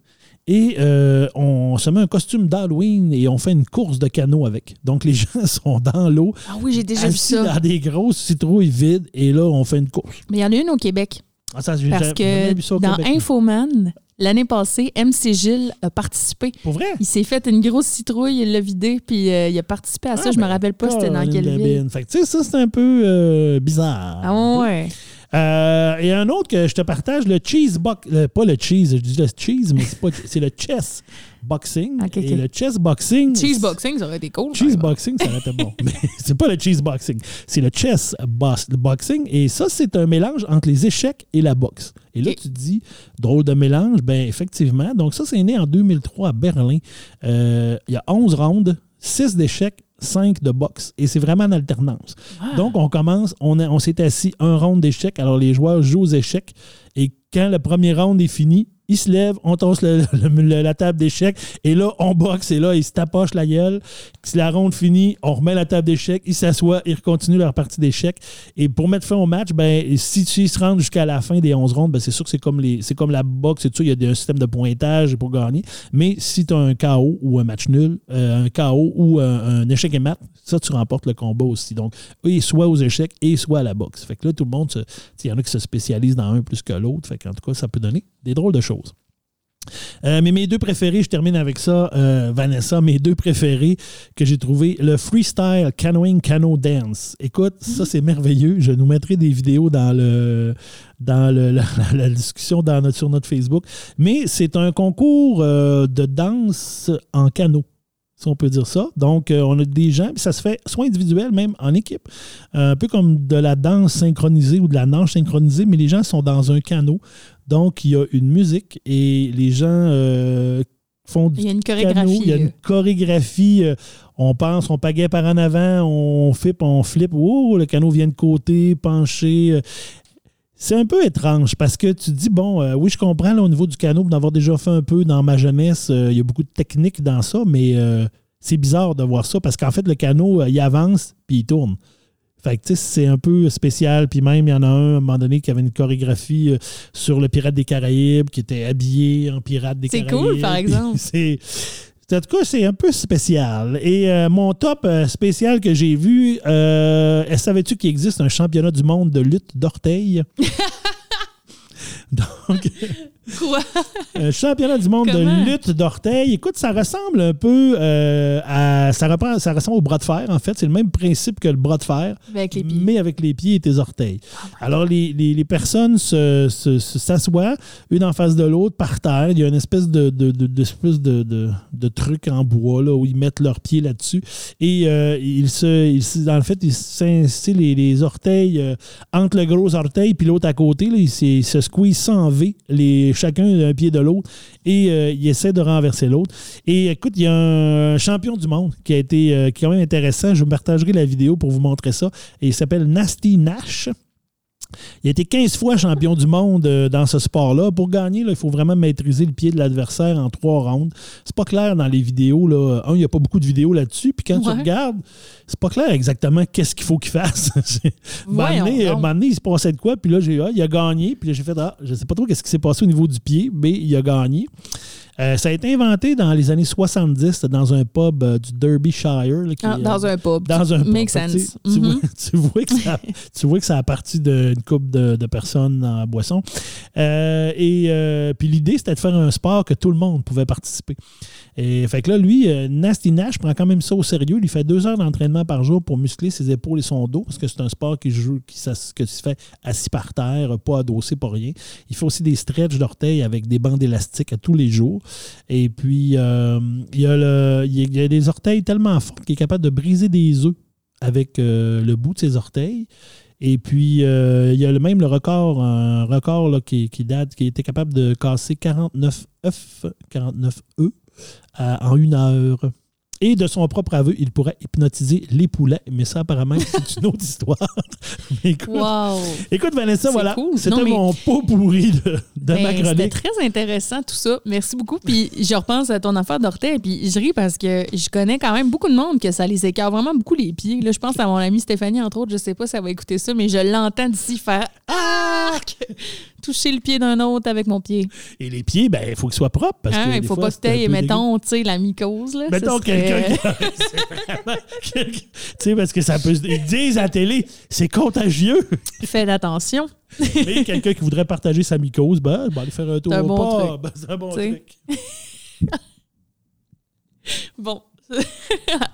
et euh, on se met un costume d'Halloween et on fait une course de canot avec. Donc les gens sont dans l'eau, Ah oui, j'ai déjà vu ça. dans des grosses citrouilles vides et là, on fait une course. Mais il y en a une au Québec. Ah, ça, Parce que dans. Infoman, l'année passée, MC Gilles a participé. Pour vrai? Il s'est fait une grosse citrouille, il l'a vidé, puis euh, il a participé à ça. Ah, je me ben, rappelle pas c'était dans quelle ville. Fait que, tu sais, ça, c'est un peu euh, bizarre. Ah ouais. Euh, et un autre que je te partage, le cheese box. le- pas le cheese, je dis le cheese, mais c'est pas c'est le chess boxing. Et le chess boxing. Cheese boxing, ça aurait été cool. Cheese boxing, ça aurait été bon. Mais c'est pas le cheese boxing. C'est le chess box- le boxing. Et ça, c'est un mélange entre les échecs et la boxe. Et là, tu te dis, drôle de mélange. Ben, effectivement. Donc, ça, c'est né en 2003 à Berlin. Euh, Il y a 11 rounds, 6 d'échecs, 5 de boxe. Et c'est vraiment en alternance. Ah. Donc, on commence, on, a- on s'est assis un round d'échecs. Alors, les joueurs jouent aux échecs. Et quand le premier round est fini, ils se lèvent, on tosse la table d'échecs. Et là, on boxe. Et là, ils se tapochent la gueule. Si la ronde finit, on remet la table d'échecs. Ils s'assoient, ils continuent leur partie d'échecs. Et pour mettre fin au match, ben, si tu se rendent jusqu'à la fin des 11 rondes, ben, c'est sûr que c'est comme, comme la boxe et tout. Il y a un système de pointage pour gagner. Mais si tu as un KO ou un match nul, euh, un KO ou un, échec et mat, ça, tu remportes le combat aussi. Donc, et soit aux échecs et soit à la boxe. Fait que là, tout le monde, il y en a qui se spécialisent dans un plus que l'autre. Fait qu'en tout cas, ça peut donner des drôles de choses. Euh, mais mes deux préférés, je termine avec ça, euh, Vanessa, mes deux préférés que j'ai trouvé, le freestyle canoeing cano dance. Écoute, ça c'est merveilleux. Je nous mettrai des vidéos dans le dans la, discussion sur notre Facebook. Mais c'est un concours euh, de danse en canot si on peut dire ça. Donc, euh, on a des gens, puis ça se fait soit individuel, même en équipe, un peu comme de la danse synchronisée ou de la nage synchronisée, mais les gens sont dans un canot. Donc, il y a une musique et les gens euh, font du Il y a une canot. chorégraphie. Il y a une chorégraphie. euh, on pense, on pagaie par en avant, on flippe, on flippe. Oh, le canot vient de côté, penché. C'est un peu étrange parce que tu dis, bon, euh, oui, je comprends là, au niveau du canot, pour en avoir déjà fait un peu dans ma jeunesse, euh, il y a beaucoup de techniques dans ça, mais euh, c'est bizarre de voir ça parce qu'en fait, le canot, il avance puis il tourne. Fait que, tu sais, c'est un peu spécial. Puis même, il y en a un, à un moment donné, qui avait une chorégraphie sur le Pirate des Caraïbes, qui était habillé en Pirate des C'est Caraïbes. cool, par exemple. c'est... En tout cas, c'est un peu spécial. Et euh, mon top euh, spécial que j'ai vu, euh, savais-tu qu'il existe un championnat du monde de lutte d'orteil? Donc, Quoi? un championnat du monde Comment? de lutte d'orteil. Écoute, ça ressemble un peu euh, à. Ça, reprend- ça ressemble au bras de fer, en fait. C'est le même principe que le bras de fer, Avec les pieds. mais avec les pieds et tes orteils. Alors, les, les- les personnes se- s'assoient, une en face de l'autre, par terre. Il y a une espèce de, de, de- d'espèce de, de- de truc en bois là, où ils mettent leurs pieds là-dessus. Et euh, ils se, ils en fait, ils s'insillent les, les orteils euh, entre le gros orteil puis l'autre à côté. là, ils, se- ils se squeezent sans V, les, chacun d'un pied de l'autre, et euh, ils essaient de renverser l'autre. Et écoute, il y a un champion du monde qui a été euh, qui est quand même intéressant. Je vous partagerai la vidéo pour vous montrer ça. Et il s'appelle Nasty Nash. Il a été 15 fois champion du monde euh, dans ce sport-là. Pour gagner, là, il faut vraiment maîtriser le pied de l'adversaire en trois rounds. C'est pas clair dans les vidéos. Là. Un, il n'y a pas beaucoup de vidéos là-dessus. Puis quand tu Ouais. regardes, c'est pas clair exactement qu'est-ce qu'il faut qu'il fasse. Donné, il se passait de quoi? Puis là, j'ai ah, il a gagné. Puis là, j'ai fait, ah, je sais pas trop qu'est-ce qui s'est passé au niveau du pied, mais il a gagné. Euh, ça a été inventé dans les années 70 dans un pub euh, du Derbyshire. là, qui, Ah, dans un pub. dans un pub. Fait tu sais, sense. Tu, Mhm. vois, tu vois que ça, tu vois que ça a parti d'une couple de, de personnes en boisson. Euh, et puis l'idée, c'était de faire un sport que tout le monde pouvait participer. Et fait que là, lui, Nasty Nash prend quand même ça au sérieux. Il fait deux heures d'entraînement par jour pour muscler ses épaules et son dos, parce que c'est un sport qui joue, qui, s'ass- que se fait assis par terre, pas adossé, pas rien. Il fait aussi des stretches d'orteils avec des bandes élastiques à tous les jours. Et puis, euh, il, y a y a des orteils tellement forts qu'il est capable de briser des œufs avec euh, le bout de ses orteils. Et puis, euh, il y a le même le record, un record qui, qui date, qui était capable de casser 49 œufs, 49 œufs en une heure. Et de son propre aveu, il pourrait hypnotiser les poulets. Mais ça, apparemment, c'est une autre histoire. Écoute, Wow! écoute, Vanessa, voilà. cool. C'était mais- mon pot pourri de, de ma Ben, C'était chronique. très intéressant tout ça. Merci beaucoup. Puis je repense à ton affaire d'orteil, puis je ris parce que je connais quand même beaucoup de monde que ça les écarte vraiment beaucoup les pieds. Là, je pense à mon amie Stéphanie, entre autres, je sais pas si elle va écouter ça, mais je l'entends d'ici faire Arc! Toucher le pied d'un autre avec mon pied. Et les pieds, ben, il faut qu'ils soient propres. Parce Hein, que il des faut fois, pas que tu mettons, tu sais, la mycose. Là, Mettons quelqu'un qui. Tu sais, parce que ça peut. se- Ils disent à la télé, c'est contagieux. Faites attention. Mais quelqu'un qui voudrait partager sa mycose, ben, ben aller faire un tour C'est un au bon. Ben, c'est un bon truc. Bon.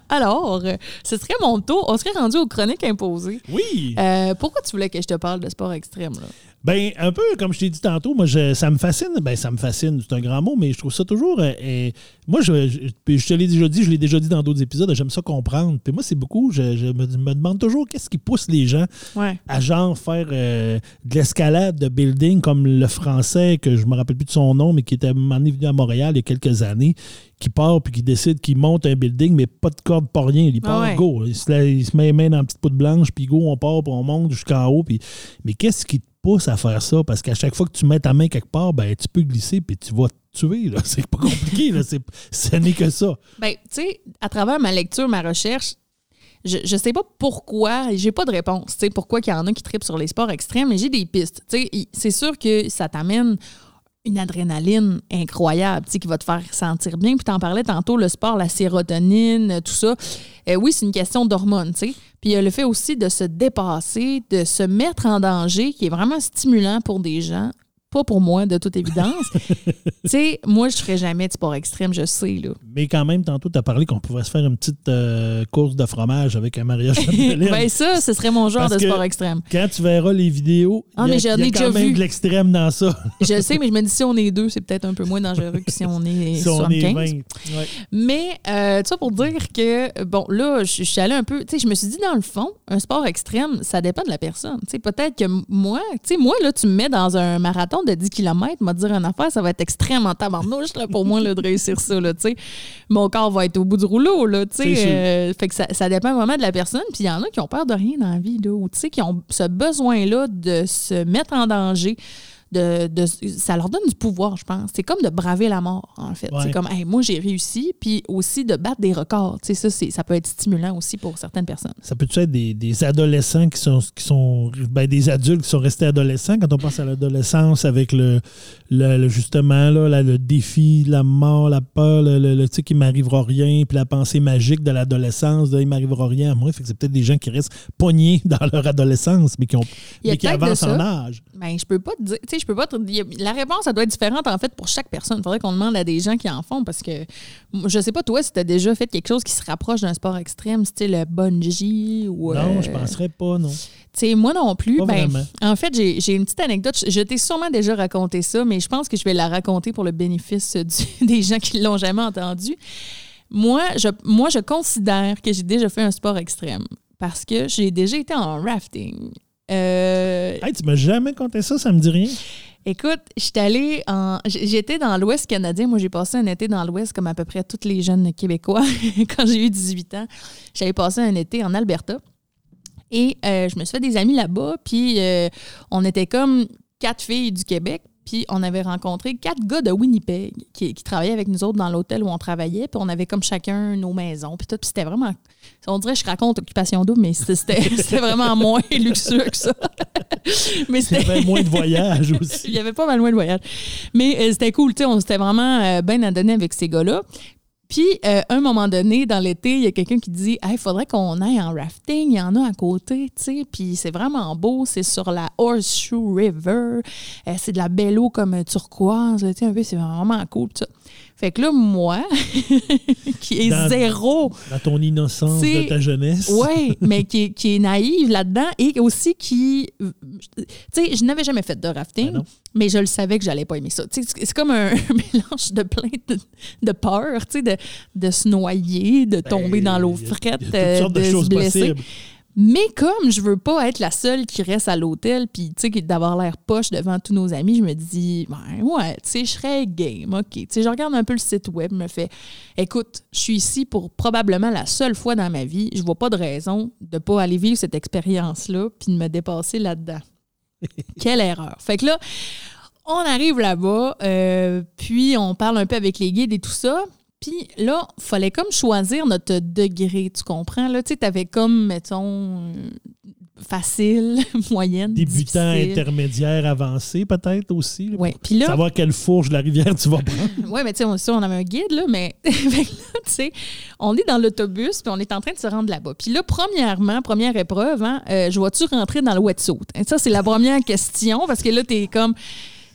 Alors, ce serait mon tour. On serait rendu aux chroniques imposées. Oui. Euh, pourquoi tu voulais que je te parle de sport extrême? Là? Ben, un peu comme je t'ai dit tantôt, moi, je- ça me fascine. Ben, ça me fascine, c'est un grand mot, mais je trouve ça toujours. euh, euh, moi, je, je, je te l'ai déjà dit, je l'ai déjà dit dans d'autres épisodes, j'aime ça comprendre. Puis moi, c'est beaucoup, je, je me, me demande toujours qu'est-ce qui pousse les gens Ouais. à genre faire euh, de l'escalade de building comme le français, que je me rappelle plus de son nom, mais qui était venu à Montréal il y a quelques années, qui part puis qui décide qu'il monte un building, mais pas de corde, pas rien. Il part, Ah ouais. go. Il se, la- il se met les mains dans une petite poudre blanche, puis go, on part, puis on monte jusqu'en haut. Puis... Mais qu'est-ce qui te à faire ça? Parce qu'à chaque fois que tu mets ta main quelque part, ben, tu peux glisser, puis tu vas te tuer. C'est pas compliqué. Là. Ce n'est que ça. Ben, tu sais, à travers ma lecture, ma recherche, je, je sais pas pourquoi, j'ai pas de réponse, tu sais, pourquoi il y en a qui tripent sur les sports extrêmes, mais j'ai des pistes. Tu sais, c'est sûr que ça t'amène une adrénaline incroyable, tu sais, qui va te faire sentir bien. Puis t'en parlais tantôt, le sport, la sérotonine, tout ça. Euh, oui, c'est une question d'hormones, tu sais. Puis il y a le fait aussi de se dépasser, de se mettre en danger, qui est vraiment stimulant pour des gens. Pas pour moi, de toute évidence. tu sais, moi, je ferais jamais de sport extrême, je sais, là. Mais quand même, tantôt, tu as parlé qu'on pouvait se faire une petite euh, course de fromage avec un mariage ben ça, ce serait mon genre Parce de sport extrême. Quand tu verras les vidéos, Ah, il y a, mais y a quand même vu. de l'extrême dans ça. Je sais, mais je me dis si on est deux, c'est peut-être un peu moins dangereux que si on est si on est 75. 20. Ouais. Mais, euh, tout ça pour dire que, bon, là, je, suis allée un peu, tu sais, je me suis dit, dans le fond, un sport extrême, ça dépend de la personne. Tu sais, peut-être que moi, tu sais, moi, là, tu me mets dans un marathon de 10 km, m'a dire une affaire, ça va être extrêmement tabarnouche, là, pour moi, là, de réussir ça, là, tu sais. Mon corps va être au bout du rouleau, là, euh, fait que ça, ça dépend vraiment de la personne. Puis il y en a qui ont peur de rien dans la vie, là, ou tu sais, qui ont ce besoin-là de se mettre en danger. De, de- ça leur donne du pouvoir, je pense. C'est comme de braver la mort, en fait. Ouais. C'est comme, hey, moi, j'ai réussi, puis aussi de battre des records. Tu sais, ça, ça peut être stimulant aussi pour certaines personnes. Ça peut être des, des adolescents qui sont, qui sont ben, des adultes qui sont restés adolescents? Quand on pense à l'adolescence avec le, le- le- justement là, le défi, la mort, la peur, le, le, tu sais qu'il m'arrivera rien, puis la pensée magique de l'adolescence, de, il m'arrivera rien à moi. Fait que c'est peut-être des gens qui restent pognés dans leur adolescence, mais qui ont mais qui avancent en âge. Ben, je peux pas te dire. Sais, je peux pas te. La réponse, ça doit être différente, en fait, pour chaque personne. Il faudrait qu'on demande à des gens qui en font parce que je sais pas, toi, si tu as déjà fait quelque chose qui se rapproche d'un sport extrême, style le bungee ou. Non, euh, je penserais pas, non. Tu sais, moi non plus. Pas ben, vraiment. en fait, j'ai j'ai une petite anecdote. Je, je t'ai sûrement déjà raconté ça, mais je pense que je vais la raconter pour le bénéfice du- des gens qui l'ont jamais entendu. Moi je, moi, je considère que j'ai déjà fait un sport extrême parce que j'ai déjà été en rafting. Euh, Hey, tu m'as jamais conté ça, ça me dit rien. Écoute, j'étais allée en. J'étais dans l'Ouest canadien. Moi, j'ai passé un été dans l'Ouest comme à peu près tous les jeunes Québécois quand j'ai eu 18 ans. J'avais passé un été en Alberta. Et euh, je me suis fait des amis là-bas. Puis euh, on était comme quatre filles du Québec. Puis on avait rencontré quatre gars de Winnipeg qui, qui travaillaient avec nous autres dans l'hôtel où on travaillait. Puis on avait comme chacun nos maisons. Puis tout. Puis c'était vraiment. On dirait que je raconte Occupation Double, mais c'était c'était vraiment moins luxueux que ça. mais Il y c'était. avait moins de voyages aussi. Il y avait pas mal moins de voyages. Mais euh, c'était cool, tu sais, on s'était vraiment euh, bien adonné avec ces gars-là. Puis, euh, un moment donné, dans l'été, il y a quelqu'un qui dit il faudrait qu'on aille en rafting. Il y en a à côté, tu sais. Puis, c'est vraiment beau. C'est sur la Horseshoe River. Euh, c'est de la belle eau comme turquoise. Tu sais, un peu, c'est vraiment cool, ça. Fait que là, moi, qui est Dans- zéro Dans ton innocence de ta jeunesse. oui, mais qui, est- qui est naïve là-dedans et aussi qui. Tu sais, je n'avais jamais fait de rafting, Ben mais je le savais que j'allais pas aimer ça. Tu sais, c'est comme un mélange de plein de, de peur, tu sais, de, de se noyer, de tomber dans l'eau Ben, Il y a- frette, il y a toutes euh, sortes de, de, se choses blesser. possibles. Mais comme je veux pas être la seule qui reste à l'hôtel, puis tu sais, d'avoir l'air poche devant tous nos amis, je me dis, ben ouais, tu sais, je serais game, ok. Tu sais, je regarde un peu le site web, me fait, écoute, je suis ici pour probablement la seule fois dans ma vie, je vois pas de raison de pas aller vivre cette expérience-là, puis de me dépasser là-dedans. Quelle erreur. Fait que là, on arrive là-bas, euh, puis on parle un peu avec les guides et tout ça. Puis là, fallait comme choisir notre degré, tu comprends? Là, tu sais, t'avais comme, mettons, facile, moyenne, Débutant, difficile. intermédiaire, avancé, peut-être aussi. Ouais. Puis là, Savoir quelle fourche de la rivière tu vas prendre. Ouais, mais tu sais, on, ça, on avait un guide, là, mais tu sais, on est dans l'autobus, puis on est en train de se rendre là-bas. Puis là, premièrement, première épreuve, hein, euh, je vois-tu rentrer dans le wetsuit? Et ça, c'est la première question, parce que là, t'es comme,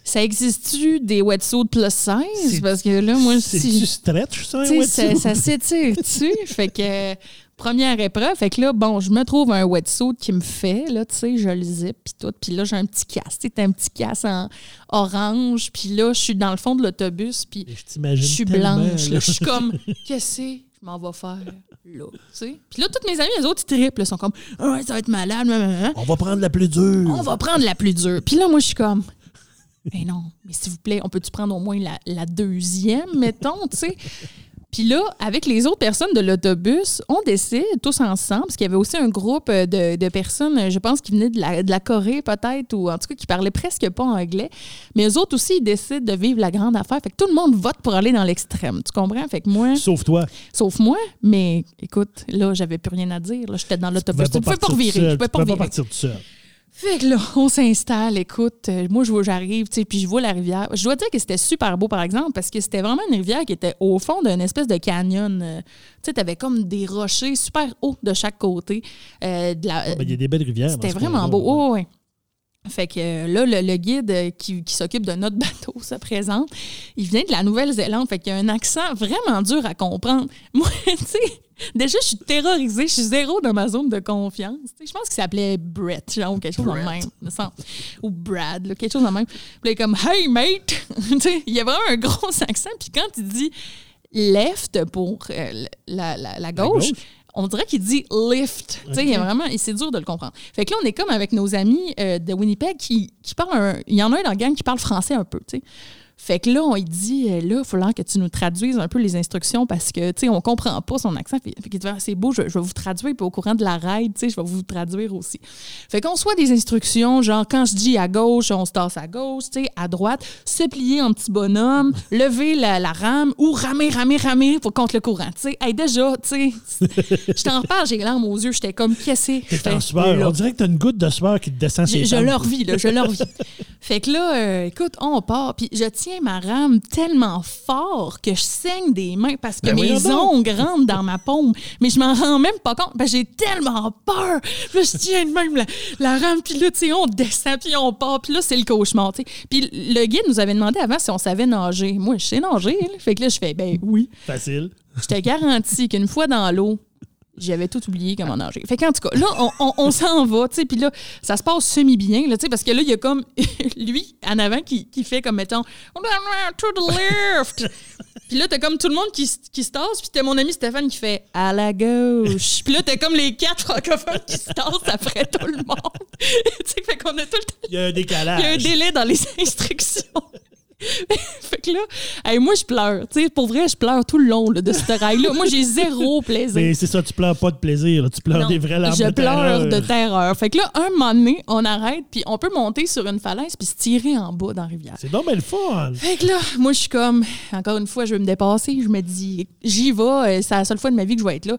ça existe-tu des wetsuits plus 16? C'est- Parce que là, moi, si... stretch, ça, un Tu sais, ça, wetsuit? ça s'étire-tu? fait que, première épreuve, fait que là, bon, je me trouve un wetsuit qui me fait, là, tu sais, je le zip, puis tout. Puis là, j'ai un petit casse, tu sais, t'as un petit casse en orange, puis là, je suis dans le fond de l'autobus, puis Je je suis blanche. là. là. Je suis comme, qu'est-ce que je m'en vais faire là? tu sais? Puis là, toutes mes amis, les autres, ils triplent. Ils sont comme, Ah ouais, ça va être malade. On va prendre la plus dure. On va prendre la plus dure. Puis là, moi, je suis comme, mais non, mais s'il vous plaît, on peut-tu prendre au moins la, la deuxième, mettons, tu sais? Puis là, avec les autres personnes de l'autobus, on décide tous ensemble, parce qu'il y avait aussi un groupe de, de personnes, je pense, qui venaient de la, de la Corée peut-être, ou en tout cas qui parlaient presque pas anglais. Mais eux autres aussi, ils décident de vivre la grande affaire. Fait que tout le monde vote pour aller dans l'extrême. Tu comprends? Fait que moi, Sauf toi. sauf moi, mais écoute, là, j'avais plus rien à dire. Là, j'étais dans l'autobus. Tu ne pouvais pas revirer. Je pouvais pas partir tout seul. Fait que là, on s'installe, écoute, euh, moi je vois, j'arrive, tu sais, puis je vois la rivière. Je dois dire que c'était super beau, par exemple, parce que c'était vraiment une rivière qui était au fond d'une espèce de canyon. euh, tu sais, t'avais comme des rochers super hauts de chaque côté. euh, de la- Ah, ben, Il y a des belles rivières. c'était vraiment beau. ouais. Oh, ouais. Fait que euh, là, le, le guide euh, qui, qui s'occupe de notre bateau se présente. Il vient de la Nouvelle-Zélande. Fait qu'il y a un accent vraiment dur à comprendre. Moi, tu sais, déjà, je suis terrorisée. Je suis zéro dans ma zone de confiance. Tu sais, je pense qu'il s'appelait Brett, genre, ou quelque chose de Brett. même. me semble. Ou Brad, là, quelque chose de même. Puis il est comme Hey, mate! Tu sais, il y a vraiment un gros accent. Puis quand il dit left pour euh, la, la- la gauche, gauche? On dirait qu'il dit lift. Tu sais, il vraiment, et c'est dur de le comprendre. Fait que là, on est comme avec nos amis euh, de Winnipeg qui, qui parlent un. Il y en a un dans la gang qui parle français un peu, tu sais. Fait que là, on lui dit, euh, là, il faut que tu nous traduises un peu les instructions parce que, tu sais, on comprend pas son accent. Fait, fait qu'il dit, Ah, c'est beau, je, je vais vous traduire, puis au courant de la ride, tu sais, je vais vous traduire aussi. Fait qu'on soit des instructions, genre, quand je dis à gauche, on se tasse à gauche, tu sais, à droite, se plier en petit bonhomme, lever la, la rame ou ramer, ramer, ramer pour contre le courant, tu sais. Hey, déjà, tu sais, je t'en reparle, j'ai les larmes aux yeux, j'étais comme, je T'es en sueur. là? On dirait que t'as une goutte de sueur qui te descend Je, ses je tempes. leur vis, là, je leur vis. fait que là, euh, écoute, on part, puis je tiens ma rame tellement fort que je saigne des mains parce que Ben mes ongles rentrent dans ma paume, mais je m'en rends même pas compte, que j'ai tellement peur. Là, je tiens de même la, la rame, puis là, tu sais, on descend, puis on part, puis là, c'est le cauchemar. Puis le guide nous avait demandé avant si on savait nager. Moi, je sais nager, là. fait que là, je fais, ben oui. Facile. Je te garantis qu'une fois dans l'eau, j'avais tout oublié comment nager. Fait qu'en tout cas, là, on, on- on s'en va, tu sais, puis là, ça se passe semi-bien, là, tu sais, parce que là, il y a comme lui, en avant, qui, qui fait comme, mettons, to the left. Puis là, t'as comme tout le monde qui, qui se tasse, puis t'as mon ami Stéphane qui fait à la gauche. Puis là, t'as comme les quatre francophones qui se tassent après tout le monde. tu sais, fait qu'on a tout le temps Il y a un il y a un décalage. délai dans les instructions. fait que là, hey, moi, je pleure. Tu sais, pour vrai, je pleure tout le long là, de ce rail-là. Moi, j'ai zéro plaisir. Mais c'est ça, tu pleures pas de plaisir, là. tu pleures Non, des vraies larmes je de pleure terreur. de terreur. Fait que là, un moment donné, on arrête, puis on peut monter sur une falaise puis se tirer en bas dans la rivière. C'est donc bien le fun. Fait que là, moi, je suis comme, encore une fois, je veux me dépasser. Je me dis, j'y vais, euh, c'est la seule fois de ma vie que je vais être là.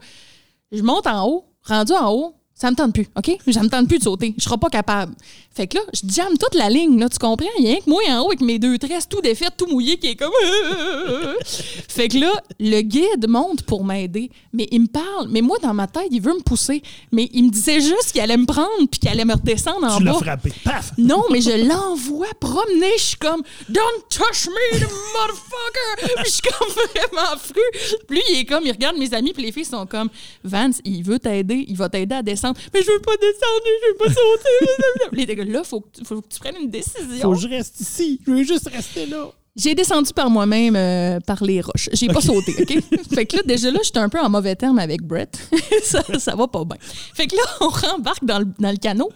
Je monte en haut, rendu en haut, ça me tente plus, OK? Ça me tente plus de sauter. Je serai pas capable. Fait que là, je jamme toute la ligne, là, tu comprends? Il y a rien que moi en haut avec mes deux tresses tout défaites, tout mouillé, qui est comme. fait que là, le guide monte pour m'aider, mais il me parle. Mais moi, dans ma tête, il veut me pousser. Mais il me disait juste qu'il allait me prendre puis qu'il allait me redescendre en Tu l'as bas. frappé. Paf! Non, mais je l'envoie promener. Je suis comme, Don't touch me, the motherfucker! Puis je suis comme vraiment fru. Puis lui, il est comme, il regarde mes amis, puis les filles sont comme, Vance, il veut t'aider, il va t'aider à descendre. Mais je veux pas descendre, je veux pas sauter. Les gars, là, faut que, tu- faut que tu prennes une décision. Faut que je reste ici. Je veux juste rester là. J'ai descendu par moi-même euh, par les roches. J'ai pas sauté, OK? fait que là, déjà là, j'étais un peu en mauvais terme avec Brett. ça, ça va pas bien. Fait que là, on rembarque dans le, dans le canot.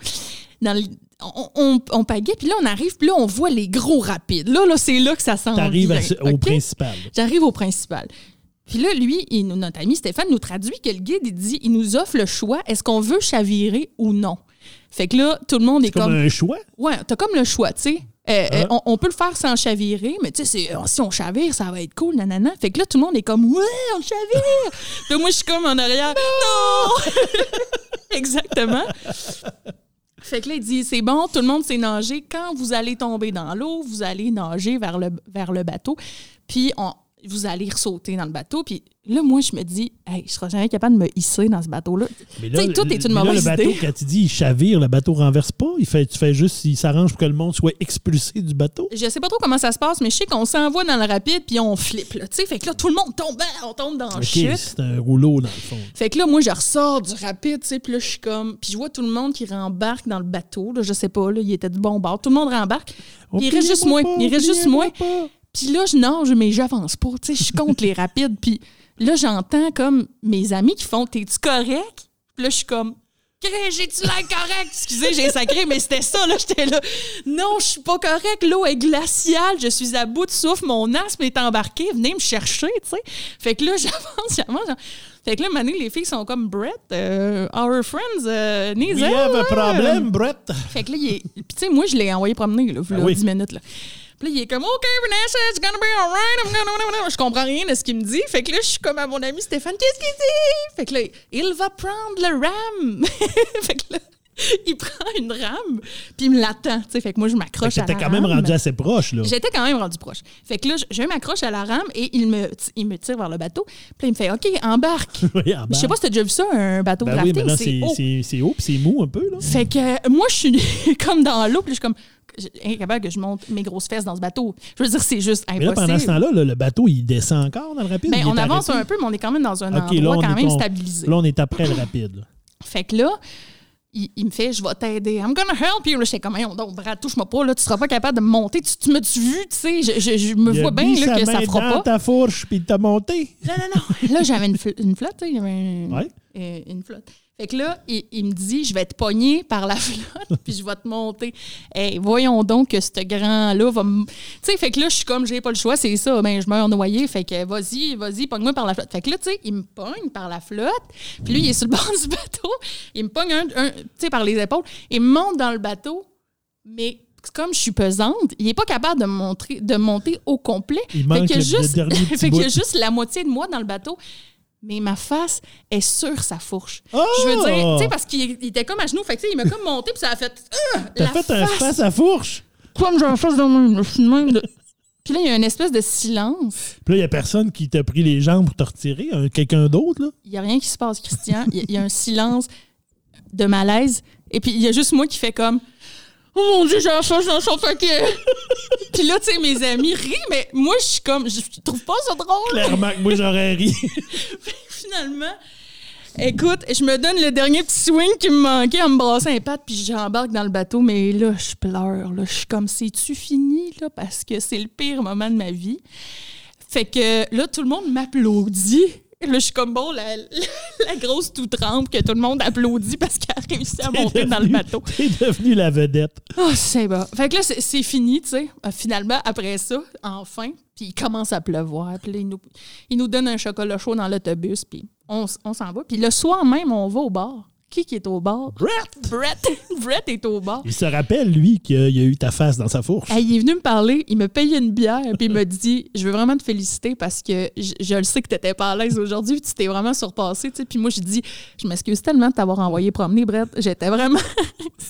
Dans le- on, on, on pagaie, puis là, on arrive, puis là, on voit les gros rapides. Là, là c'est là que ça sent T'arrives à- au principal. J'arrive au principal. Puis là, lui, il notre ami Stéphane nous traduit que le guide, il dit, il nous offre le choix, est-ce qu'on veut chavirer ou non? Fait que là, tout le monde est Comme comme... un choix? Ouais, t'as comme le choix, tu sais. Euh, euh, Hein? on, on peut le faire sans chavirer, mais tu sais, euh, si on chavire, ça va être cool, nanana. Fait que là, tout le monde est comme, ouais, on chavire. Puis moi, je suis comme en arrière, non! Exactement. Fait que là, il dit, c'est bon, tout le monde sait nager. Quand vous allez tomber dans l'eau, vous allez nager vers le, vers le bateau. Puis on, vous allez ressauter dans le bateau. Puis là, moi, je me dis, hey, je serai jamais capable de me hisser dans ce bateau-là. Mais Tu sais, tout est une mais là, le bateau, idée. quand tu dis il chavire, le bateau renverse pas. Il fait, tu fais juste, il s'arrange pour que le monde soit expulsé du bateau. Je sais pas trop comment ça se passe, mais je sais qu'on s'envoie dans le rapide puis on flippe, là, tu sais. Fait que là, tout le monde tombe, hein, on tombe dans le chute. c'est un rouleau dans le fond. Fait que là, moi, je ressors du rapide, tu sais, puis là, je suis comme... Puis je vois tout le monde qui rembarque dans le bateau, là, je sais pas, là, il était du bon bord. Tout le monde rembarque. Il reste juste moi, il reste juste moi. pas. Puis là, je nage, mais j'avance pas, tu sais, je suis contre les rapides. Puis là, j'entends comme mes amis qui font « T'es-tu correct? » Puis là, je suis comme... J'ai-tu l'air correct? Excusez, j'ai sacré, mais c'était ça, là. J'étais là. Non, je suis pas correct. L'eau est glaciale. Je suis à bout de souffle. Mon asthme est embarqué. Venez me chercher, tu sais. Fait que là, j'avance, j'avance. Fait que là, les filles sont comme Brett, euh, our friends, euh, We have a problem, Brett. Fait que là, il est. Puis, tu sais, moi, je l'ai envoyé promener, là, Ah là, oui. 10 minutes, là. Puis il est comme, OK, Vanessa, it's gonna be alright. I'm gonna... Je comprends rien de ce qu'il me dit. Fait que là, je suis comme à mon ami Stéphane, qu'est-ce qu'il dit? Fait que là, il va prendre le ram. fait que là, il prend une rame, puis il me l'attend. tu sais. Fait que moi, je m'accroche à la T'étais quand même rame. rendu assez proche, là. J'étais quand même rendu proche. Fait que là, je, je m'accroche à la rame et il me, il me tire vers le bateau. Puis là, il me fait OK, embarque. Oui, Je sais pas si t'as déjà vu ça, un bateau Ben oui, mais là, c'est haut. c'est- haut puis c'est mou un peu, là. Fait que euh, moi, je suis comme dans l'eau, puis je suis comme incapable que je monte mes grosses fesses dans ce bateau. Je veux dire, c'est juste Mais là, impossible. pendant ce temps-là, là, le bateau, il descend encore dans le rapide. Ben, on avance arrêté? un peu, mais on est quand même dans un OK, là, endroit on quand même on- stabilisé. Là, on est après le rapide. là. Fait que là, il, il me fait, je vais t'aider. I'm gonna help you. J'étais comme, Hey, donc, Brad, touche-moi pas, là, tu seras pas capable de me monter. Tu, tu m'as-tu vu, tu sais, je, je- je me Il vois bien là, que ça fera dans pas. ta fourche puis il t'a monté. Non, non, non. Là, j'avais une, une flotte, tu sais, j'avais un- Ouais. euh, une flotte. Fait que là, il, il me dit, je vais te pogner par la flotte, puis je vais te monter. Hey, voyons donc que ce grand-là va me... Tu sais, fait que là, je suis comme, j'ai pas le choix, c'est ça, ben, je meurs noyé. Fait que vas-y, vas-y, pogne-moi par la flotte. Fait que là, tu sais, il me pogne par la flotte, puis lui, il est sur le bord du bateau, il me pogne, un, un- tu sais, par les épaules, il me monte dans le bateau, mais comme je suis pesante, il est pas capable de, montrer, de monter au complet. Il Fait manque le juste, dernier petit fait bout. juste la moitié de moi dans le bateau. Mais ma face est sur sa fourche. Oh! Je veux dire, tu sais, parce qu'il il était comme à genoux. Fait que, tu sais, il m'a comme monté, puis ça a fait. Ah! T'as la fait un face. face à fourche? Comme j'ai un face de même. je suis de même de- Puis là, il y a une espèce de silence. Puis là, il n'y a personne qui t'a pris les jambes pour te retirer. un- Quelqu'un d'autre, là? Il n'y a rien qui se passe, Christian. Il y y, a un silence de malaise. Et puis, il y a juste moi qui fait comme. Oh mon Dieu, j'ai face dans son paquet. puis là, tu sais, mes amis rient, mais moi, je suis comme. Je trouve pas ça drôle. Clairement que moi, j'aurais ri. finalement, écoute, je me donne le dernier petit swing qui me manquait en me brassant les pattes, puis j'embarque dans le bateau, mais là, je pleure. Là. Je suis comme, c'est-tu fini, là, parce que c'est le pire moment de ma vie. Fait que là, tout le monde m'applaudit. Là, je suis comme bon, la, la, grosse tout trempe que tout le monde applaudit parce qu'elle a réussi à monter dans le bateau. T'es devenue la vedette. Oh, c'est bon. Fait que là, c'est fini, tu sais. Euh, finalement, après ça, enfin, puis il commence à pleuvoir. Puis là, il nous, il nous donne un chocolat chaud dans l'autobus, puis on, on s'en va. Puis le soir même, on va au bar. Qui qui est au bar? Brett! Brett! Brett est au bar. Il se rappelle, lui, qu'il y a eu ta face dans sa fourche. il est venu me parler, il m'a payé une bière, puis il m'a dit Je veux vraiment te féliciter parce que je, le sais que tu n'étais pas à l'aise aujourd'hui, tu t'es vraiment surpassé. Puis moi, je dis Je m'excuse tellement de t'avoir envoyé promener, Brett. J'étais vraiment.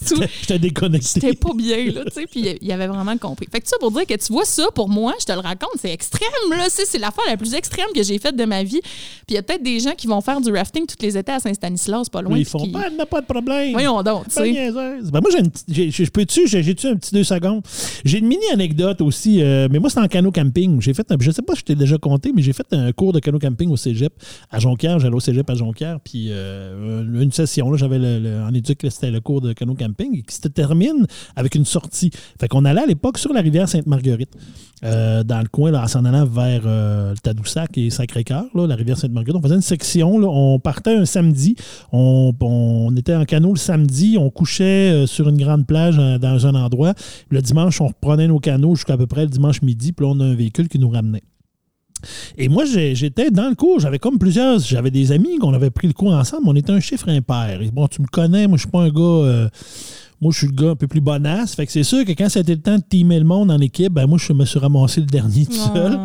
Je t'ai déconnecté. J'étais pas bien, là, tu sais, puis il avait vraiment compris. Fait que ça, pour dire que tu vois ça, pour moi, je te le raconte, c'est extrême, là. C'est l'affaire la plus extrême que j'ai faite de ma vie. Puis il y a peut-être des gens qui vont faire du rafting tous les étés à Saint-Stanislas, pas loin. Pas, n'a pas de problème. Voyons donc, tu sais. Ben moi, j'ai je peux-tu, j'ai-tu un petit deux secondes? J'ai une mini-anecdote aussi, euh, mais moi, c'est en canot camping. J'ai fait, je sais pas si je t'ai déjà compté, mais j'ai fait un cours de canot camping au cégep à Jonquière. J'allais au cégep à Jonquière, puis euh, une session, là, j'avais le, en éduc, c'était le cours de canot camping, qui se termine avec une sortie. Fait qu'on allait à l'époque sur la rivière Sainte-Marguerite, euh, dans le coin, là, en s'en allant vers le Tadoussac et Sacré-Cœur, la rivière Sainte-Marguerite. On faisait une section, là, on partait un samedi, on, on était en canot le samedi, on couchait sur une grande plage dans un endroit. Le dimanche, on reprenait nos canaux jusqu'à peu près le dimanche midi, puis on a un véhicule qui nous ramenait. Et moi, j'étais dans le cours, j'avais comme plusieurs, j'avais des amis qu'on avait pris le cours ensemble, on était un chiffre impair. Bon, tu me connais, moi, je suis pas un gars. Euh, moi, je suis le gars un peu plus bonasse. Fait que c'est sûr que quand c'était le temps de teamer le monde en équipe, ben moi, je me suis ramassé le dernier tout seul.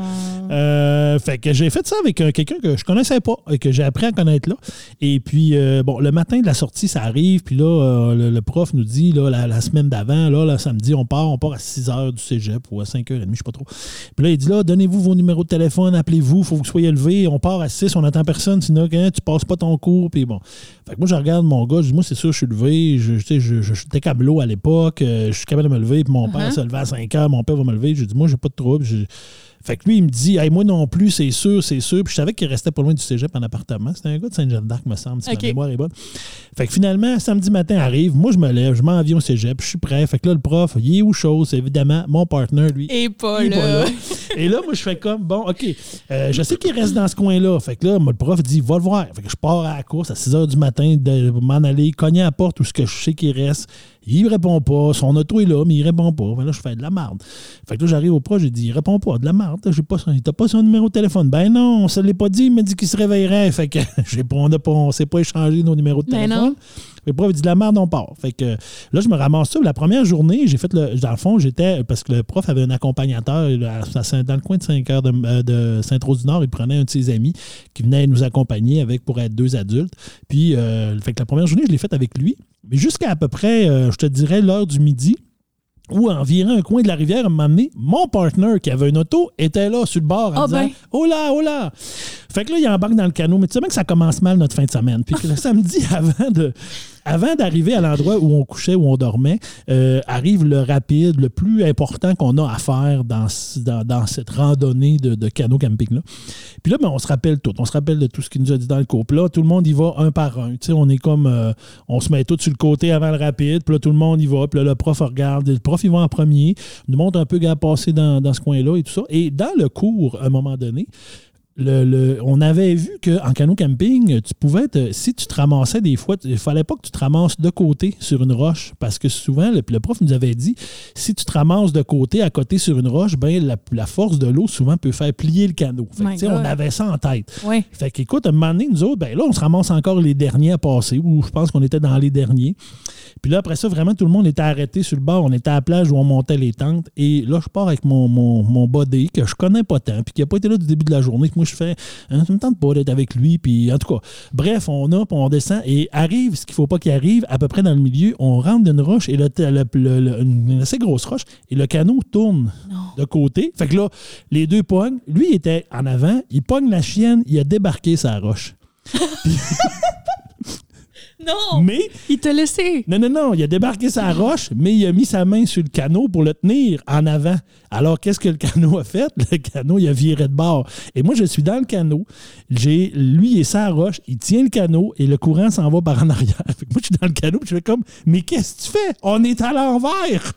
Euh, fait que j'ai fait ça avec euh, quelqu'un que je connaissais pas et que j'ai appris à connaître là. Et puis, euh, bon, le matin de la sortie, ça arrive. Puis là, le, prof nous dit, là, la, semaine d'avant, là, le samedi, on part, on part à 6 h du cégep ou à 5 h 30, je sais pas trop. Puis là, il dit, là, donnez-vous vos numéros de téléphone, appelez-vous, il faut que vous soyez levé. On part à 6, on n'attend personne, sinon, hein, tu passes pas ton cours. Puis bon. Fait que moi, je regarde mon gars, je dis, moi, c'est sûr, je suis levé. Je, je, je, je, câbleau à l'époque. je suis capable de me lever. Puis mon père uh-huh. se levait à 5 h, mon père va me lever. Je dis, moi, j'ai pas de trouble. Fait que lui, il me dit, hey, moi non plus, c'est sûr, c'est sûr. Puis je savais qu'il restait pas loin du cégep en appartement. C'était un gars de Saint-Jean-d'Arc, me semble, si ma mémoire est bonne. Fait que finalement, samedi matin arrive, moi je me lève, je m'en viens au cégep, je suis prêt. Fait que là, le prof, il est où chose? Évidemment, mon partner, lui. Et pas, là. Et là, moi, je fais comme, bon, OK, euh, je sais qu'il reste dans ce coin-là. Fait que là, moi, le prof dit, va le voir. Fait que je pars à la course à 6 h du matin, de m'en aller, cogner à la porte où ce que je sais qu'il reste. Il répond pas. Son auto est là, mais il répond pas. là, je fais de la merde. Fait que là, j'arrive au proche, j'ai dit, il répond pas, de la merde. J'ai pas son, pas son numéro de téléphone? Ben non, on se l'est pas dit, il m'a dit qu'il se réveillerait. Fait que j'ai on ne s'est pas échangé nos numéros de ben téléphone. Le prof dit de la merde, on part. Fait que là, je me ramasse ça. La première journée, j'ai fait le. Dans le fond, j'étais. Parce que le prof avait un accompagnateur dans le coin de 5 heures de, euh, de Saint-Rose-du-Nord. Il prenait un de ses amis qui venait nous accompagner avec pour être deux adultes. Puis, euh, fait que la première journée, je l'ai faite avec lui. Mais jusqu'à à peu près, euh, je te dirais, l'heure du midi, où environ un coin de la rivière, à un moment donné, mon partner qui avait une auto était là sur le bord en oh disant ben. Oh là, oh là! Fait que là, il embarque dans le canot. Mais tu sais bien que ça commence mal notre fin de semaine. Puis que le samedi, avant de, avant d'arriver à l'endroit où on couchait, où on dormait, euh, arrive le rapide, le plus important qu'on a à faire dans, dans, cette randonnée de, de canot camping-là. Puis là, ben, on se rappelle tout. On se rappelle de tout ce qu'il nous a dit dans le couple. Là, tout le monde y va un par un. sais, on est comme. Euh, on se met tout sur le côté avant le rapide. Puis là, tout le monde y va. Puis là, le prof regarde. Le prof, il va en premier. nous montre un peu à passer dans, dans ce coin-là et tout ça. Et dans le cours, à un moment donné, le, on avait vu qu'en canot camping, tu pouvais, si tu te ramassais des fois, il fallait pas que tu te ramasses de côté sur une roche, parce que souvent, le, le prof nous avait dit, si tu te ramasses de côté, à côté sur une roche, ben la, force de l'eau souvent peut faire plier le canot. on avait ça en tête. Fait qu'écoute, à un moment donné, nous autres, ben là, on se ramasse encore les derniers à passer, ou je pense qu'on était dans les derniers. Puis là, après ça, vraiment, tout le monde était arrêté sur le bord. On était à la plage où on montait les tentes. Et là, je pars avec mon, mon, mon body que je connais pas tant, puis qui n'a pas été là du début de la journée. Moi, je fais, hein, ça me tente pas d'être avec lui. Puis en tout cas, bref, on puis on descend. Et arrive ce qu'il faut pas qu'il arrive, à peu près dans le milieu. On rentre d'une roche, et le, une assez grosse roche, et le canot tourne de côté. Fait que là, les deux pognent. Lui, il était en avant, il pogne la chienne, il a débarqué sa roche. Non! Mais. Il t'a laissé. Non, non, non. Il a débarqué sa roche, mais il a mis sa main sur le canot pour le tenir en avant. Alors, qu'est-ce que le canot a fait? Le canot, il a viré de bord. Et moi, je suis dans le canot. J'ai, lui, est sa roche. Il tient le canot et le courant s'en va par en arrière. moi, je suis dans le canot. je fais comme, mais qu'est-ce que tu fais? On est à l'envers!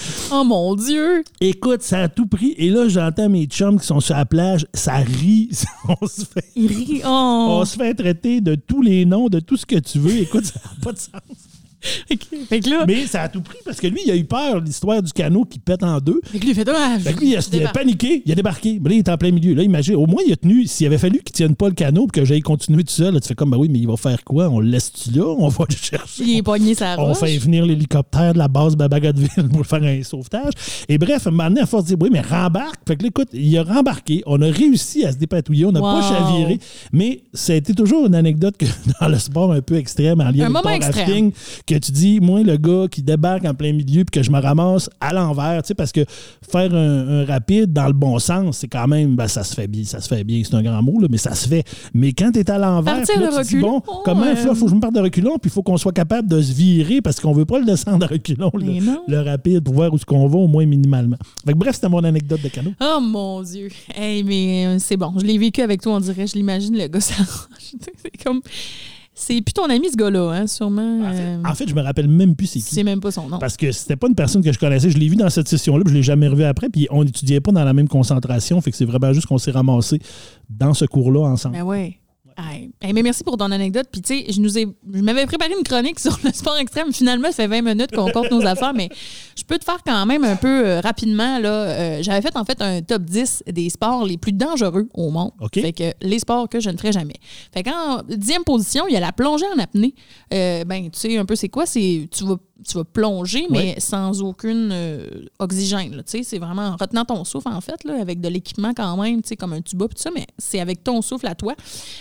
Oh mon Dieu! Écoute, ça a tout pris. Et là, j'entends mes chums qui sont sur la plage, ça rit. On se fait, Il rit. Oh! on se fait traiter de tous les noms, de tout ce que tu veux. Écoute, ça n'a pas de sens. OK. Fait que là, Mais ça a tout pris parce que lui, il a eu peur, l'histoire du canot qui pète en deux. fait que lui, il fait dommage. Fait que lui, il a, il a paniqué, il a débarqué. Mais là, il est en plein milieu. Là, imagine, au moins, il a tenu. S'il avait fallu qu'il tienne pas le canot et que j'aille continuer tout seul, là, tu fais comme, ben oui, mais il va faire quoi? On le laisse-tu là? On va le chercher. Il est pogné sa On roche. fait venir l'hélicoptère de la base Babagadeville pour faire un sauvetage. Et bref, un moment donné, à force de dire, oui, mais rembarque. Fait que là, écoute, il a rembarqué. On a réussi à se dépatouiller. On n'a pas chaviré. Mais ça a été toujours une anecdote que dans le sport un peu extrême, en lien Un avec rafting, que tu dis, moi, le gars qui débarque en plein milieu puis que je me ramasse à l'envers, tu sais, parce que faire un, un rapide dans le bon sens, c'est quand même, ben, ça se fait bien, ça se fait bien, c'est un grand mot, là, mais ça se fait. Mais quand tu es à l'envers, tu dis, bon, comment il faut, faut que je me parte de reculons, puis il faut qu'on soit capable de se virer parce qu'on veut pas le descendre à reculons, le, le rapide, pour voir où ce qu'on va, au moins minimalement. Fait que bref, c'était mon anecdote de canot. Oh mon Dieu. Hey, mais euh, c'est bon. Je l'ai vécu avec toi, on dirait. Je l'imagine, le gars, ça. c'est comme. C'est plus ton ami, ce gars-là, hein, sûrement. euh, En fait, je me rappelle même plus c'est qui. c'est même pas son nom. Parce que c'était pas une personne que je connaissais. Je l'ai vu dans cette session-là, puis je l'ai jamais revu après. Puis on n'étudiait pas dans la même concentration. Fait que c'est vraiment juste qu'on s'est ramassé dans ce cours-là ensemble. Ben ouais. Hey. Hey, mais merci pour ton anecdote. Puis, tu sais, je, nous ai- je m'avais préparé une chronique sur le sport extrême. Finalement, ça fait 20 minutes qu'on compte nos affaires, mais je peux te faire quand même un peu euh, rapidement. là. Euh, J'avais fait en fait un top 10 des sports les plus dangereux au monde. Fait que les sports que je ne ferai jamais. Fait qu'en dixième position, il y a la plongée en apnée. Euh, ben, tu sais un peu c'est quoi? C'est tu vas tu vas plonger, mais sans aucune euh, oxygène. C'est vraiment en retenant ton souffle, en fait, là, avec de l'équipement quand même, comme un tuba, tout ça, mais c'est avec ton souffle à toi.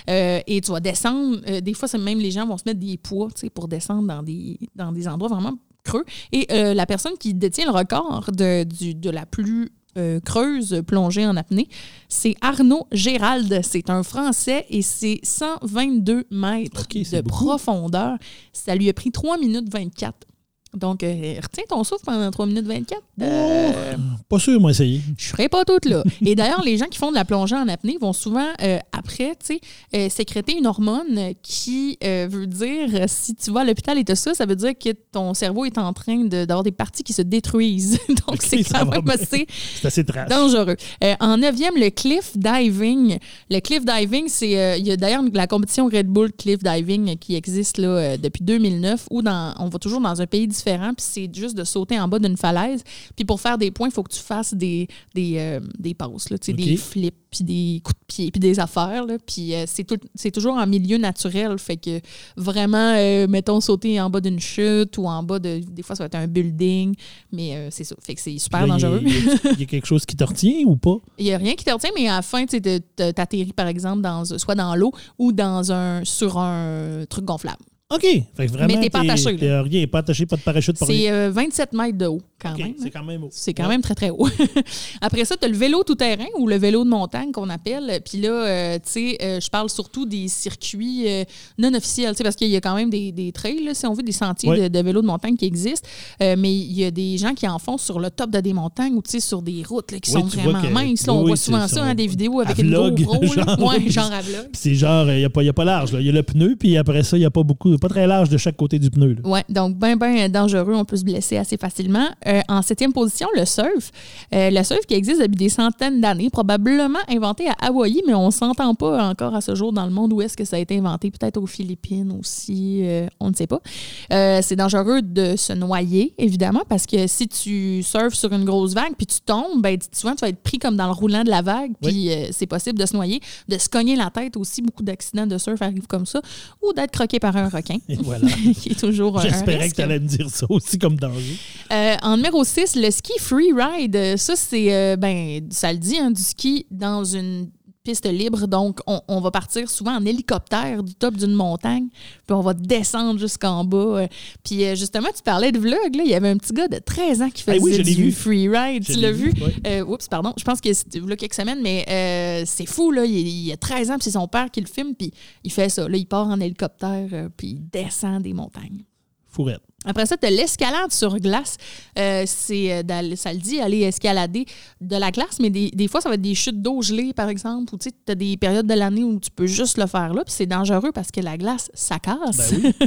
Euh, et tu vas descendre. euh, des fois, c'est même les gens vont se mettre des poids pour descendre dans des, dans des endroits vraiment creux. Et la personne qui détient le record de, du- de la plus euh, creuse plongée en apnée, c'est Arnaud Gérald. C'est un Français et c'est 122 mètres de beaucoup. profondeur. Ça lui a pris 3 minutes 24. Donc, euh, retiens ton souffle pendant 3 minutes 24. Euh, Pas sûr, moi, essayer. je serai pas toute là. Et d'ailleurs, les gens qui font de la plongée en apnée vont souvent, euh, après, tu sais, euh, sécréter une hormone qui veut dire, si tu vas à l'hôpital et tout ça, ça veut dire que ton cerveau est en train de- d'avoir des parties qui se détruisent. Donc, Ok, c'est ça quand va même assez C'est assez dangereux. En neuvième, le cliff diving. Le cliff diving, c'est il y a d'ailleurs la compétition Red Bull Cliff Diving qui existe là, depuis 2009 où dans, on va toujours dans un pays différent puis c'est juste de sauter en bas d'une falaise. Puis pour faire des points, il faut que tu fasses des des, euh, des passes là, des flips puis des coups de pied puis des affaires là. Puis euh, c'est tout- c'est toujours en milieu naturel, fait que vraiment euh, mettons sauter en bas d'une chute ou en bas de des fois ça va être un building, mais c'est ça. Fait que c'est super Là, dangereux. Il y, a- il y a quelque chose qui te retient ou pas? Il n'y a rien qui te retient, mais à la fin, tu t'atterris, par exemple, dans, soit dans l'eau ou dans un, sur un truc gonflable. OK. Fait que vraiment, Mais t'es pas attaché, t'es rien, pas attaché, pas de parachute. C'est euh, 27 mètres de haut, quand même. hein. C'est quand même haut. C'est quand même très, très haut. Après ça, tu as le vélo tout-terrain ou le vélo de montagne qu'on appelle. Puis là, euh, tu sais, euh, je parle surtout des circuits euh, non officiels, tu sais, parce qu'il y a quand même des, des trails, là, si on veut, des sentiers Ouais. de, de vélo de montagne qui existent. Mais il y a des gens qui en font sur le top de des montagnes ou, tu sais, sur des routes là, qui Oui, sont vraiment que- minces. Là, on oui, voit souvent ça. ça, hein, des vidéos avec une GoPro. genre, Ouais, genre à vlog. Puis c'est genre, il n'y a, a pas large. Il y a le pneu, puis après ça, il n'y a pas beaucoup, pas très large de chaque côté du pneu. Ouais, donc ben ben dangereux, on peut se blesser assez facilement. Euh, en septième position, le surf. Euh, le surf qui existe depuis des centaines d'années, probablement inventé à Hawaï, mais on s'entend pas encore à ce jour dans le monde où est-ce que ça a été inventé, peut-être aux Philippines aussi, euh, on ne sait pas. C'est dangereux de se noyer, évidemment, parce que si tu surfes sur une grosse vague puis tu tombes, ben souvent tu vas être pris comme dans le roulant de la vague, puis c'est possible de se noyer, de se cogner la tête aussi. Beaucoup d'accidents de surf arrivent comme ça, ou d'être croqué par un requin. Et voilà. qui est toujours un J'espérais que tu allais me dire ça aussi comme danger. Euh, en numéro 6, le ski free ride. Euh, Ça, c'est, euh, ben, ça le dit, hein, du ski dans une piste libre. Donc, on, on va partir souvent en hélicoptère du top d'une montagne, puis on va descendre jusqu'en bas. euh. Puis, euh, justement, tu parlais de vlog, là. Il y avait un petit gars de 13 ans qui faisait Eh oui, l'ai du vu. free ride. Je tu l'as vu? Euh, oups, pardon. Je pense que c'était là quelques semaines, mais euh, c'est fou, là. Il, il a 13 ans, puis c'est son père qui le filme, puis il fait ça. Là, il part en hélicoptère, puis il descend des montagnes. Fourette. Après ça, tu as l'escalade sur glace. Euh, c'est, euh, ça le dit, aller escalader de la glace, mais des, des fois, ça va être des chutes d'eau gelée, par exemple, ou tu as des périodes de l'année où tu peux juste le faire là, puis c'est dangereux parce que la glace, ça casse. Ben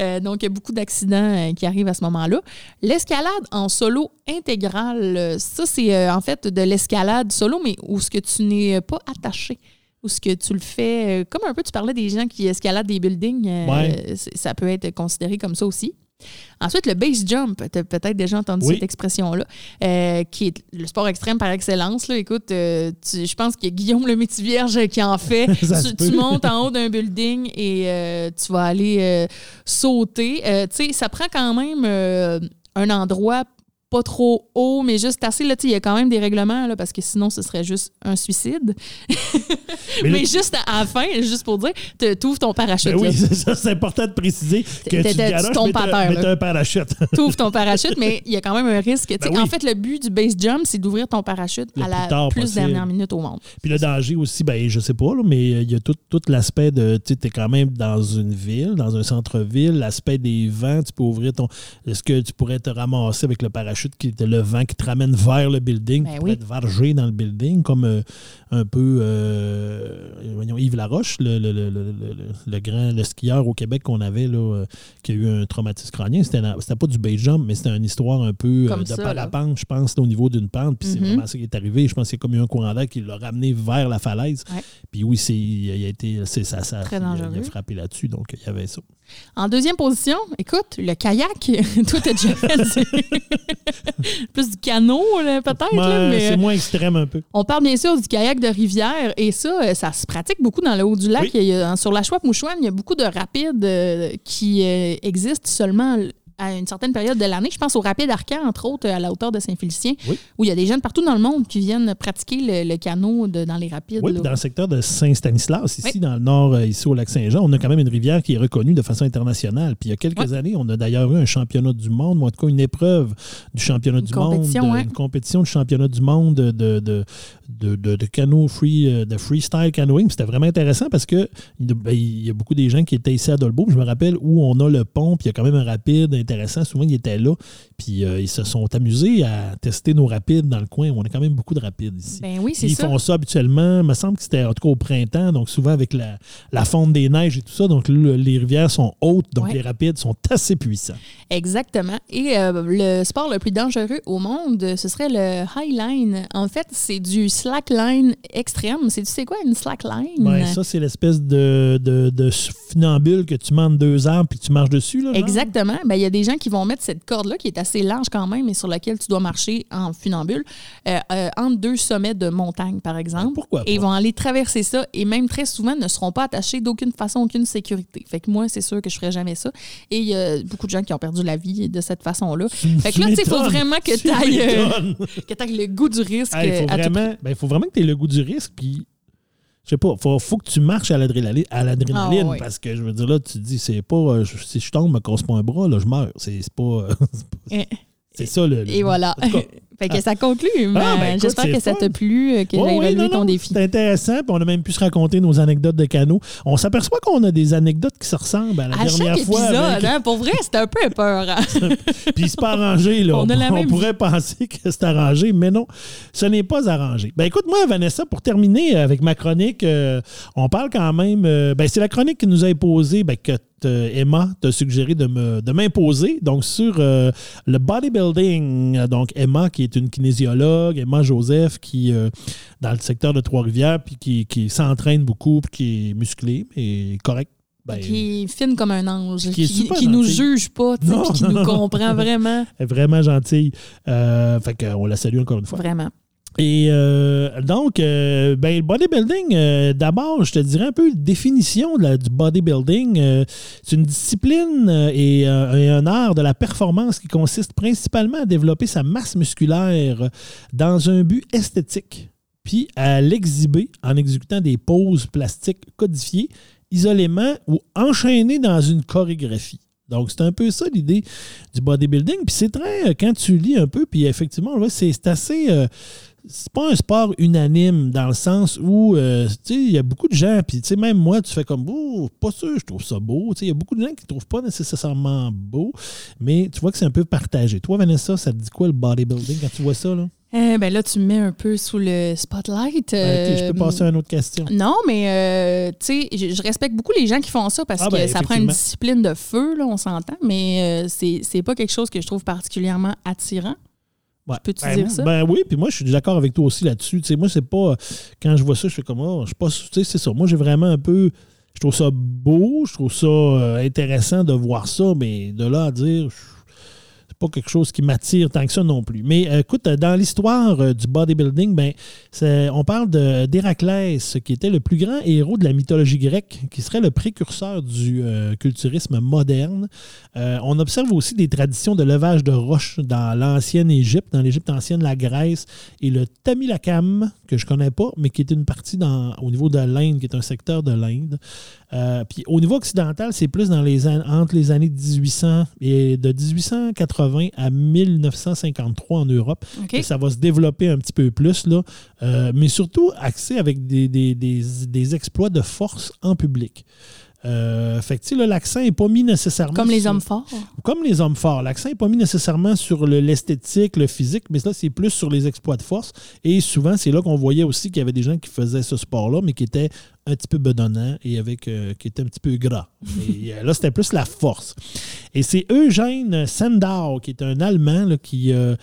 Euh, donc, il y a beaucoup d'accidents qui arrivent à ce moment-là. L'escalade en solo intégrale, ça, c'est en fait de l'escalade solo, mais où ce que tu n'es pas attaché. Ou ce que tu le fais, comme un peu tu parlais des gens qui escaladent des buildings, Ouais. ça peut être considéré comme ça aussi. Ensuite, le base jump, tu as peut-être déjà entendu Oui. cette expression-là, euh, qui est le sport extrême par excellence. Là. Écoute, euh, tu- je pense qu'il y a Guillaume le métier vierge qui en fait. Tu, montes en haut d'un building et euh, tu vas aller sauter. Tu sais, ça prend quand même un endroit pas trop haut, mais juste assez. Là, il y a quand même des règlements, là, parce que sinon, ce serait juste un suicide. Mais Mais, là- juste à la fin, juste pour dire, tu ouvres ton parachute. Ben oui, c'est important de préciser que tu te tombes à terre, mais un parachute. tu ouvres ton parachute, mais il y a quand même un risque. Ben oui. En fait, le but du base jump, c'est d'ouvrir ton parachute Le à la plus tard plus possible. dernière minute au monde. Puis le danger aussi, ben, je sais pas, là, mais euh, il y a tout, tout l'aspect de. Tu es quand même dans une ville, dans un centre-ville, l'aspect des vents, tu peux ouvrir ton. Est-ce que tu pourrais te ramasser avec le parachute, qui est le vent qui te ramène vers le building, Ben tu oui. te varger dans le building, comme euh, un peu euh, voyons, Yves Laroche, le, le, le, le, le- le grand le skieur au Québec qu'on avait, là, euh, qui a eu un traumatisme crânien. C'était pas du base jump, mais c'était une histoire un peu Comme de ça, là. parapente, je pense, là, au niveau d'une pente. Puis c'est Mhm. vraiment ça qui est arrivé. Je pense qu'il y a comme eu un courant d'air qui l'a ramené vers la falaise. Puis oui, c'est, il a été, c'est ça, ça Très il a- il, dangereux. a frappé là-dessus, donc il y avait ça. En deuxième position, écoute, le kayak. Toi, t'as déjà fait plus du canot, peut-être, mais c'est euh, moins extrême un peu. on parle bien sûr du kayak de rivière et ça, euh, ça se pratique beaucoup dans le haut du lac. Oui. A- sur la Chouette-Mouchouane, il y a beaucoup de rapides euh, qui euh, existent seulement à une certaine période de l'année. Je pense au rapide Arcan, entre autres, à la hauteur de Saint-Félicien, Oui. où il y a des jeunes partout dans le monde qui viennent pratiquer le, le canot de- dans les rapides. Oui, là. dans le secteur de Saint-Stanislas, ici Oui. dans le nord, euh, ici au lac Saint-Jean, on a quand même une rivière qui est reconnue de façon internationale. Puis il y a quelques Oui. années, on a d'ailleurs eu un championnat du monde, ou en tout cas une épreuve du championnat Une du monde, une compétition du championnat du monde de, de, de, de, de- de canot free, euh, de freestyle canoeing. C'était vraiment intéressant parce que ben, il y a beaucoup des gens qui étaient ici à Dolbeau. Je me rappelle où on a le pont, puis il y a quand même un rapide intéressant. Souvent, ils étaient là, puis euh, ils se sont amusés à tester nos rapides dans le coin. On a quand même beaucoup de rapides ici. Ben oui, c'est Ils ça. font ça habituellement. Il me semble que c'était en tout cas au printemps, donc souvent avec la, la fonte des neiges et tout ça. Donc le- les rivières sont hautes, donc Ouais. les rapides sont assez puissants. Exactement. Et euh, le sport le plus dangereux au monde, ce serait le highline. En fait, c'est du slackline extrême. C'est tu sais quoi une slackline Ouais, ça, c'est l'espèce de, de, de funambule que tu montes deux arbres puis tu marches dessus. Là. Exactement. Ben, il y a des gens qui vont mettre cette corde-là, qui est assez large quand même, et sur laquelle tu dois marcher en funambule, euh, euh, entre deux sommets de montagne, par exemple. Pourquoi pas? Et ils vont aller traverser ça, et même très souvent ne seront pas attachés d'aucune façon, aucune sécurité. Fait que moi, c'est sûr que je ferais jamais ça. Et il y a beaucoup de gens qui ont perdu la vie de cette façon-là. Fait que là, il faut vraiment que Tu tu ailles t'ailles le goût du risque. Hey, euh, faut, vraiment, ben, faut vraiment que tu aies le goût du risque. Puis, je sais pas, faut, faut que tu marches à l'adrénaline, à l'adrénaline Ah, parce que je veux dire, là, tu te dis, c'est pas, euh, je- si je tombe, me casse pas un bras, là, je meurs. C'est c'est pas. euh, c'est Eh, ça, le. le- Et voilà. en tout cas, fait que ça conclut. Ah, ben, J'espère que ça t'a plu, euh, que Ouais, j'ai non, ton non, défi. C'est intéressant. Puis on a même pu se raconter nos anecdotes de canot. On s'aperçoit qu'on a des anecdotes qui se ressemblent à la À dernière chaque fois. épisode, avec- hein, pour vrai, c'était un peu peur. Puis c'est pas arrangé. Là. On a la même pourrait penser que c'est arrangé, mais non, ce n'est pas arrangé. Ben écoute, moi, Vanessa, pour terminer avec ma chronique, euh, on parle quand même. euh, ben, c'est la chronique qui nous a imposé, ben, que Emma t'a suggéré de me- de m'imposer, donc sur euh, le bodybuilding. Donc, Emma, qui est une kinésiologue, Emma Joseph, qui, euh, dans le secteur de Trois-Rivières, puis qui, qui s'entraîne beaucoup, puis qui est musclé, mais correct. Ben, qui est fine comme un ange, Qui qui, qui nous juge pas, Non, puis qui non, nous non. comprend vraiment. elle est vraiment gentille. Euh, fait qu'on la salue encore une fois. Vraiment. Et euh, donc, euh, ben, le bodybuilding, euh, d'abord, je te dirais un peu la définition de du bodybuilding. C'est une discipline et, et un art de la performance qui consiste principalement à développer sa masse musculaire dans un but esthétique, puis à l'exhiber en exécutant des poses plastiques codifiées, isolément ou enchaînées dans une chorégraphie. Donc, c'est un peu ça l'idée du bodybuilding. Puis c'est très, quand tu lis un peu, puis effectivement, c'est assez, c'est pas un sport unanime dans le sens où, euh, tu sais, il y a beaucoup de gens, puis tu sais, même moi, tu fais comme, oh, pas sûr, je trouve ça beau. Tu sais, il y a beaucoup de gens qui trouvent pas nécessairement beau, mais tu vois que c'est un peu partagé. Toi, Vanessa, ça te dit quoi le bodybuilding quand tu vois ça, là? Eh ben là, tu me mets un peu sous le spotlight. Ben, ok, je euh, peux passer à une autre question. Non, mais euh, tu sais, je, je respecte beaucoup les gens qui font ça parce Ah, que ben, ça prend une discipline de feu, là, on s'entend, mais euh, c'est c'est pas quelque chose que je trouve particulièrement attirant. Ouais. Peux-tu Ben, dire ça? Ben oui, puis moi, je suis d'accord avec toi aussi là-dessus. Tu sais, moi, c'est pas. Quand je vois ça, je fais comme, oh, je suis pas. Tu sais, c'est ça. Moi, j'ai vraiment un peu. Je trouve ça beau, je trouve ça euh, intéressant de voir ça, mais de là à dire. je- pas quelque chose qui m'attire tant que ça non plus. Mais euh, écoute, dans l'histoire euh, du bodybuilding, ben, on parle d'Héraclès, qui était le plus grand héros de la mythologie grecque, qui serait le précurseur du euh, culturisme moderne. On observe aussi des traditions de levage de roches dans l'ancienne Égypte, dans l'Égypte ancienne, la Grèce et le Tamilakam, que je connais pas, mais qui est une partie au niveau de l'Inde, qui est un secteur de l'Inde. Euh, puis au niveau occidental, c'est plus dans les entre les années 1800 et de 1880 à 1953 en Europe ça va se développer un petit peu plus, là, Euh, mais surtout axé avec des, des- des- des exploits de force en public. Euh, fait que, là, l'accent n'est pas mis nécessairement. Comme les sur- hommes forts. Comme les hommes forts. L'accent n'est pas mis nécessairement sur le- l'esthétique, le, physique, mais là, c'est plus sur les exploits de force. Et souvent, c'est là qu'on voyait aussi qu'il y avait des gens qui faisaient ce sport-là, mais qui étaient un petit peu bedonnants et avec, euh, qui étaient un petit peu gras. Et euh, là, c'était plus la force. Et c'est Eugène Sandow, qui est un Allemand, là, qui. euh,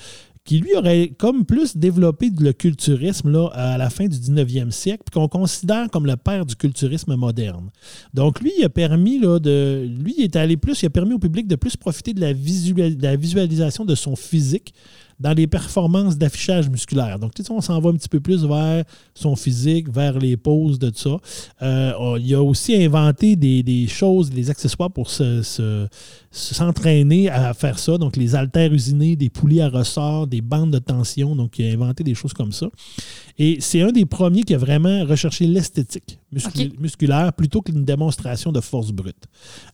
qui lui aurait comme plus développé le culturisme à la fin du 19e siècle, qu'on considère comme le père du culturisme moderne. Donc, lui, il a permis de. Lui, il est allé plus, il a permis au public de plus profiter de la visualisation de son physique dans les performances d'affichage musculaire. Donc, tu sais, on s'en va un petit peu plus vers son physique, vers les poses de ça. Euh, oh, il a aussi inventé des, des choses, des accessoires pour se- se- s'entraîner à faire ça. Donc, les haltères usinés, des poulies à ressort, des bandes de tension. Donc, il a inventé des choses comme ça. Et c'est un des premiers qui a vraiment recherché l'esthétique musculaire plutôt qu'une démonstration de force brute.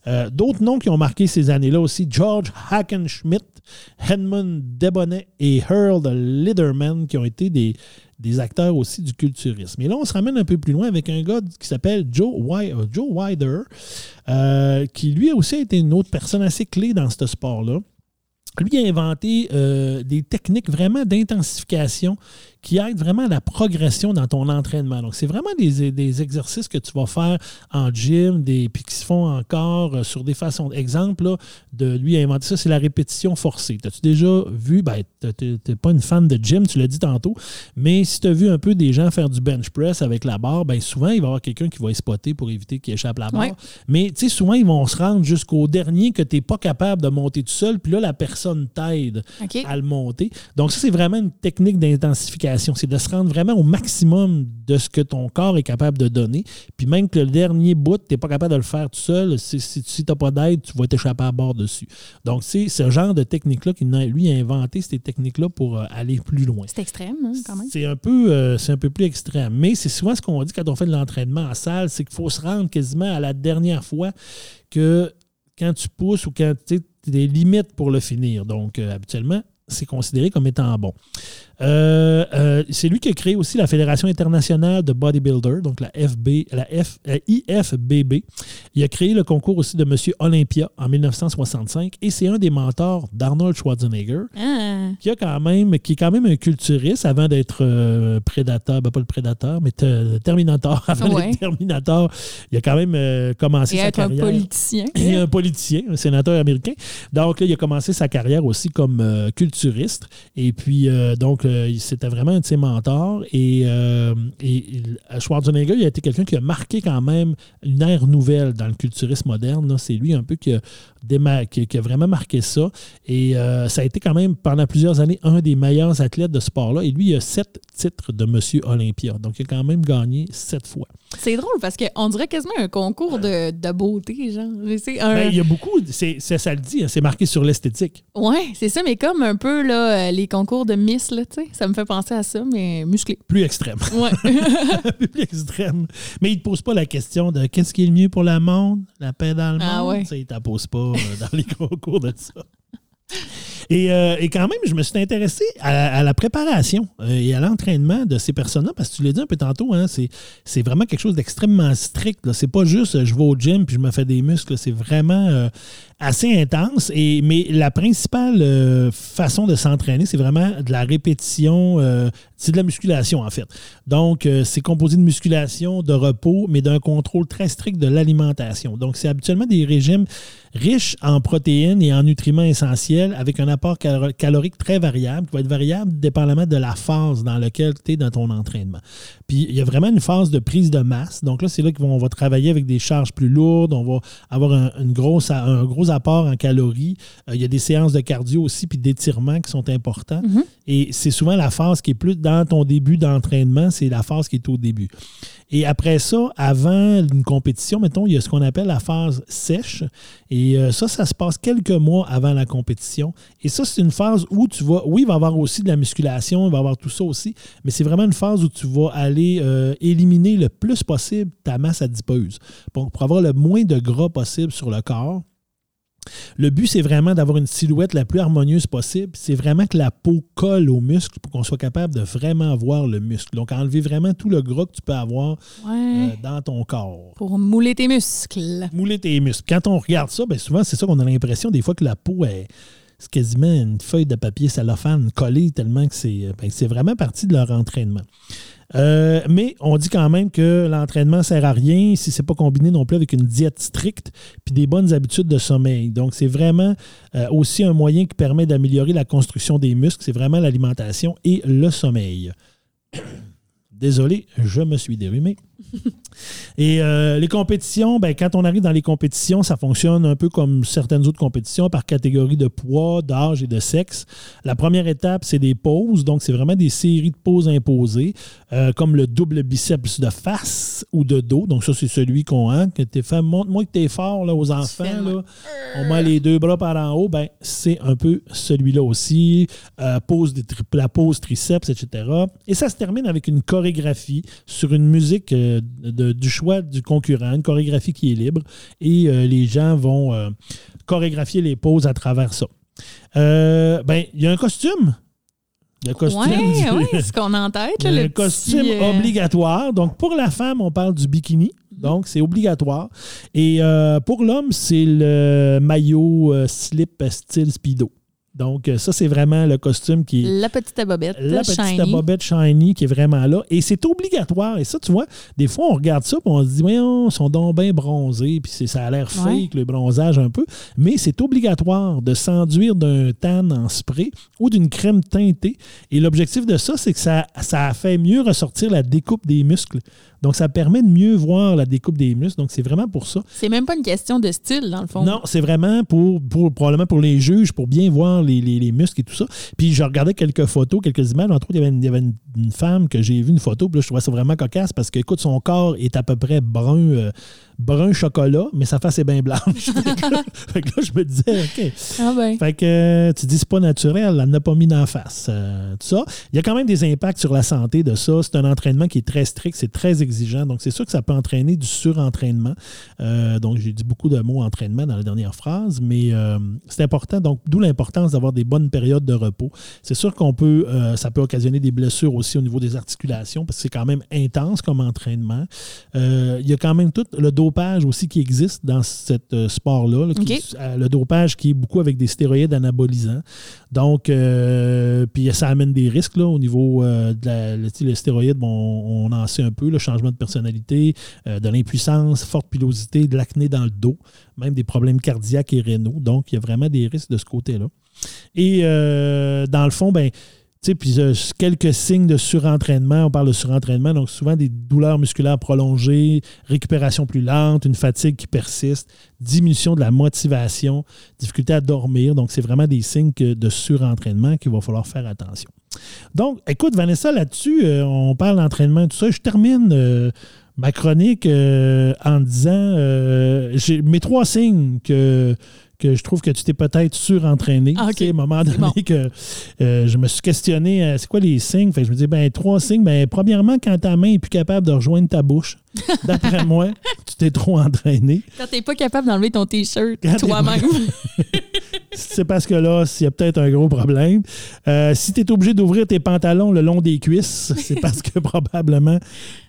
Euh, D'autres noms qui ont marqué ces années-là aussi, George Hackenschmidt, Edmund Debonnet et Earl Liderman, qui ont été des, des acteurs aussi du culturisme. Et là, on se ramène un peu plus loin avec un gars qui s'appelle Joe, euh, Joe Wider, euh, qui lui aussi a été une autre personne assez clé dans ce sport-là. Lui a inventé euh, des techniques vraiment d'intensification qui aident vraiment à la progression dans ton entraînement. Donc, c'est vraiment des, des exercices que tu vas faire en gym, des, puis qui se font encore euh, sur des façons. Exemple, là, de lui a inventé ça, c'est la répétition forcée. T'as-tu déjà vu, ben, t'es pas une fan de gym, tu l'as dit tantôt, mais si tu as vu un peu des gens faire du bench press avec la barre, ben souvent, il va y avoir quelqu'un qui va y spotter pour éviter qu'il échappe la barre. Ouais. Mais tu sais, souvent, ils vont se rendre jusqu'au dernier que tu n'es pas capable de monter tout seul, puis là, la personne t'aide à le monter. Donc, ça, c'est vraiment une technique d'intensification. C'est de se rendre vraiment au maximum de ce que ton corps est capable de donner. Puis même que le dernier bout, tu n'es pas capable de le faire tout seul. Si, si, tu n'as pas d'aide, tu vas t'échapper à bord dessus. Donc, c'est ce genre de technique-là qu'il a- lui a inventé, ces techniques-là pour euh, aller plus loin. C'est extrême, hein, quand même. C'est un, peu, euh, c'est un peu plus extrême. Mais c'est souvent ce qu'on dit quand on fait de l'entraînement en salle, c'est qu'il faut se rendre quasiment à la dernière fois que quand tu pousses ou quand tu as des limites pour le finir. Donc, euh, habituellement, c'est considéré comme étant bon. Euh, euh, c'est lui qui a créé aussi la Fédération internationale de bodybuilder, donc la FB, la F, la IFBB. Il a créé le concours aussi de Monsieur Olympia en 1965 et c'est un des mentors d'Arnold Schwarzenegger Ah. qui a quand même qui est quand même un culturiste avant d'être euh, prédateur, ben pas le prédateur, mais te- Terminator. Avant Ouais. d'être Terminator, il a quand même commencé Et sa être un carrière. politicien. Et un politicien, un sénateur américain. Donc là, il a commencé sa carrière aussi comme culturiste. Et puis, donc, c'était vraiment un de ses mentors. Et, euh, et il- Schwarzenegger, il a été quelqu'un qui a marqué quand même une ère nouvelle dans le culturisme moderne. C'est lui un peu qui a, déma- qui, qui a vraiment marqué ça. Et euh, ça a été quand même pendant plusieurs années un des meilleurs athlètes de ce sport-là. Et lui, il a sept titres de Monsieur Olympia. Donc, il a quand même gagné sept fois. C'est drôle parce qu'on dirait quasiment un concours de, de beauté, genre. Un... Ben, il y a beaucoup, c'est, ça le dit, hein, c'est marqué sur l'esthétique. Ouais, c'est ça, mais comme un peu là, euh, les concours de Miss, là, tu sais. Ça me fait penser à ça, mais musclé. Plus extrême. Ouais. plus extrême. Mais il ne te pose pas la question de qu'est-ce qui est le mieux pour le monde, la paix dans le monde? Ah ouais. Ça, il ne t'en pose pas euh, dans les concours de ça. Et, euh, et quand même, je me suis intéressé à, la préparation euh, et à l'entraînement de ces personnes-là, parce que tu l'as dit un peu tantôt, hein, c'est, vraiment quelque chose d'extrêmement strict. C'est pas juste euh, je vais au gym puis je me fais des muscles. C'est vraiment assez intense. Et, mais la principale façon de s'entraîner, c'est vraiment de la répétition. c'est de la musculation, en fait. Donc, c'est composé de musculation, de repos, mais d'un contrôle très strict de l'alimentation. Donc, c'est habituellement des régimes riches en protéines et en nutriments essentiels avec un apport calo- calorique très variable, qui va être variable dépendamment de la phase dans laquelle tu es dans ton entraînement. Puis, il y a vraiment une phase de prise de masse. Donc là, c'est là qu'on va travailler avec des charges plus lourdes. On va avoir un, une grosse, un gros apport en calories. Euh, il y a des séances de cardio aussi, puis d'étirement qui sont importants. Et c'est souvent la phase qui est plus dans ton début d'entraînement, c'est la phase qui est au début. Et après ça, avant une compétition, mettons, il y a ce qu'on appelle la phase sèche. Et euh, ça, ça se passe quelques mois avant la compétition. Et ça, c'est une phase où tu vas, oui, il va y avoir aussi de la musculation, il va y avoir tout ça aussi, mais c'est vraiment une phase où tu vas aller euh, éliminer le plus possible ta masse adipeuse pour, pour avoir le moins de gras possible sur le corps. Le but, c'est vraiment d'avoir une silhouette la plus harmonieuse possible. C'est vraiment que la peau colle au muscle pour qu'on soit capable de vraiment voir le muscle. Donc, enlever vraiment tout le gras que tu peux avoir euh, dans ton corps. Pour mouler tes muscles. Mouler tes muscles. Quand on regarde ça, ben souvent, c'est ça qu'on a l'impression des fois que la peau est c'est quasiment une feuille de papier cellophane collée tellement que c'est ben, c'est vraiment partie de leur entraînement. Euh, mais on dit quand même que l'entraînement ne sert à rien si ce n'est pas combiné non plus avec une diète stricte puis des bonnes habitudes de sommeil. Donc, c'est vraiment euh, aussi un moyen qui permet d'améliorer la construction des muscles. C'est vraiment l'alimentation et le sommeil. Désolé, je me suis dérumé. Et euh, les compétitions, ben, quand on arrive dans les compétitions, ça fonctionne un peu comme certaines autres compétitions par catégorie de poids, d'âge et de sexe. La première étape, c'est des pauses. Donc, c'est vraiment des séries de pauses imposées, euh, comme le double biceps de face ou de dos. Donc, ça, c'est celui qu'on a. Que t'es fait, montre-moi que tu es fort là, aux enfants. Là. On met les deux bras par en haut. Ben, c'est un peu celui-là aussi. Euh, pose des la pose triceps, etc. Et ça se termine avec une chorégraphie sur une musique de- du choix du concurrent, une chorégraphie qui est libre. Et euh, les gens vont euh, chorégraphier les poses à travers ça. Euh, ben, il y a un costume. Le costume. Ouais, ce qu'on a en tête. Là, le le costume petit, obligatoire. Donc, pour la femme, on parle du bikini. Donc, c'est obligatoire. Et pour l'homme, c'est le maillot slip style speedo. Donc, euh, ça, c'est vraiment le costume qui est La petite bobette. la petite shiny. bobette shiny qui est vraiment là. Et c'est obligatoire. Et ça, tu vois, des fois, on regarde ça et on se dit, voyons, ils sont donc bien bronzés. Puis ça a l'air fake, le bronzage un peu. Mais c'est obligatoire de s'enduire d'un tan en spray ou d'une crème teintée. Et l'objectif de ça, c'est que ça, ça fait mieux ressortir la découpe des muscles. Donc, ça permet de mieux voir la découpe des muscles. Donc, c'est vraiment pour ça. C'est même pas une question de style, dans le fond. Non, c'est vraiment pour, pour probablement pour les juges, pour bien voir les, les- les muscles et tout ça. Puis je regardais quelques photos, quelques images. Entre autres, il y avait une, il y avait une- une femme que j'ai vu une photo, puis là, je trouvais ça vraiment cocasse parce que, écoute, son corps est à peu près brun, euh, brun chocolat, mais sa face est bien blanche. fait, que là, fait que là, je me disais, OK. Ah ben. Fait que euh, tu dis c'est pas naturel, elle n'a pas mis d'en face. euh, tout ça. Il y a quand même des impacts sur la santé de ça. C'est un entraînement qui est très strict, c'est très exigeant. Donc, c'est sûr que ça peut entraîner du surentraînement. Euh, donc, j'ai dit beaucoup de mots entraînement dans la dernière phrase, mais euh, c'est important. Donc, d'où l'importance d'avoir des bonnes périodes de repos. C'est sûr qu'on peut, euh, ça peut occasionner des blessures aussi au niveau des articulations parce que c'est quand même intense comme entraînement. Il y a quand même tout le dopage aussi qui existe dans ce sport-là. là, le dopage qui est beaucoup avec des stéroïdes anabolisants. Donc, puis ça amène des risques là, au niveau de la, le, stéroïdes. Bon, on en sait un peu, le changement de personnalité, euh, de l'impuissance, forte pilosité, de l'acné dans le dos, même des problèmes cardiaques et rénaux. Donc, il y a vraiment des risques de ce côté-là. Et euh, dans le fond, ben, puis euh, quelques signes de surentraînement, on parle de surentraînement, donc souvent des douleurs musculaires prolongées, récupération plus lente, une fatigue qui persiste, diminution de la motivation, difficulté à dormir. Donc, c'est vraiment des signes de surentraînement qu'il va falloir faire attention. Donc, écoute, Vanessa, là-dessus, euh, on parle d'entraînement et tout ça. Je termine euh, ma chronique euh, en disant mes trois signes que, que je trouve que tu t'es peut-être surentraîné. Ah, ok. Tu sais, à un moment donné bon. que euh, je me suis questionné, euh, c'est quoi les signes? Fait que je me dis, ben trois signes. Ben, premièrement, quand ta main n'est plus capable de rejoindre ta bouche, d'après moi, tu t'es trop entraîné. Quand t'es pas capable d'enlever ton t-shirt toi-même. c'est parce que là, il y a peut-être un gros problème. Euh, si tu es obligé d'ouvrir tes pantalons le long des cuisses, c'est parce que probablement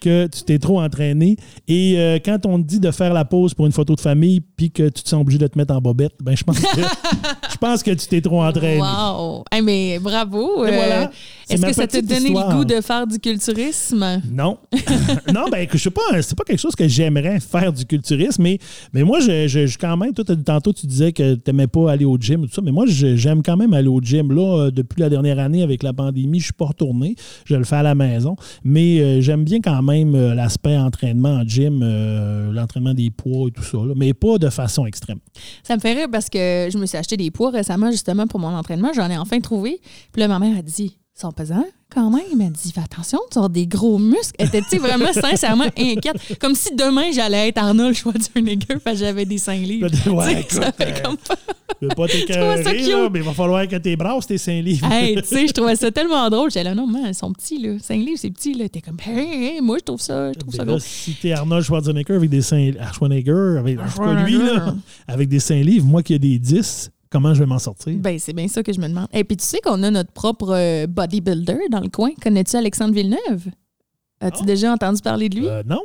que tu t'es trop entraîné. Et euh, quand on te dit de faire la pause pour une photo de famille puis que tu te sens obligé de te mettre en bobette, ben je pense que, je pense que tu t'es trop entraîné. Wow! Hey, mais bravo! Et voilà. Euh, C'est Est-ce que ça t'a donné histoire. le goût de faire du culturisme? Non. non, ben, je sais pas, c'est pas quelque chose que j'aimerais faire du culturisme, mais, mais moi, je, je- je- quand même, toi, tantôt, tu disais que tu n'aimais pas aller au gym et tout ça, mais moi, j'aime quand même aller au gym. Là, euh, depuis la dernière année, avec la pandémie, je suis pas retourné. Je le fais à la maison, mais euh, j'aime bien quand même euh, l'aspect entraînement en gym, euh, l'entraînement des poids et tout ça, là, mais pas de façon extrême. Ça me fait rire parce que je me suis acheté des poids récemment, justement, pour mon entraînement. J'en ai enfin trouvé. Puis là, ma mère a dit sont pesants quand même. Elle m'a dit Fais attention, tu as des gros muscles. Elle était, vraiment sincèrement inquiète. Comme si demain, j'allais être Arnold Schwarzenegger parce que j'avais des 5 livres. Ouais, sais, ça écoute, fait euh, comme pas. Je pas ça t'écœurer, mais il va falloir que tes brasses tes 5 livres. Hey, tu sais, je trouvais ça tellement drôle. J'étais là, non, man, ils sont petits, là. 5 livres, c'est petit, là. T'es comme, hey, hey, moi, je trouve ça, je trouve ça Ben là, gros. si t'es Arnold Schwarzenegger avec des seins ah, Schwarzenegger, avec, en tout cas, lui, là, avec des seins livres, moi qui ai des 10, comment je vais m'en sortir? Ben, c'est bien ça que je me demande. Et puis, tu sais qu'on a notre propre euh, bodybuilder dans le coin. Connais-tu Alexandre Villeneuve? As-tu Non. déjà entendu parler de lui? Euh, non?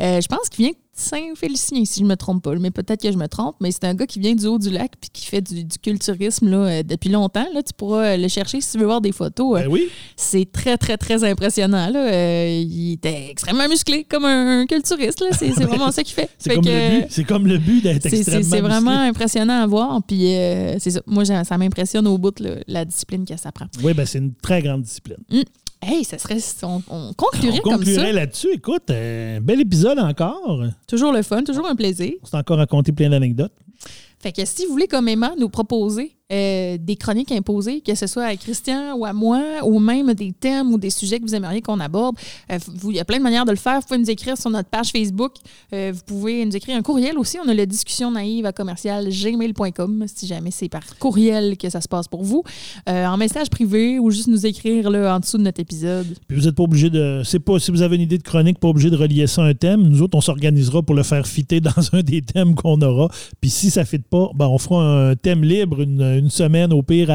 Euh, je pense qu'il vient Saint-Félicien, si je me trompe pas. Mais peut-être que je me trompe. Mais c'est un gars qui vient du haut du lac puis qui fait du, du culturisme là, euh, depuis longtemps. Là, tu pourras euh, le chercher si tu veux voir des photos. Euh, Ben oui. C'est très, très, très impressionnant. Là. Euh, il était extrêmement musclé, comme un culturiste. là. C'est c'est vraiment ça qu'il fait. C'est comme, que, le but. C'est comme le but d'être extrêmement c'est vraiment impressionnant à voir. Puis euh, c'est ça. Moi, ça m'impressionne au bout là, la discipline que ça prend. Oui, ben c'est une très grande discipline. Hey, ça serait. On, on conclurait On comme ça. conclurait là-dessus. Écoute, un bel épisode encore. Toujours le fun, toujours un plaisir. On s'est encore raconté plein d'anecdotes. Fait que si vous voulez, comme Emma, nous proposer euh, des chroniques imposées, que ce soit à Christian ou à moi, ou même des thèmes ou des sujets que vous aimeriez qu'on aborde, euh, il y a plein de manières de le faire. Vous pouvez nous écrire sur notre page Facebook. Euh, vous pouvez nous écrire un courriel aussi. On a la discussion naïve à commercial gmail.com si jamais c'est par courriel que ça se passe pour vous. En message privé ou juste nous écrire là, en dessous de notre épisode. Puis vous n'êtes pas obligé de. C'est pas si vous avez une idée de chronique, pas obligé de relier ça à un thème. Nous autres, on s'organisera pour le faire fitter dans un des thèmes qu'on aura. Puis si ça ne fit pas, ben on fera un thème libre une, une semaine au pire.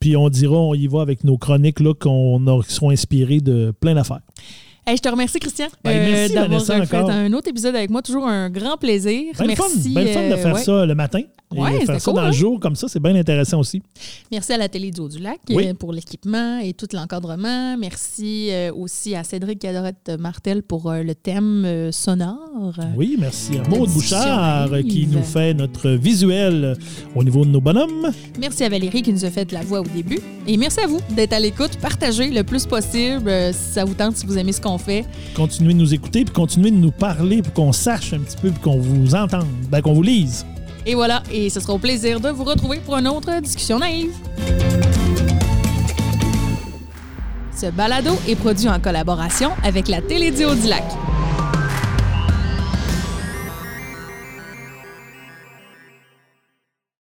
puis on dira, on y va avec nos chroniques qu'on a- qui de plein d'affaires. Hey, je te remercie, Christian, Ben, merci, d'avoir euh, fait encore. un autre épisode avec moi. Toujours un grand plaisir. Ben fun, merci. ben fun de euh, faire ouais. ça le matin. Et Ouais, faire ça cool, dans le hein? jour, comme ça, c'est bien intéressant aussi. Merci à la télé du Haut-du-Lac Oui. euh, pour l'équipement et tout l'encadrement. Merci euh, aussi à Cédric Cadorette Martel pour euh, le thème euh, sonore. Oui, merci à La Maud discussion Bouchard euh, qui nous fait notre visuel euh, au niveau de nos bonhommes. Merci à Valérie qui nous a fait la voix au début. Et merci à vous d'être à l'écoute. Partagez le plus possible euh, si ça vous tente, si vous aimez ce qu'on fait. Continuez de nous écouter puis continuez de nous parler pour qu'on sache un petit peu puis qu'on vous entende, ben, qu'on vous lise. Et voilà, et ce sera au plaisir de vous retrouver pour une autre discussion naïve. Ce balado est produit en collaboration avec la Télédio du Lac.